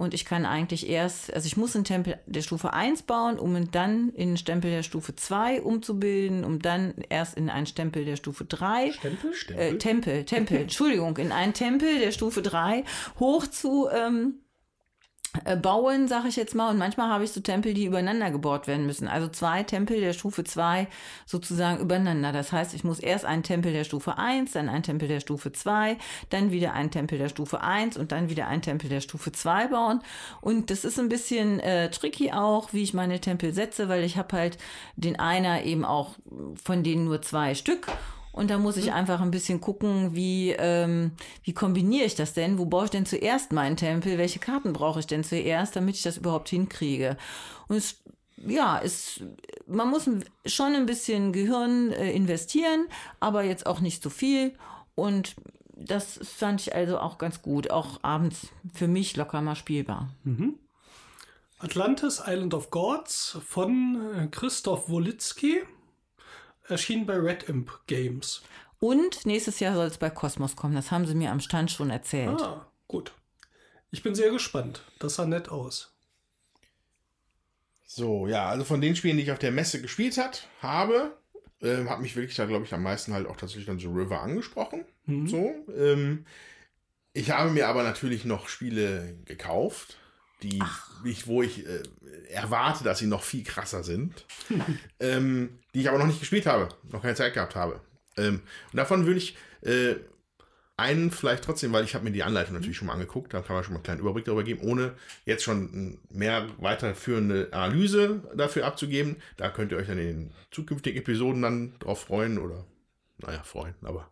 und ich kann eigentlich erst, also ich muss einen Tempel der Stufe 1 bauen, um ihn dann in einen Stempel der Stufe 2 umzubilden, um dann erst in einen Stempel der Stufe 3 Stempel? äh, Tempel, Tempel, Entschuldigung, in einen Tempel der Stufe 3 hoch zu ähm, äh, bauen, sage ich jetzt mal. Und manchmal habe ich so Tempel, die übereinander gebaut werden müssen. Also zwei Tempel der Stufe 2 sozusagen übereinander. Das heißt, ich muss erst einen Tempel der Stufe 1, dann einen Tempel der Stufe 2, dann wieder einen Tempel der Stufe 1 und dann wieder einen Tempel der Stufe 2 bauen. Und das ist ein bisschen äh, tricky auch, wie ich meine Tempel setze, weil ich habe halt den einer eben auch von denen nur zwei Stück. Und da muss ich einfach ein bisschen gucken, wie, ähm, wie kombiniere ich das denn? Wo baue ich denn zuerst meinen Tempel? Welche Karten brauche ich denn zuerst, damit ich das überhaupt hinkriege? Und es, ja, es, man muss schon ein bisschen Gehirn äh, investieren, aber jetzt auch nicht so viel. Und das fand ich also auch ganz gut. Auch abends für mich locker mal spielbar. Atlantis, Island of Gods von äh, Christoph Wolitzki. Erschien bei Red Imp Games. Und nächstes Jahr soll es bei Cosmos kommen. Das haben sie mir am Stand schon erzählt. Ah, gut. Ich bin sehr gespannt. Das sah nett aus. So, ja, also von den Spielen, die ich auf der Messe gespielt hat, habe, ähm, hat mich wirklich da, glaube ich, am meisten halt auch tatsächlich dann The River angesprochen. Mhm. So, ähm, ich habe mir aber natürlich noch Spiele gekauft, die ich, wo ich äh, erwarte, dass sie noch viel krasser sind, ähm, die ich aber noch nicht gespielt habe, noch keine Zeit gehabt habe. Ähm, und davon würde ich äh, einen vielleicht trotzdem, weil ich habe mir die Anleitung natürlich schon mal angeguckt, da kann man schon mal einen kleinen Überblick darüber geben, ohne jetzt schon mehr weiterführende Analyse dafür abzugeben. Da könnt ihr euch dann in den zukünftigen Episoden dann drauf freuen oder, naja, freuen, aber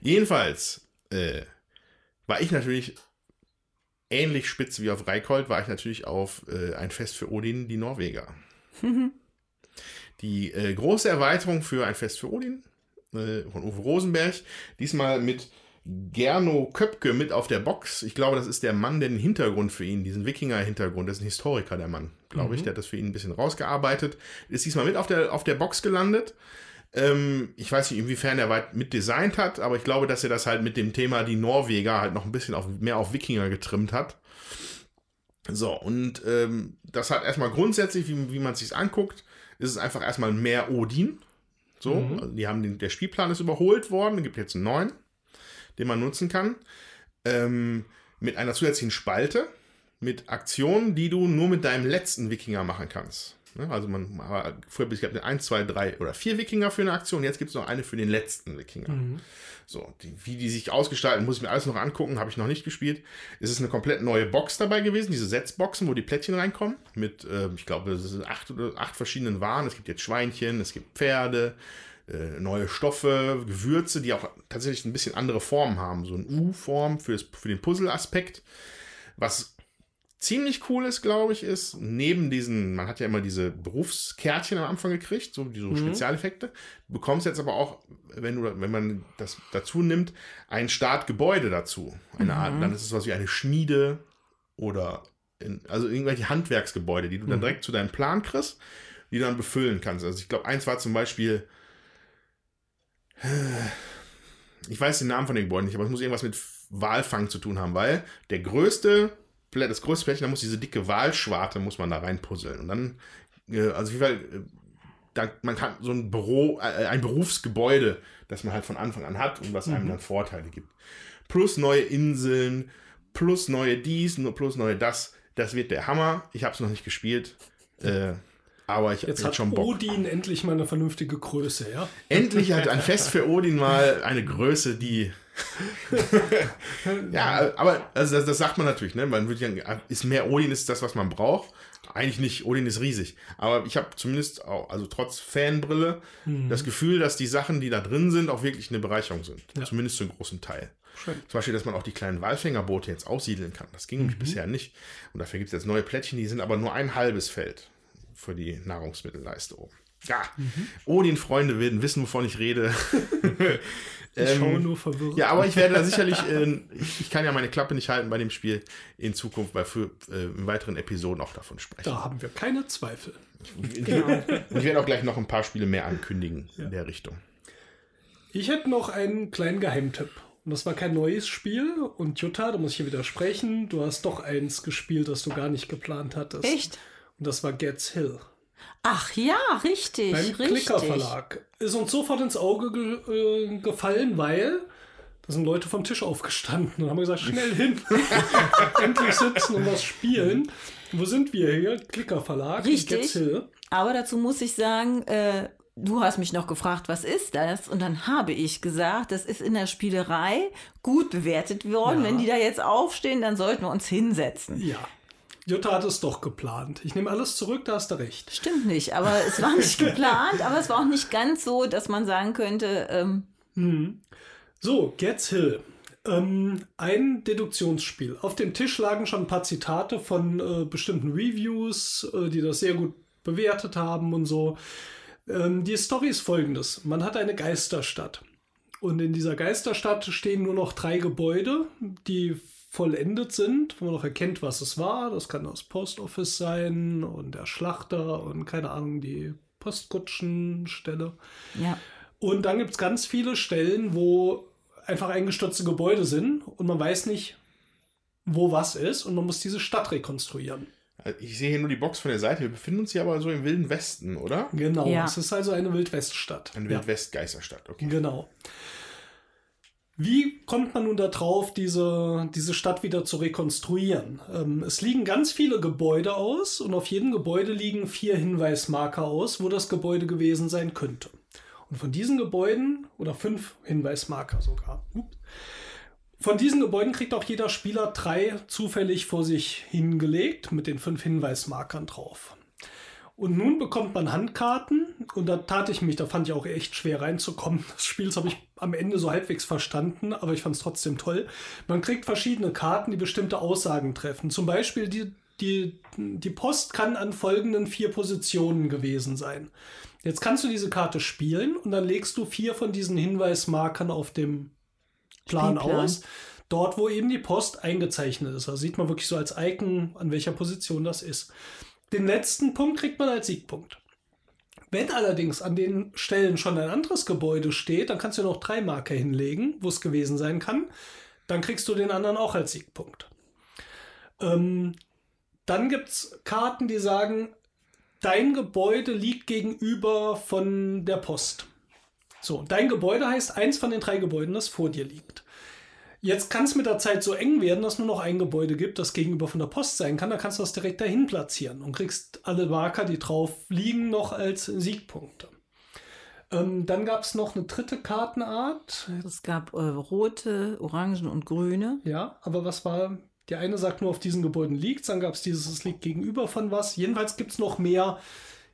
jedenfalls äh, war ich natürlich ähnlich spitz wie auf Reikold, war ich natürlich auf äh, ein Fest für Odin, die Norweger. die äh, große Erweiterung für ein Fest für Odin äh, von Uwe Rosenberg, diesmal mit Gerno Köpke mit auf der Box. Ich glaube, das ist der Mann, der den Hintergrund für ihn, diesen Wikinger-Hintergrund, das ist ein Historiker, der Mann, glaube ich, der hat das für ihn ein bisschen rausgearbeitet. Ist diesmal mit auf der, auf der Box gelandet. Ähm, ich weiß nicht, inwiefern er weit mit designt hat, aber ich glaube, dass er das halt mit dem Thema die Norweger halt noch ein bisschen auf, mehr auf Wikinger getrimmt hat. So, und ähm, das hat erstmal grundsätzlich, wie, wie man es sich anguckt, ist es einfach erstmal mehr Odin. So, also die haben den, der Spielplan ist überholt worden, es gibt jetzt einen neuen, den man nutzen kann. Ähm, mit einer zusätzlichen Spalte, mit Aktionen, die du nur mit deinem letzten Wikinger machen kannst. Ne? Also man früher gab eine 1, 2, 3 oder 4 Wikinger für eine Aktion, jetzt gibt es noch eine für den letzten Wikinger. So, die, wie die sich ausgestalten, muss ich mir alles noch angucken, habe ich noch nicht gespielt. Es ist eine komplett neue Box dabei gewesen, diese Setzboxen, wo die Plättchen reinkommen, mit, äh, ich glaube, es sind acht oder acht verschiedenen Waren. Es gibt jetzt Schweinchen, es gibt Pferde, äh, neue Stoffe, Gewürze, die auch tatsächlich ein bisschen andere Formen haben. So eine U-Form für, für den Puzzle-Aspekt. Was ziemlich cool ist, glaube ich, ist, neben diesen, man hat ja immer diese Berufskärtchen am Anfang gekriegt, so die so Spezialeffekte. Du bekommst jetzt aber auch, wenn du, wenn man das dazu nimmt, ein Startgebäude dazu. Eine Art, dann ist es was wie eine Schmiede oder in, also irgendwelche Handwerksgebäude, die du dann direkt zu deinem Plan kriegst, die du dann befüllen kannst. Also ich glaube, eins war zum Beispiel, ich weiß den Namen von den Gebäuden nicht, aber es muss irgendwas mit Walfang zu tun haben, weil der größte, das größte Flächen, da muss diese dicke Walschwarte, muss man da reinpuzzeln. Und dann, äh, also wie viel, da, man kann so ein Büro, äh, ein Berufsgebäude, das man halt von Anfang an hat und was einem dann Vorteile gibt. Plus neue Inseln, plus neue dies, plus neue das. Das wird der Hammer. Ich habe es noch nicht gespielt. Äh, aber ich jetzt hat schon Bock. Odin endlich mal eine vernünftige Größe, ja? Endlich hat ein Fest für Odin mal eine Größe, die. ja, aber also das, das sagt man natürlich, ne? Man würde sagen, ist mehr Odin ist das, was man braucht. Eigentlich nicht, Odin ist riesig. Aber ich habe zumindest auch, also trotz Fanbrille, das Gefühl, dass die Sachen, die da drin sind, auch wirklich eine Bereicherung sind. Zumindest zu einem großen Teil. Schön. Zum Beispiel, dass man auch die kleinen Walfängerboote jetzt aussiedeln kann. Das ging nämlich bisher nicht. Und dafür gibt es jetzt neue Plättchen, die sind aber nur ein halbes Feld für die Nahrungsmittelleiste oben. Ja, Odin-Freunde werden wissen, wovon ich rede. Ich schaue nur verwirrt. Ja, aber ich werde da sicherlich, äh, ich, ich kann ja meine Klappe nicht halten bei dem Spiel, in Zukunft bei für, äh, in weiteren Episoden auch davon sprechen. Da haben wir keine Zweifel. Und ich werde auch gleich noch ein paar Spiele mehr ankündigen in der Richtung. Ich hätte noch einen kleinen Geheimtipp. Und das war kein neues Spiel. Und Jutta, da muss ich hier widersprechen, du hast doch eins gespielt, das du gar nicht geplant hattest. Echt? Und das war Gets Hill. Ach ja, richtig, Beim richtig. Klicker Verlag. Ist uns sofort ins Auge ge äh, gefallen, weil da sind Leute vom Tisch aufgestanden und haben gesagt, schnell hin. Endlich sitzen und was spielen. Wo sind wir hier? Klicker Verlag. Richtig. Aber dazu muss ich sagen, äh, du hast mich noch gefragt, was ist das? Und dann habe ich gesagt, das ist in der Spielerei gut bewertet worden. Ja. Wenn die da jetzt aufstehen, dann sollten wir uns hinsetzen. Ja. Jutta hat es doch geplant. Ich nehme alles zurück, da hast du recht. Stimmt nicht, aber es war nicht geplant, aber es war auch nicht ganz so, dass man sagen könnte, ähm, So, Gets Hill. Ähm, ein Deduktionsspiel. Auf dem Tisch lagen schon ein paar Zitate von äh, bestimmten Reviews, äh, die das sehr gut bewertet haben und so. Ähm, die Story ist folgendes. Man hat eine Geisterstadt. Und in dieser Geisterstadt stehen nur noch drei Gebäude, die vollendet sind, wo man noch erkennt, was es war. Das kann das Post Office sein und der Schlachter und keine Ahnung, die Postkutschenstelle. ja. Und dann gibt es ganz viele Stellen, wo einfach eingestürzte Gebäude sind und man weiß nicht, wo was ist und man muss diese Stadt rekonstruieren. Also Ich sehe hier nur die Box von der Seite. Wir befinden uns hier aber so im Wilden Westen, oder? Genau, Ja. es ist also eine Wildweststadt. Eine. Wildwest-Geisterstadt, okay. Genau. Wie kommt man nun darauf, diese, diese Stadt wieder zu rekonstruieren? Ähm, es liegen ganz viele Gebäude aus und auf jedem Gebäude liegen vier Hinweismarker aus, wo das Gebäude gewesen sein könnte. Und von diesen Gebäuden, oder fünf Hinweismarker sogar, von diesen Gebäuden kriegt auch jeder Spieler drei zufällig vor sich hingelegt mit den fünf Hinweismarkern drauf. Und nun bekommt man Handkarten und da tat ich mich, da fand ich auch echt schwer reinzukommen. Das Spiel habe ich am Ende so halbwegs verstanden, aber ich fand es trotzdem toll. Man kriegt verschiedene Karten, die bestimmte Aussagen treffen. Zum Beispiel die, die, die Post kann an folgenden vier Positionen gewesen sein. Jetzt kannst du diese Karte spielen und dann legst du vier von diesen Hinweismarkern auf dem Plan Spielplan. aus. Dort, wo eben die Post eingezeichnet ist. Da sieht man wirklich so als Icon, an welcher Position das ist. Den letzten Punkt kriegt man als Siegpunkt. Wenn allerdings an den Stellen schon ein anderes Gebäude steht, dann kannst du noch drei Marker hinlegen, wo es gewesen sein kann. Dann kriegst du den anderen auch als Siegpunkt. Ähm, dann gibt es Karten, die sagen, dein Gebäude liegt gegenüber von der Post. So, dein Gebäude heißt eins von den drei Gebäuden, das vor dir liegt. Jetzt kann es mit der Zeit so eng werden, dass nur noch ein Gebäude gibt, das gegenüber von der Post sein kann. Da kannst du das direkt dahin platzieren und kriegst alle Marker, die drauf liegen, noch als Siegpunkte. Ähm, dann gab es noch eine dritte Kartenart. Es gab äh, rote, orangen und grüne. Ja, aber was war? Die eine sagt nur, auf diesen Gebäuden liegt, dann gab es dieses, es liegt gegenüber von was. Jedenfalls gibt es noch mehr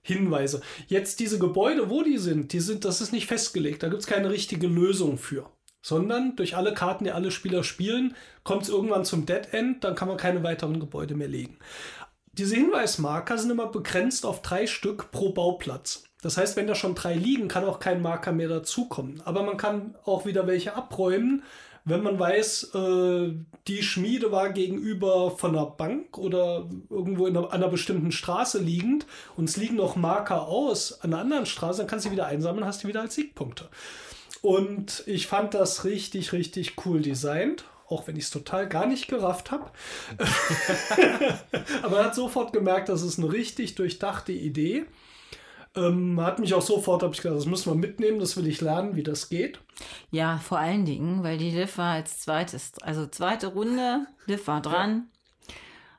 Hinweise. Jetzt diese Gebäude, wo die sind, die sind, das ist nicht festgelegt. Da gibt es keine richtige Lösung für. Sondern durch alle Karten, die alle Spieler spielen, kommt es irgendwann zum Dead End, dann kann man keine weiteren Gebäude mehr legen. Diese Hinweismarker sind immer begrenzt auf drei Stück pro Bauplatz. Das heißt, wenn da schon drei liegen, kann auch kein Marker mehr dazukommen. Aber man kann auch wieder welche abräumen, wenn man weiß, äh, die Schmiede war gegenüber von einer Bank oder irgendwo in einer, an einer bestimmten Straße liegend und es liegen noch Marker aus an einer anderen Straße, dann kannst du die wieder einsammeln, hast die wieder als Siegpunkte. Und ich fand das richtig, richtig cool designt. Auch wenn ich es total gar nicht gerafft habe. Aber man hat sofort gemerkt, das ist eine richtig durchdachte Idee. Ähm, hat mich auch sofort, habe ich gesagt, das müssen wir mitnehmen, das will ich lernen, wie das geht. Ja, vor allen Dingen, weil die Liv war als zweites, also zweite Runde, Liv war dran,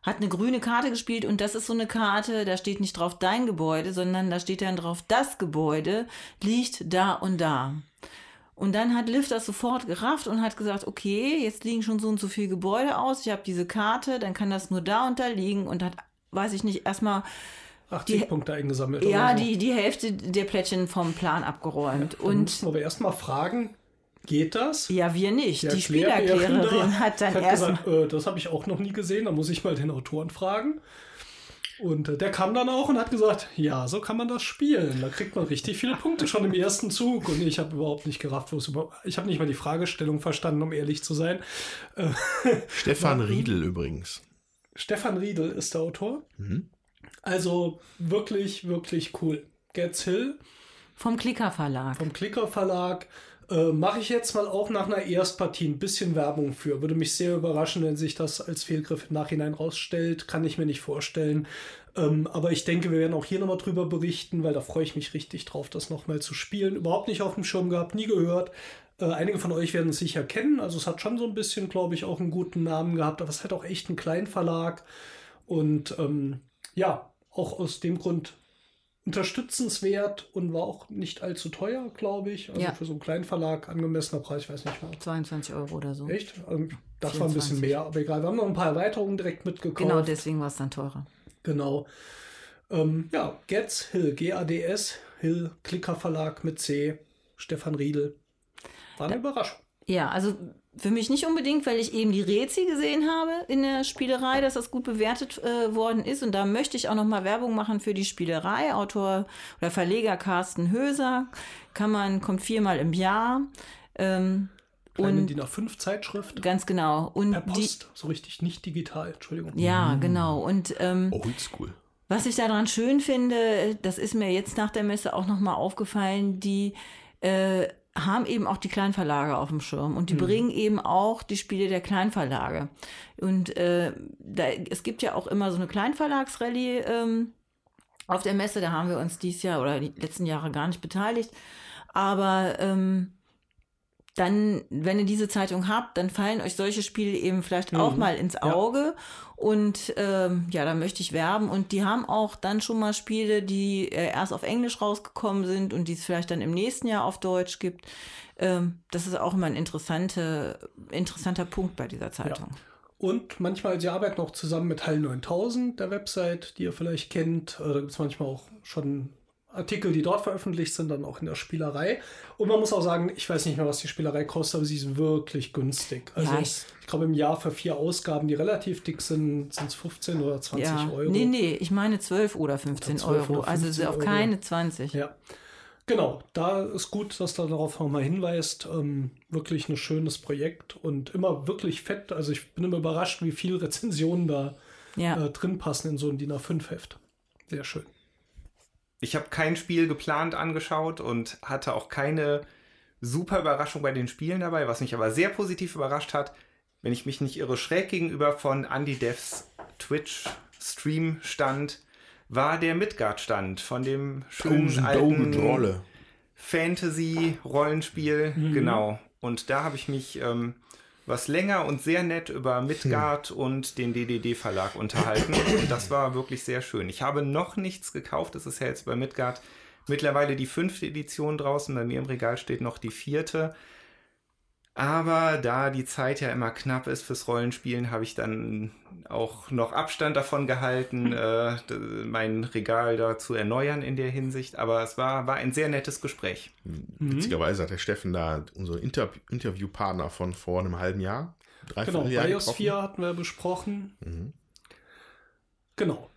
hat eine grüne Karte gespielt und das ist so eine Karte, da steht nicht drauf dein Gebäude, sondern da steht dann drauf, das Gebäude liegt da und da. Und dann hat Liv das sofort gerafft und hat gesagt, okay, jetzt liegen schon so und so viele Gebäude aus, ich habe diese Karte, dann kann das nur da und da liegen und hat, weiß ich nicht, erstmal Acht Die- Siegpunkte eingesammelt. ja, so. die, die Hälfte der Plättchen vom Plan abgeräumt. Dann und müssen wir erstmal fragen, geht das? ja, wir nicht. Die Erklärbären Spielerklärerin hat dann hat erst gesagt, äh, das habe ich auch noch nie gesehen, da muss ich mal den Autoren fragen. Und äh, der kam dann auch und hat gesagt, ja, so kann man das spielen. Da kriegt man richtig viele Punkte schon im ersten Zug. Und ich habe überhaupt nicht gerafft, wo es überhaupt. Ich habe nicht mal die Fragestellung verstanden, um ehrlich zu sein. Äh, Stefan Riedel übrigens. Stefan Riedel ist der Autor. Mhm. Also wirklich, wirklich cool. Getz Hill vom Klicker Verlag. vom Klicker Verlag. Äh, Mache ich jetzt mal auch nach einer Erstpartie ein bisschen Werbung für. Würde mich sehr überraschen, wenn sich das als Fehlgriff im Nachhinein rausstellt. Kann ich mir nicht vorstellen. Ähm, aber ich denke, wir werden auch hier nochmal drüber berichten, weil da freue ich mich richtig drauf, das nochmal zu spielen. Überhaupt nicht auf dem Schirm gehabt, nie gehört. Äh, einige von euch werden es sicher kennen. Also es hat schon so ein bisschen, glaube ich, auch einen guten Namen gehabt. Aber es hat auch echt einen Kleinverlag. Und ähm, ja, auch aus dem Grund unterstützenswert und war auch nicht allzu teuer, glaube ich. Also Ja. für so einen kleinen Verlag angemessener Preis, ich weiß nicht mehr. 22 Euro oder so. Echt? Also das war ein bisschen 24. mehr, aber egal. Wir haben noch ein paar Erweiterungen direkt mitgekauft. Genau, deswegen war es dann teurer. Genau. Ähm, ja, Getz Hill, G-A-D-S, Hill, Klicker Verlag mit C, Stefan Riedel. War eine Überraschung. Ja, also für mich nicht unbedingt, weil ich eben die Rezi gesehen habe in der Spielerei, dass das gut bewertet äh, worden ist. Und da möchte ich auch noch mal Werbung machen für die Spielerei. Autor oder Verleger Carsten Höser kann man, kommt viermal im Jahr. Ähm, Kleine und DIN A5 Zeitschrift. ganz genau. Und Per die, Post, so richtig nicht digital, Entschuldigung. ja, genau. Und ähm, Oldschool. Was ich daran schön finde, das ist mir jetzt nach der Messe auch nochmal aufgefallen, die äh, haben eben auch die Kleinverlage auf dem Schirm und die bringen eben auch die Spiele der Kleinverlage. Und äh, da, es gibt ja auch immer so eine Kleinverlagsrallye ähm, auf der Messe, da haben wir uns dieses Jahr oder die letzten Jahre gar nicht beteiligt. Aber ähm, dann, wenn ihr diese Zeitung habt, dann fallen euch solche Spiele eben vielleicht auch mal ins Auge. Und ähm, ja, da möchte ich werben. Und die haben auch dann schon mal Spiele, die äh, erst auf Englisch rausgekommen sind und die es vielleicht dann im nächsten Jahr auf Deutsch gibt. Ähm, das ist auch immer ein interessante, interessanter Punkt bei dieser Zeitung. Und manchmal, sie arbeiten auch zusammen mit Hall 9000, der Website, die ihr vielleicht kennt. Äh, Da gibt es manchmal auch schon Artikel, die dort veröffentlicht sind, dann auch in der Spielerei. Und man muss auch sagen, ich weiß nicht mehr, was die Spielerei kostet, aber sie ist wirklich günstig. Also Ja, ich, ich- glaube, im Jahr für vier Ausgaben, die relativ dick sind, sind es 15 oder 20 Ja, Euro. nee, nee, ich meine 12 oder 15 Oder 12 Euro. oder also 15 auf Euro. keine 20. Ja. Genau, da ist gut, dass du darauf nochmal hinweist. Ähm, wirklich ein schönes Projekt und immer wirklich fett. Also ich bin immer überrascht, wie viele Rezensionen da Ja. äh, drin passen in so ein DIN A5-Heft. Sehr schön. Ich habe kein Spiel geplant angeschaut und hatte auch keine super Überraschung bei den Spielen dabei, was mich aber sehr positiv überrascht hat, wenn ich mich nicht irre, schräg gegenüber von Andy Devs Twitch-Stream stand, war der Midgard-Stand von dem schönen alten. Fantasy-Rollenspiel, genau. Und da habe ich mich ähm, was länger und sehr nett über Midgard und den DDD-Verlag unterhalten. Und das war wirklich sehr schön. Ich habe noch nichts gekauft. Es ist ja jetzt bei Midgard mittlerweile die fünfte Edition draußen. Bei mir im Regal steht noch die vierte. Aber da die Zeit ja immer knapp ist fürs Rollenspielen, habe ich dann auch noch Abstand davon gehalten, äh, d- mein Regal da zu erneuern in der Hinsicht. Aber es war, war ein sehr nettes Gespräch. Witzigerweise hat der Steffen da unsere Inter Interviewpartner von vor einem halben Jahr, dreiviertel Genau, Jahr BIOS getroffen. 4 hatten wir besprochen. Mhm. Genau.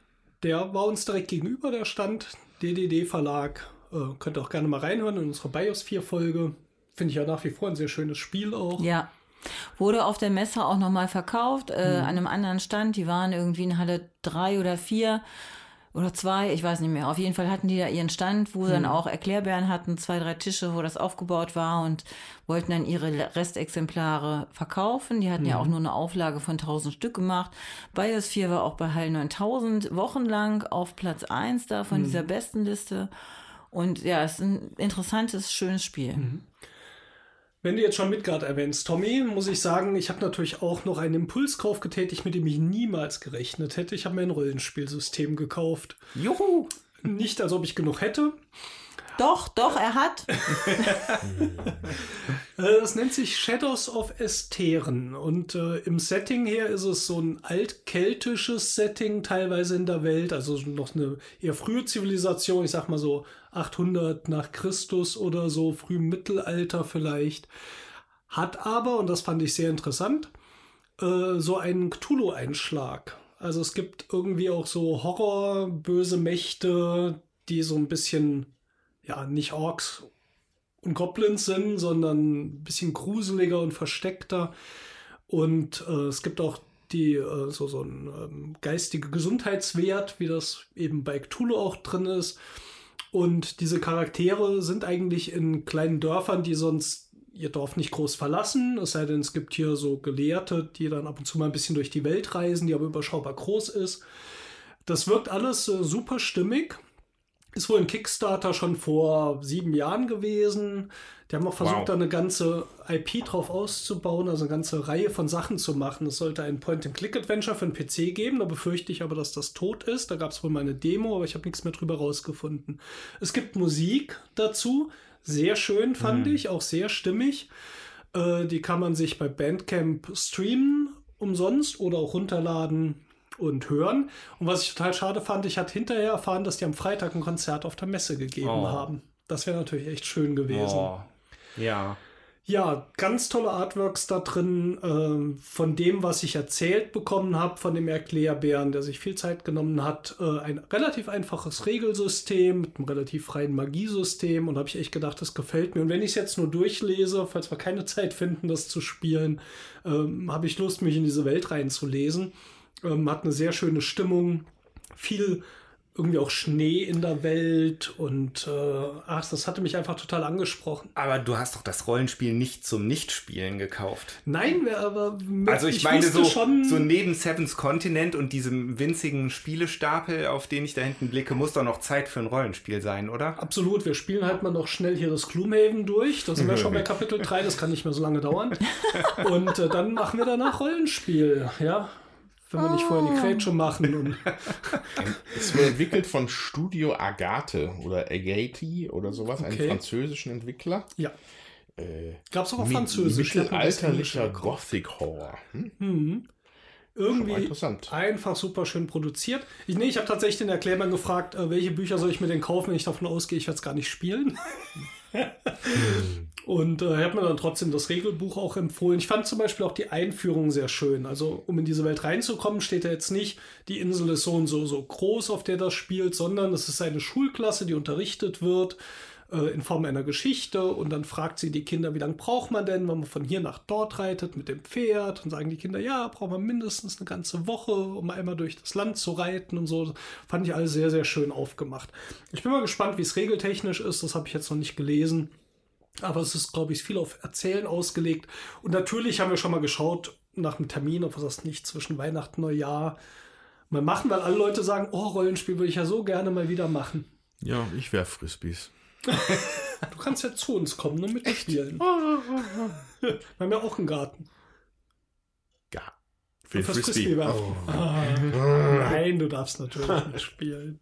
Der war uns direkt gegenüber, der Stand. DDD Verlag. Äh, könnt ihr auch gerne mal reinhören in unsere BIOS 4 Folge. Finde ich ja nach wie vor ein sehr schönes Spiel auch. Ja. Wurde auf der Messe auch nochmal verkauft, äh, Mhm. an einem anderen Stand. Die waren irgendwie in Halle drei oder vier oder zwei, ich weiß nicht mehr. Auf jeden Fall hatten die da ihren Stand, wo sie Mhm. dann auch Erklärbären hatten, zwei, drei Tische, wo das aufgebaut war und wollten dann ihre Restexemplare verkaufen. Die hatten ja auch Mhm. nur eine Auflage von 1000 Stück gemacht. Bios 4 war auch bei Hall 9000 wochenlang auf Platz 1 da Mhm. von dieser besten Liste. Und ja, es ist ein interessantes, schönes Spiel. Wenn du jetzt schon Midgard erwähnst, Tommy, muss ich sagen, ich habe natürlich auch noch einen Impulskauf getätigt, mit dem ich niemals gerechnet hätte. Ich habe mir ein Rollenspielsystem gekauft. Juhu! Nicht, als ob ich genug hätte. Doch, doch, er hat. Äh, Das nennt sich Shadows of Esteren und äh, im Setting her ist es so ein altkeltisches Setting teilweise in der Welt, also noch eine eher frühe Zivilisation, ich sag mal so 800 nach Christus oder so, frühem Mittelalter vielleicht. Hat aber, und das fand ich sehr interessant, äh, so einen Cthulhu-Einschlag. Also es gibt irgendwie auch so Horror, böse Mächte, die so ein bisschen, ja, nicht Orks und Goblins sind, sondern ein bisschen gruseliger und versteckter. Und äh, es gibt auch die äh, so, so ein ähm, geistige Gesundheitswert, wie das eben bei Cthulhu auch drin ist. Und diese Charaktere sind eigentlich in kleinen Dörfern, die sonst ihr Dorf nicht groß verlassen. Es sei denn, es gibt hier so Gelehrte, die dann ab und zu mal ein bisschen durch die Welt reisen, die aber überschaubar groß ist. Das wirkt alles äh, super stimmig. Ist wohl ein Kickstarter schon vor sieben Jahren gewesen. Die haben auch versucht, Wow. da eine ganze IP drauf auszubauen, also eine ganze Reihe von Sachen zu machen. Es sollte ein Point-and-Click-Adventure für den PC geben. Da befürchte ich aber, dass das tot ist. Da gab es wohl mal eine Demo, aber ich habe nichts mehr drüber rausgefunden. Es gibt Musik dazu. Sehr schön, fand ich, auch sehr stimmig. Äh, die kann man sich bei Bandcamp streamen, umsonst oder auch runterladen und hören. Und was ich total schade fand, ich hatte hinterher erfahren, dass die am Freitag ein Konzert auf der Messe gegeben Oh. haben. Das wäre natürlich echt schön gewesen. Oh, ja. Ja, ganz tolle Artworks da drin. ähm, von dem, was ich erzählt bekommen habe, von dem Erklärbären, der sich viel Zeit genommen hat. Äh, ein relativ einfaches Regelsystem mit einem relativ freien Magiesystem. Und habe ich echt gedacht, das gefällt mir. Und wenn ich es jetzt nur durchlese, falls wir keine Zeit finden, das zu spielen, ähm, habe ich Lust, mich in diese Welt reinzulesen. Ähm, hat eine sehr schöne Stimmung, viel irgendwie auch Schnee in der Welt und äh, ach, das hatte mich einfach total angesprochen. Aber du hast doch das Rollenspiel nicht zum Nichtspielen gekauft. Nein, aber mit, Also ich, meine wusste so, schon, so neben Seven's Continent und diesem winzigen Spielestapel, auf den ich da hinten blicke, muss doch noch Zeit für ein Rollenspiel sein, oder? Absolut, wir spielen halt mal noch schnell hier das Gloomhaven durch. Da sind wir schon bei Kapitel 3, das kann nicht mehr so lange dauern. Und äh, dann machen wir danach Rollenspiel, ja. Wenn wir nicht vorher die Grätsche machen. Und Es wurde entwickelt von Studio Agate oder Agati oder sowas, einem Okay. französischen Entwickler. ja, Äh, gab es auch auf Französisch. Mittelalterlicher. Gothic Horror. Hm? Mhm. Irgendwie interessant. einfach super schön produziert. Ich, nee, ich habe tatsächlich den Erklärer gefragt, äh, welche Bücher soll ich mir denn kaufen, wenn ich davon ausgehe, ich werde es gar nicht spielen. Und äh, hat mir dann trotzdem das Regelbuch auch empfohlen. Ich fand zum Beispiel auch die Einführung sehr schön. Also, um in diese Welt reinzukommen, steht da jetzt nicht, die Insel ist so und so, so groß, auf der das spielt, sondern es ist eine Schulklasse, die unterrichtet wird äh, in Form einer Geschichte. Und dann fragt sie die Kinder, wie lange braucht man denn, wenn man von hier nach dort reitet mit dem Pferd? Und sagen die Kinder, ja, braucht man mindestens eine ganze Woche, um einmal durch das Land zu reiten und so. Fand ich alles sehr, sehr schön aufgemacht. Ich bin mal gespannt, wie es regeltechnisch ist. Das habe ich jetzt noch nicht gelesen. Aber es ist, glaube ich, viel auf Erzählen ausgelegt. Und natürlich haben wir schon mal geschaut nach einem Termin, ob wir das nicht zwischen Weihnachten und Neujahr mal machen, weil alle Leute sagen, oh, Rollenspiel würde ich ja so gerne mal wieder machen. Ja, ich werf Frisbees. Du kannst ja zu uns kommen und mitspielen. wir haben ja auch einen Garten. Ja. Für Frisbee. Frisbee werfen. Ah, nein, du darfst natürlich nicht spielen.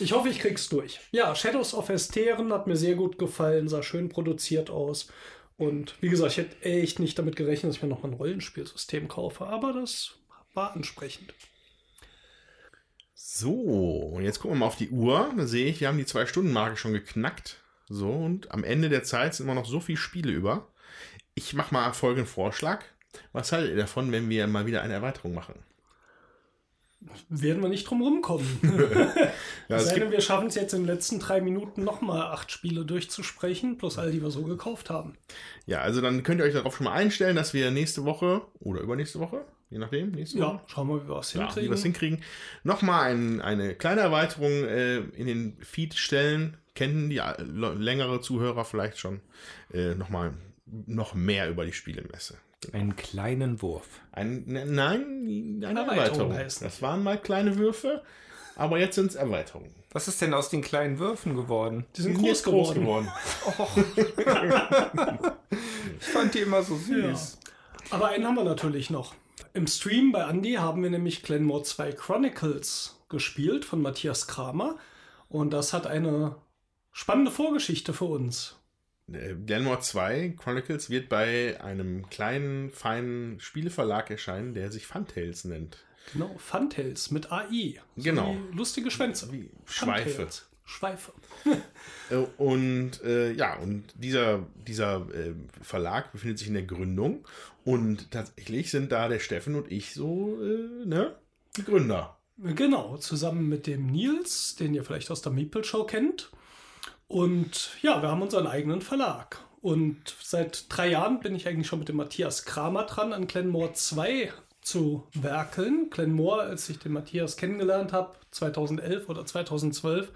Ich hoffe, ich krieg's durch. Ja, Shadows of Esteren hat mir sehr gut gefallen, sah schön produziert aus. Und wie gesagt, ich hätte echt nicht damit gerechnet, dass ich mir noch mal ein Rollenspielsystem kaufe, aber das war ansprechend. So, und jetzt gucken wir mal auf die Uhr. Da sehe ich, wir haben die Zwei-Stunden-Marke schon geknackt. So, und am Ende der Zeit sind immer noch so viele Spiele über. Ich mache mal folgenden Vorschlag. Was haltet ihr davon, wenn wir mal wieder eine Erweiterung machen? Werden wir nicht drum rumkommen. Ja, sei denn, wir schaffen es jetzt in den letzten drei Minuten nochmal acht Spiele durchzusprechen, plus all die wir so gekauft haben. ja, also dann könnt ihr euch darauf schon mal einstellen, dass wir nächste Woche oder übernächste Woche, je nachdem, nächste Woche, Ja, schauen wir, wie wir es ja, wie hinkriegen. wir es hinkriegen, nochmal ein, eine kleine Erweiterung äh, in den Feed stellen. Kennen die äh, längere Zuhörer vielleicht schon äh, nochmal noch mehr über die Spielemesse. Einen kleinen Wurf. Ein, ne, nein, eine Erweiterung Erweiterung. heißt Das waren mal kleine Würfe, aber jetzt sind es Erweiterungen. Was ist denn aus den kleinen Würfen geworden? Die sind Die groß, jetzt geworden. Ich fand die immer so Ja. süß. Aber einen haben wir natürlich noch. Im Stream bei Andy haben wir nämlich Glenmore 2 Chronicles gespielt von Matthias Kramer. Und das hat eine spannende Vorgeschichte für uns. Äh, Glenmore 2 Chronicles wird bei einem kleinen, feinen Spieleverlag erscheinen, der sich Funtails nennt. Genau, Funtails mit AI. So Genau. wie lustige Schwänze. Wie Schweife. Funtails. Schweife. Äh, Und äh, ja, und dieser, dieser äh, Verlag befindet sich in der Gründung. Und tatsächlich sind da der Steffen und ich so, äh, ne, die Gründer. Genau, zusammen mit dem Nils, den ihr vielleicht aus der Meeple Show kennt. Und ja, wir haben unseren eigenen Verlag. Und seit drei Jahren bin ich eigentlich schon mit dem Matthias Kramer dran, an Glenmore 2 zu werkeln. Glenmore, als ich den Matthias kennengelernt habe, 2011 oder 2012,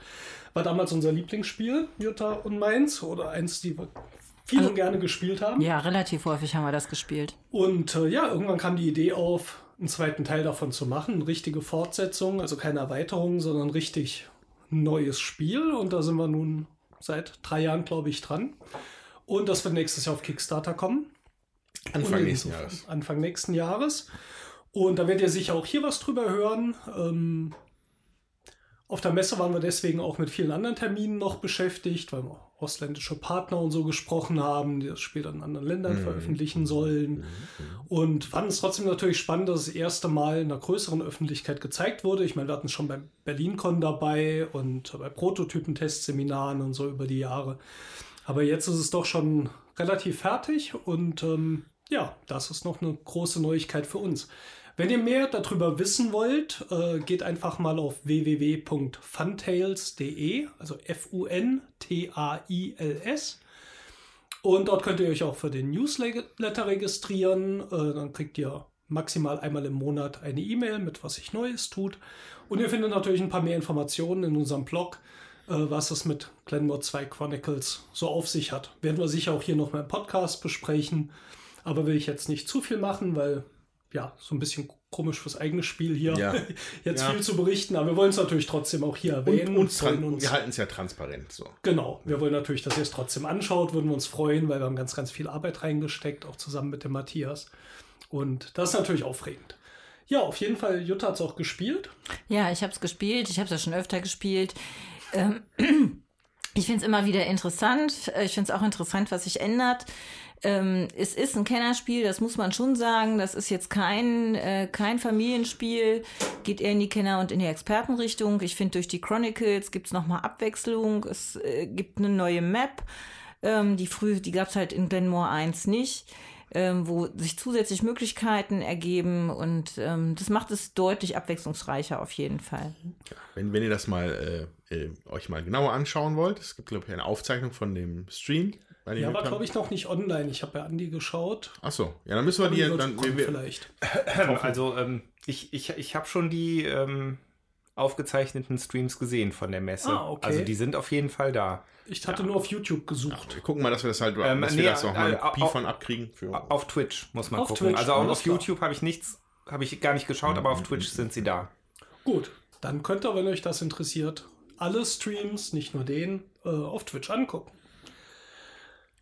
war damals unser Lieblingsspiel, Jutta und meins, oder eins, die wir viel und gerne gespielt haben. Ja, relativ häufig haben wir das gespielt. Und äh, ja, irgendwann kam die Idee auf, einen zweiten Teil davon zu machen. Eine richtige Fortsetzung, also keine Erweiterung, sondern ein richtig neues Spiel. Und da sind wir nun seit drei Jahren, glaube ich, dran. Und das wird nächstes Jahr auf Kickstarter kommen. Anfang Und nächsten Jahres. Anfang nächsten Jahres. Und da werdet ihr sicher auch hier was drüber hören. Ähm, auf der Messe waren wir deswegen auch mit vielen anderen Terminen noch beschäftigt, weil wir ausländische Partner und so gesprochen haben, die das Spiel dann in anderen Ländern veröffentlichen sollen. Und fanden es trotzdem natürlich spannend, dass es das erste Mal in einer größeren Öffentlichkeit gezeigt wurde. Ich meine, wir hatten es schon beim BerlinCon dabei und bei Prototypen-Testseminaren und so über die Jahre. Aber jetzt ist es doch schon relativ fertig und ähm, ja, das ist noch eine große Neuigkeit für uns. Wenn ihr mehr darüber wissen wollt, äh, geht einfach mal auf www.funtails.de, also F-U-N-T-A-I-L-S. Und dort könnt ihr euch auch für den Newsletter registrieren. Äh, dann kriegt ihr maximal einmal im Monat eine E-Mail mit was sich Neues tut. Und ihr findet natürlich ein paar mehr Informationen in unserem Blog, äh, was es mit Glenmore 2 Chronicles so auf sich hat. Werden wir sicher auch hier noch mal im Podcast besprechen. Aber will ich jetzt nicht zu viel machen, weil ja, so ein bisschen komisch fürs eigene Spiel hier Ja. jetzt Ja. viel zu berichten. Aber wir wollen es natürlich trotzdem auch hier erwähnen. Und, und uns. wir halten es ja transparent so. Genau, wir wollen natürlich, dass ihr es trotzdem anschaut, würden wir uns freuen, weil wir haben ganz, ganz viel Arbeit reingesteckt, auch zusammen mit dem Matthias. Und das ist natürlich aufregend. Ja, auf jeden Fall, Jutta hat es auch gespielt. Ja, ich habe es gespielt. Ich habe es ja schon öfter gespielt. Ähm, ich finde es immer wieder interessant. Äh, Ich finde es auch interessant, was sich ändert. Ähm, es ist ein Kennerspiel, das muss man schon sagen. Das ist jetzt kein, äh, kein Familienspiel, geht eher in die Kenner- und in die Expertenrichtung. Ich finde, durch die Chronicles gibt es nochmal Abwechslung. Es äh, gibt eine neue Map. Ähm, die früh, die gab es halt in Glenmore 1 nicht ähm, wo sich zusätzlich Möglichkeiten ergeben und ähm, das macht es deutlich abwechslungsreicher auf jeden Fall. Wenn, wenn ihr das mal äh, äh, euch mal genauer anschauen wollt, es gibt, glaube ich, eine Aufzeichnung von dem Stream. Bei dem Ja, war, wir- glaube ich, noch nicht online. Ich habe bei Andi geschaut. Ach so, ja, dann müssen wir die, die dann, kommen wir, vielleicht. Also ähm, ich, ich, ich habe schon die ähm, aufgezeichneten Streams gesehen von der Messe. Ah, okay. Also die sind auf jeden Fall da. Ich hatte nur auf YouTube gesucht. wir gucken mal, dass wir das halt, Ähm, dass nee, wir das auch mal eine äh, Kopie au- von abkriegen. Für, Auf Twitch muss man Auf gucken. Twitch, also auch auf. YouTube habe ich nichts, habe ich gar nicht geschaut, aber auf Twitch sind sie da. Gut, dann könnt ihr, wenn euch das interessiert, alle Streams, nicht nur den, äh, auf Twitch angucken.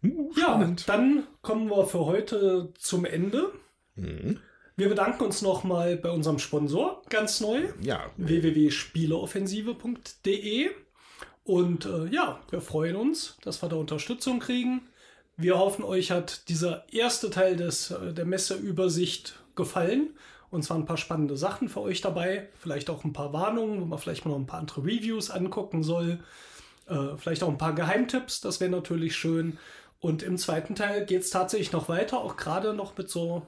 Ja, dann kommen wir für heute zum Ende. Mhm. Wir bedanken uns nochmal bei unserem Sponsor, ganz neu, Ja, www.spieleoffensive.de. Und äh, ja, wir freuen uns, dass wir da Unterstützung kriegen. Wir hoffen, euch hat dieser erste Teil des, äh, der Messeübersicht gefallen. Und zwar ein paar spannende Sachen für euch dabei. Vielleicht auch ein paar Warnungen, wo man vielleicht mal noch ein paar andere Reviews angucken soll. Äh, vielleicht auch ein paar Geheimtipps, das wäre natürlich schön. Und im zweiten Teil geht es tatsächlich noch weiter, auch gerade noch mit so,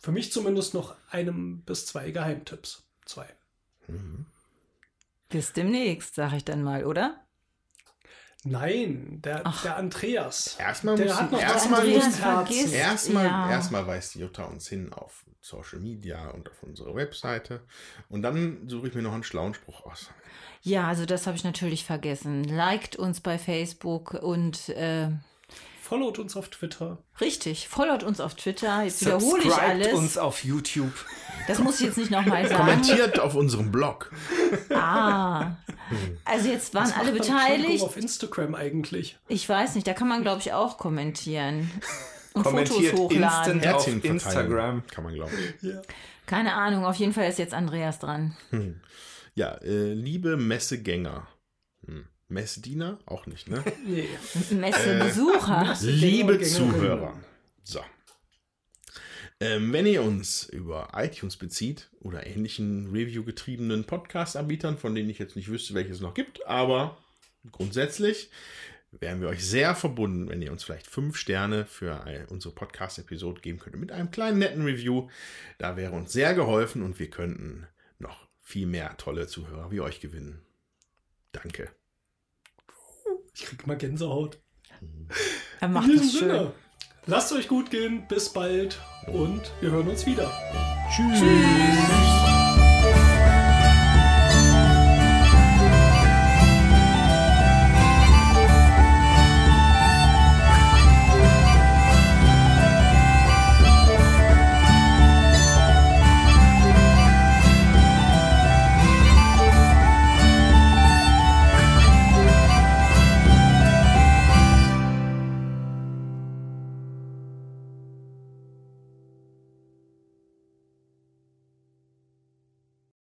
für mich zumindest noch einem bis zwei Geheimtipps. Zwei. Bis demnächst, sage ich dann mal, oder? Nein, der, der Andreas. erstmal Der hat noch erstmal erstmal, ja. erstmal weist Jutta uns hin auf Social Media und auf unsere Webseite. Und dann suche ich mir noch einen schlauen Spruch aus. Ja, also das habe ich natürlich vergessen. Liked uns bei Facebook und äh, Followt uns auf Twitter. richtig, followt uns auf Twitter. Jetzt wiederhole ich Subscribt alles. uns auf YouTube. Das muss ich jetzt nicht nochmal sagen. Kommentiert auf unserem Blog. Ah. Also jetzt waren Was alle beteiligt. auf Instagram eigentlich. Ich weiß nicht, da kann man, glaube ich, auch kommentieren. Und Kommentiert Fotos hochladen. instant. Auf Instagram. Kann man glauben. Ja. Keine Ahnung, auf jeden Fall ist jetzt Andreas dran. Ja, äh, liebe Messegänger. Hm. Messdiener? Auch nicht, ne? Nee. Messebesucher. Liebe Gänger- Zuhörer. So. Ähm, wenn ihr uns über iTunes bezieht oder ähnlichen Review-getriebenen Podcast-Anbietern, von denen ich jetzt nicht wüsste, welches es noch gibt, aber grundsätzlich wären wir euch sehr verbunden, wenn ihr uns vielleicht fünf Sterne für unsere Podcast-Episode geben könntet mit einem kleinen netten Review. Da wäre uns sehr geholfen und wir könnten noch viel mehr tolle Zuhörer wie euch gewinnen. Danke. Ich krieg mal Gänsehaut. Er In macht diesem das schön. Sinne. Lasst euch gut gehen. Bis bald. Und wir hören uns wieder. Tschüss.